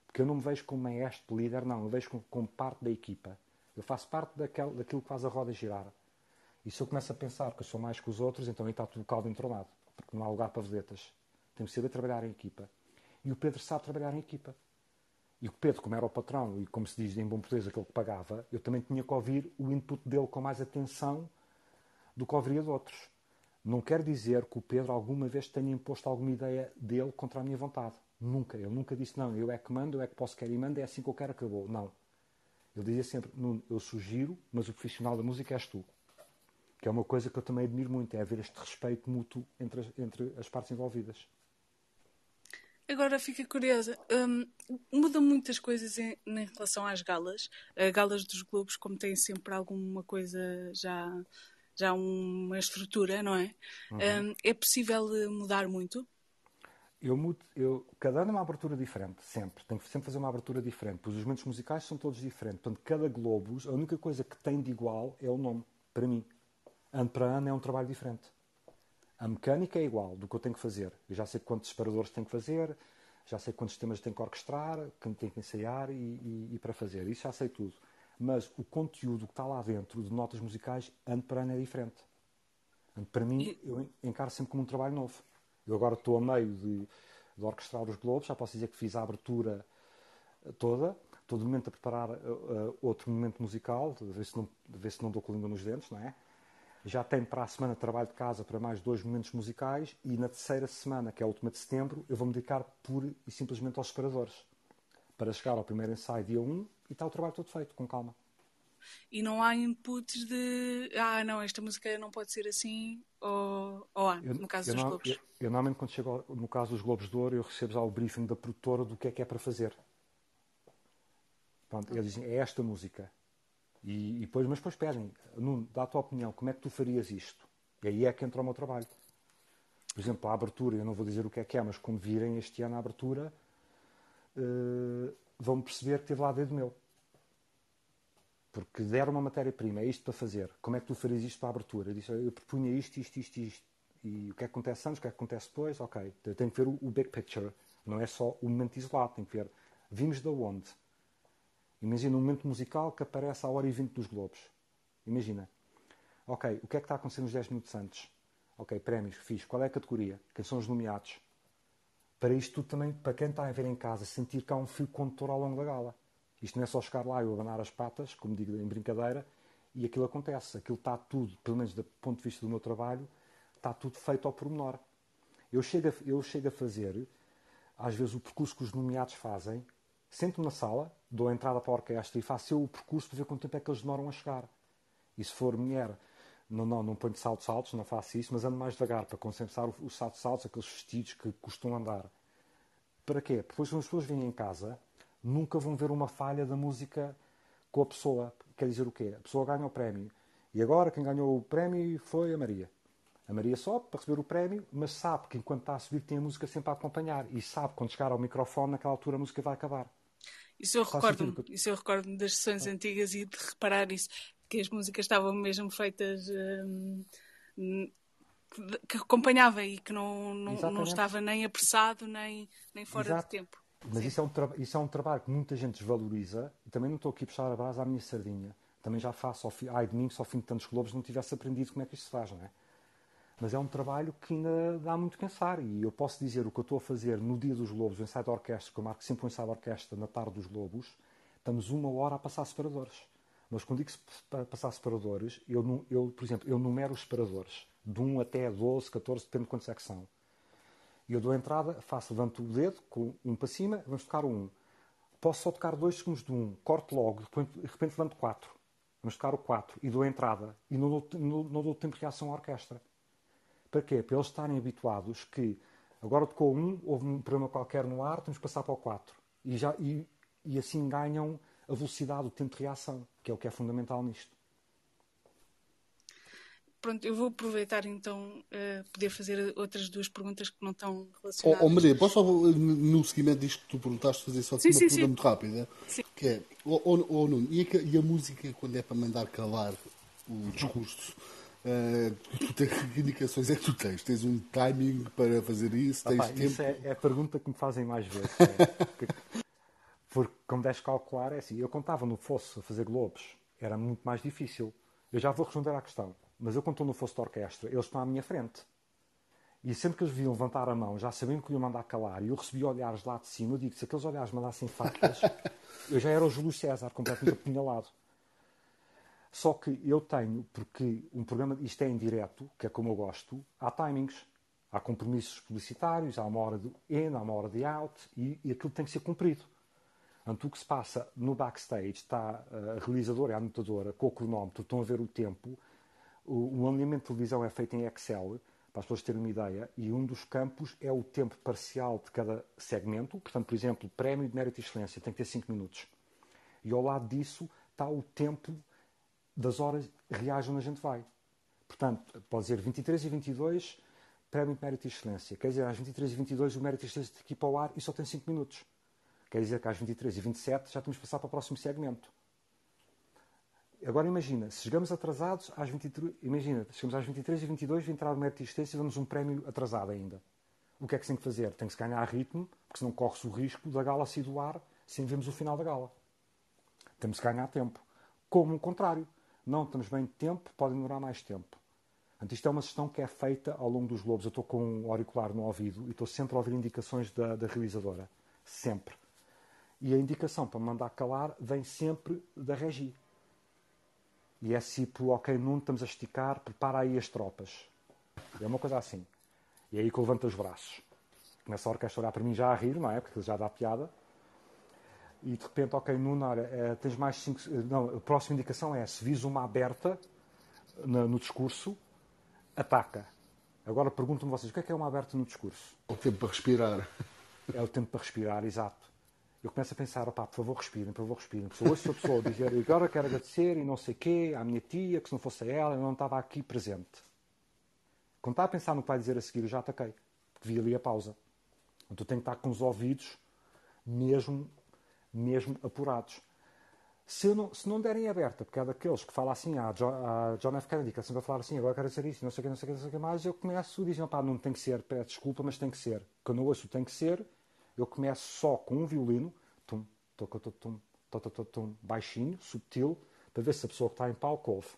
Porque eu não me vejo como maestro, líder, não, eu vejo como, como parte da equipa. Eu faço parte daquele, daquilo que faz a roda girar. E se eu começo a pensar que eu sou mais que os outros, então aí está tudo caldo entronado, porque não há lugar para vedetas. Temos que saber trabalhar em equipa. E o Pedro sabe trabalhar em equipa. E o Pedro, como era o patrão e como se diz em bom português, aquele que pagava, eu também tinha que ouvir o input dele com mais atenção do que ouviria de outros. Não quer dizer que o Pedro alguma vez tenha imposto alguma ideia dele contra a minha vontade. Nunca. Ele nunca disse, não, eu é que mando, eu é que posso querer e mando, é assim que eu quero, acabou. Não. Ele dizia sempre, Nuno, eu sugiro, mas o profissional da música és tu. Que é uma coisa que eu também admiro muito, é haver este respeito mútuo entre as, entre as partes envolvidas. Agora fica curiosa, um, muda muitas coisas em, em, relação às galas. As galas dos Globos, como têm sempre alguma coisa já já uma estrutura, não é? Uhum. Um, é possível mudar muito? Eu mudo, eu, cada ano é uma abertura diferente, sempre. Tenho que sempre fazer uma abertura diferente, pois os momentos musicais são todos diferentes. Portanto, cada Globos, a única coisa que tem de igual é o nome, para mim. Ano para ano é um trabalho diferente. A mecânica é igual do que eu tenho que fazer. Eu já sei quantos separadores tenho que fazer, já sei quantos temas tenho que orquestrar, que tenho que ensaiar e, e, e para fazer. Isso já sei tudo mas o conteúdo que está lá dentro de notas musicais, ano para ano, é diferente. Para mim, eu encaro sempre como um trabalho novo. Eu agora estou a meio de, de orquestrar os Globos, já posso dizer que fiz a abertura toda, estou de momento a preparar uh, outro momento musical, de ver, se não, ver se não dou com a língua nos dentes, não é? Já tenho para a semana de trabalho de casa para mais dois momentos musicais e na terceira semana, que é a última de setembro, eu vou me dedicar pura e simplesmente aos separadores. Para chegar ao primeiro ensaio dia 1 e está o trabalho todo feito, com calma. E não há inputs de ah, não, esta música não pode ser assim, ou, ou há, eu, no caso dos não, Globos? Eu, eu, normalmente, quando chego, ao, no caso dos Globos de Ouro, eu recebo já o briefing da produtora do que é que é para fazer. Pronto, eles dizem, é esta música. E, e depois, mas depois pedem, Nuno, dá a tua opinião, como é que tu farias isto? E aí é que entra o meu trabalho. Por exemplo, a abertura, eu não vou dizer o que é que é, mas quando virem este ano a abertura, uh, vão perceber que teve lá dedo meu. Porque deram uma matéria-prima, é isto para fazer. Como é que tu farias isto para a abertura? Eu disse, eu propunha isto, isto, isto, isto. E o que é que acontece antes, o que é que acontece depois? Ok, eu tenho que ver o, big picture. Não é só o momento isolado, tem que ver. Vimos de onde? Imagina um momento musical que aparece à hora e 20 dos Globos. Imagina. Ok, o que é que está a acontecer nos 10 minutos antes? Ok, prémios, fiz. Qual é a categoria? Quem são os nomeados? Para isto tudo também, para quem está a ver em casa, sentir que há um fio condutor ao longo da gala. Isto não é só chegar lá e abanar as patas, como digo em brincadeira, e aquilo acontece. Aquilo está tudo, pelo menos do ponto de vista do meu trabalho, está tudo feito ao pormenor. Eu chego a, eu chego a fazer, às vezes, o percurso que os nomeados fazem, sento-me na sala, dou a entrada para a orquestra e faço eu o percurso para ver quanto tempo é que eles demoram a chegar. E se for mulher, não, não, não ponho saltos altos, não faço isso, mas ando mais devagar para concentrar os saltos altos, aqueles vestidos que costumam andar. Para quê? Porque depois quando as pessoas vêm em casa, nunca vão ver uma falha da música com a pessoa. Quer dizer o quê? A pessoa ganha o prémio. E agora quem ganhou o prémio foi a Maria. A Maria sobe para receber o prémio, mas sabe que enquanto está a subir tem a música sempre a acompanhar. E sabe que quando chegar ao microfone, naquela altura a música vai acabar. Isso eu recordo-me recordo das sessões ah. antigas e de reparar isso que as músicas estavam mesmo feitas hum, que acompanhava e que não, não, não, estava nem apressado nem, nem fora Exato. de tempo. Mas isso é, um isso é um trabalho que muita gente desvaloriza e também não estou aqui a puxar a brasa à minha sardinha. Também já faço, ao fi... ai de mim, se ao fim de tantos globos não tivesse aprendido como é que isto se faz, não é? Mas é um trabalho que ainda dá muito cansar. E eu posso dizer o que eu estou a fazer no dia dos Globos, o ensaio de orquestra, que eu marco sempre o ensaio de orquestra na tarde dos Globos, estamos uma hora a passar separadores. Mas quando digo passar separadores, eu, eu, por exemplo, eu numero os separadores, de 1 até 12, 14, depende de quantos é que são. E eu dou a entrada, faço, levanto o dedo, com um para cima, vamos tocar 1. Posso só tocar 2 segundos de 1, corto logo, de repente, levanto 4. Vamos tocar o 4 e dou a entrada. E não dou, não, não dou tempo de reação à orquestra. Para quê? Para eles estarem habituados que agora tocou um, houve um problema qualquer no ar, temos que passar para o 4. E, já, e, e assim ganham a velocidade, o tempo de reação, que é o que é fundamental nisto. Pronto, eu vou aproveitar então uh, poder fazer outras duas perguntas que não estão relacionadas. Oh, oh Maria, posso só, no seguimento disto que tu perguntaste, fazer só sim, uma sim, pergunta sim. muito rápida? Sim. Que é, oh, oh, oh Nuno, e a, e a música quando é para mandar calar o discurso? Uh, que indicações é que tu tens? Tens um timing para fazer isso? Tens tempo? Isso é, é, a pergunta que me fazem mais vezes. É, porque, como deves calcular, é assim, eu contava no fosse a fazer globos, era muito mais difícil. Eu já vou responder à questão, mas eu quando estou no fosse de orquestra, eles estão à minha frente. E sempre que eles viam levantar a mão, já sabiam que iam mandar calar, e eu recebi olhares lá de cima, eu digo, se aqueles olhares mandassem facas, eu já era o Júlio César, completamente apunhalado. Só que eu tenho, porque um programa, isto é em direto, que é como eu gosto, há timings. Há compromissos publicitários, há uma hora de in, há uma hora de out, e, e aquilo tem que ser cumprido. Portanto, o que se passa no backstage está a realizadora e a anotadora com o cronómetro, estão a ver o tempo. O, o alinhamento de televisão é feito em Excel, para as pessoas terem uma ideia, e um dos campos é o tempo parcial de cada segmento. Portanto, por exemplo, prémio de mérito e excelência tem que ter 5 minutos. E ao lado disso está o tempo das horas reais onde a gente vai. Portanto, pode dizer 23 e 22, prémio de mérito e excelência. Quer dizer, às 23 e 22 o mérito e excelência tem que ir para o ar e só tem 5 minutos. Quer dizer que às 23 e 27 já temos passar para o próximo segmento. Agora imagina, se chegamos atrasados às 23, imagina, chegamos às 23 e 22, entrar o mérito e excelência e damos um prémio atrasado ainda. O que é que se tem que fazer? Tem que se ganhar ritmo, porque senão corre-se o risco da gala sair do ar sem vermos o final da gala. Temos que ganhar tempo. Como o contrário não estamos bem de tempo, pode demorar mais tempo. Portanto, isto é uma gestão que é feita ao longo dos globos. Eu estou com um auricular no ouvido e estou sempre a ouvir indicações da, da realizadora. Sempre. E a indicação para mandar calar vem sempre da regi. E é tipo, ok, Nuno, estamos a esticar, prepara aí as tropas. É uma coisa assim. E é aí que eu levanto os braços. Começa a orquestra a olhar para mim já a rir, não é? Porque já dá piada e de repente, ok, Nuno, olha, é, tens mais cinco. Não, a próxima indicação é: se vis uma aberta no, no discurso, ataca. Agora pergunto-me vocês: o que é que é uma aberta no discurso? O tempo para respirar. É o tempo para respirar, exato. Eu começo a pensar: opá, por favor, respirem, por favor, respirem. Eu ouço a pessoa dizer agora quero agradecer e não sei quê à minha tia, que se não fosse ela, eu não estava aqui presente. Quando está a pensar no que vai dizer a seguir, eu já ataquei, porque vi ali a pausa. Então eu tenho que estar com os ouvidos mesmo mesmo apurados. Se não, se não derem aberta, porque é daqueles que falam assim, a John F. Kennedy, que é sempre a falar assim, agora quero dizer isso, não sei o não sei o que, não sei o que mais, eu começo a dizer, pá, não tem que ser, peço desculpa, mas tem que ser. Quando eu ouço tem que ser, eu começo só com um violino, tum, tum, tum, tum, baixinho, subtil, para ver se a pessoa que está em palco ouve.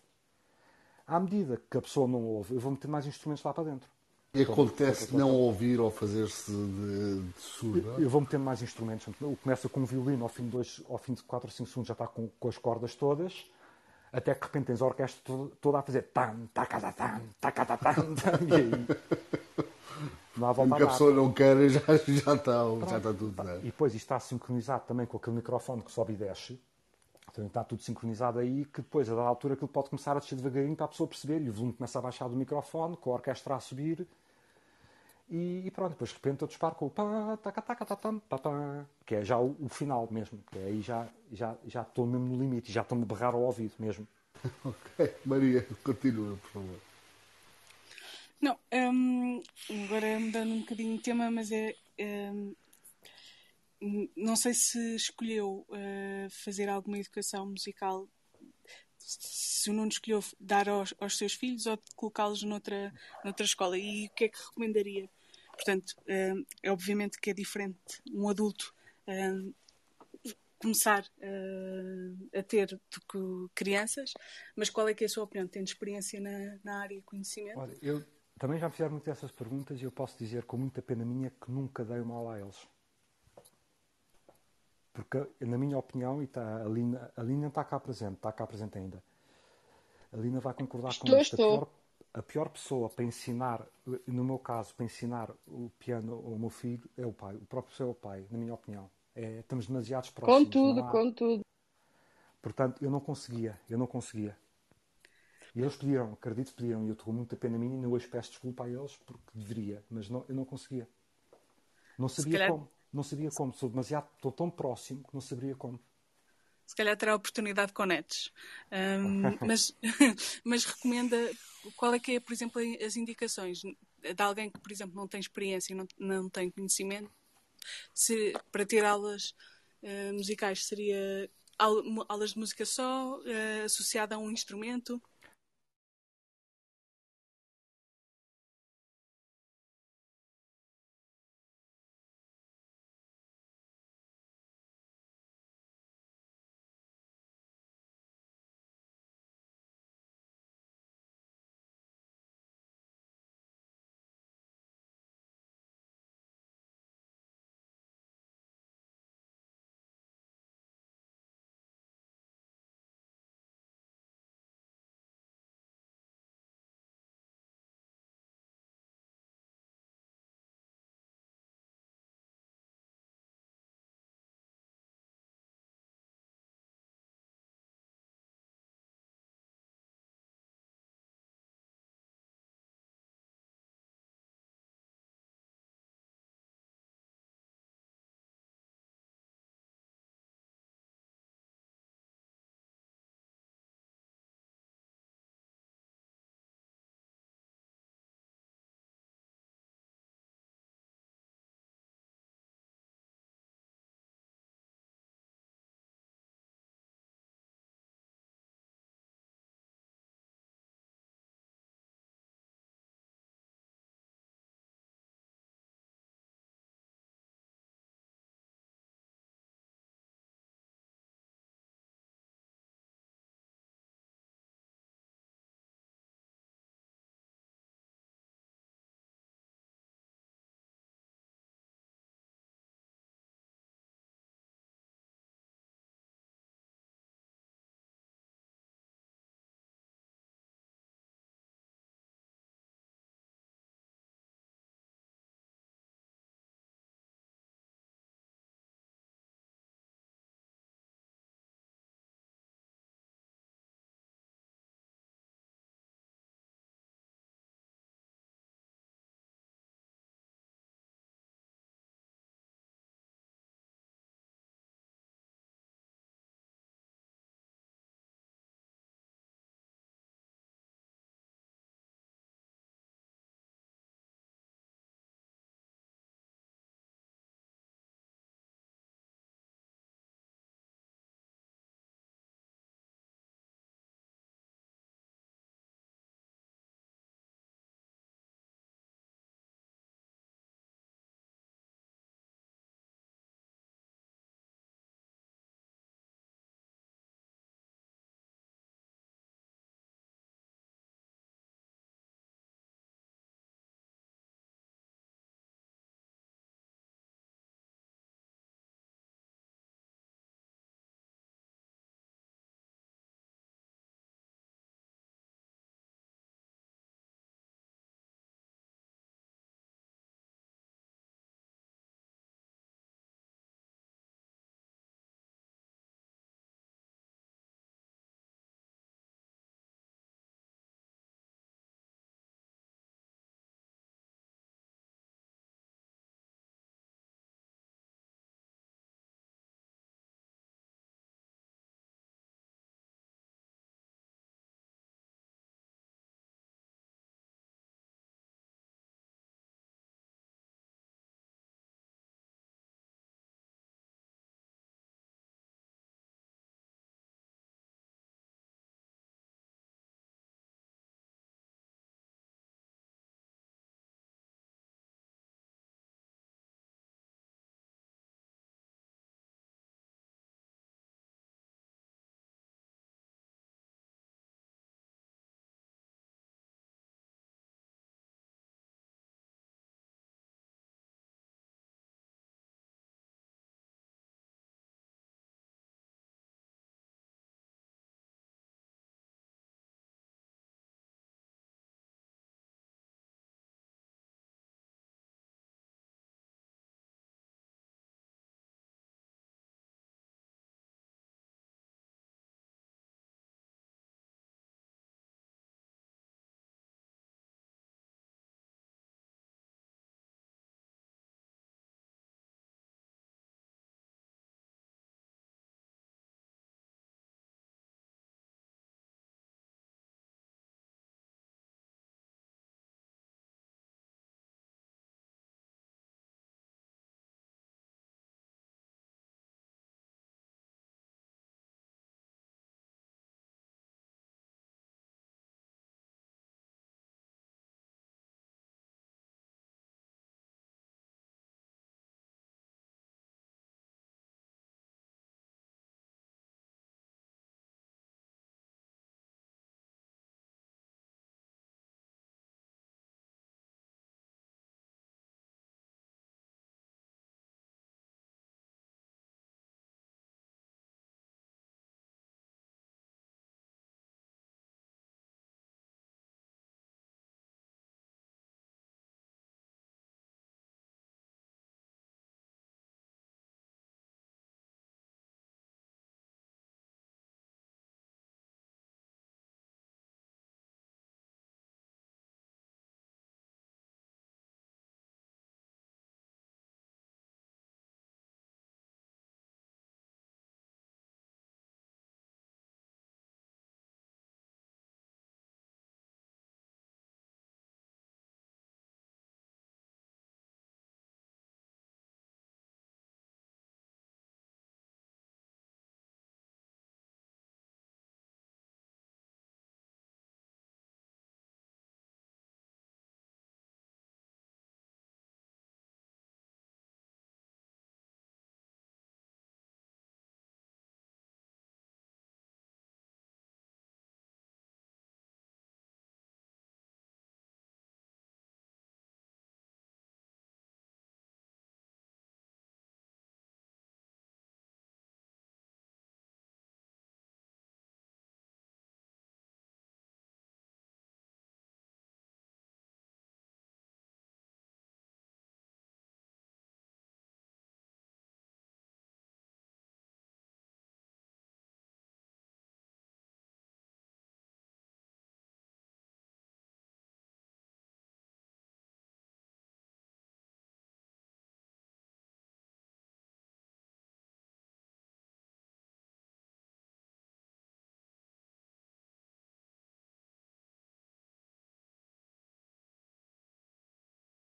À medida que a pessoa não ouve, eu vou meter mais instrumentos lá para dentro. E acontece não ouvir ou fazer-se de, de surdo? Eu vou metendo mais instrumentos. Começa com um violino, ao fim de, dois, ao fim de 4 ou 5 segundos já está com, com as cordas todas, até que de repente tens a orquestra toda, toda a fazer tam, tacata, tam, tacata, tam, tam, e aí não há volta a, a pessoa não quer já, já, está, já está tudo. Né? E depois isto está sincronizado também com aquele microfone que sobe e desce. Então está tudo sincronizado aí, que depois, a dada altura, aquilo pode começar a descer devagarinho para a pessoa perceber e o volume começa a baixar do microfone, com a orquestra a subir e, e, pronto, depois de repente eu disparo com o pá, taca, taca, tatam, papá, que é já o, o, final mesmo, que é aí já, já, já estou mesmo no limite, já estou-me a berrar ao ouvido mesmo. ok, Maria, continua, por favor. Não, um, agora mudando um bocadinho de tema, mas é. Um, não sei se escolheu uh, fazer alguma educação musical, se o Nuno escolheu dar aos, aos seus filhos ou colocá-los noutra, noutra escola e o que é que recomendaria Portanto, eh, é obviamente que é diferente um adulto eh, começar eh, a ter do que crianças, mas qual é que é a sua opinião? Tendo experiência na, na área de conhecimento? Olha, eu Também já me fizeram muitas essas perguntas e eu posso dizer com muita pena minha que nunca dei uma aula a eles. Porque, na minha opinião, e está, a, Lina, a Lina está cá presente, está cá presente ainda. A Lina vai concordar Estou, com isto. A estou. pior, a pior pessoa para ensinar, no meu caso, para ensinar o piano ao meu filho é o pai. O próprio pessoa é o pai, na minha opinião. É, estamos demasiados próximos. Com tudo, não há- com tudo. Portanto, eu não conseguia, eu não conseguia. E eles pediram, acredito pediram, e eu estou com muita pena minha, e hoje peço desculpa a eles porque deveria, mas não, eu não conseguia. Não sabia calhar- como, não sabia como, sou demasiado, estou tão próximo que não saberia como. Se calhar terá oportunidade com netos. Ahm, mas, mas recomenda qual é que é, por exemplo, as indicações de alguém que, por exemplo, não tem experiência e não, não tem conhecimento, se para ter aulas eh, musicais seria aulas de música só, eh, associada a um instrumento?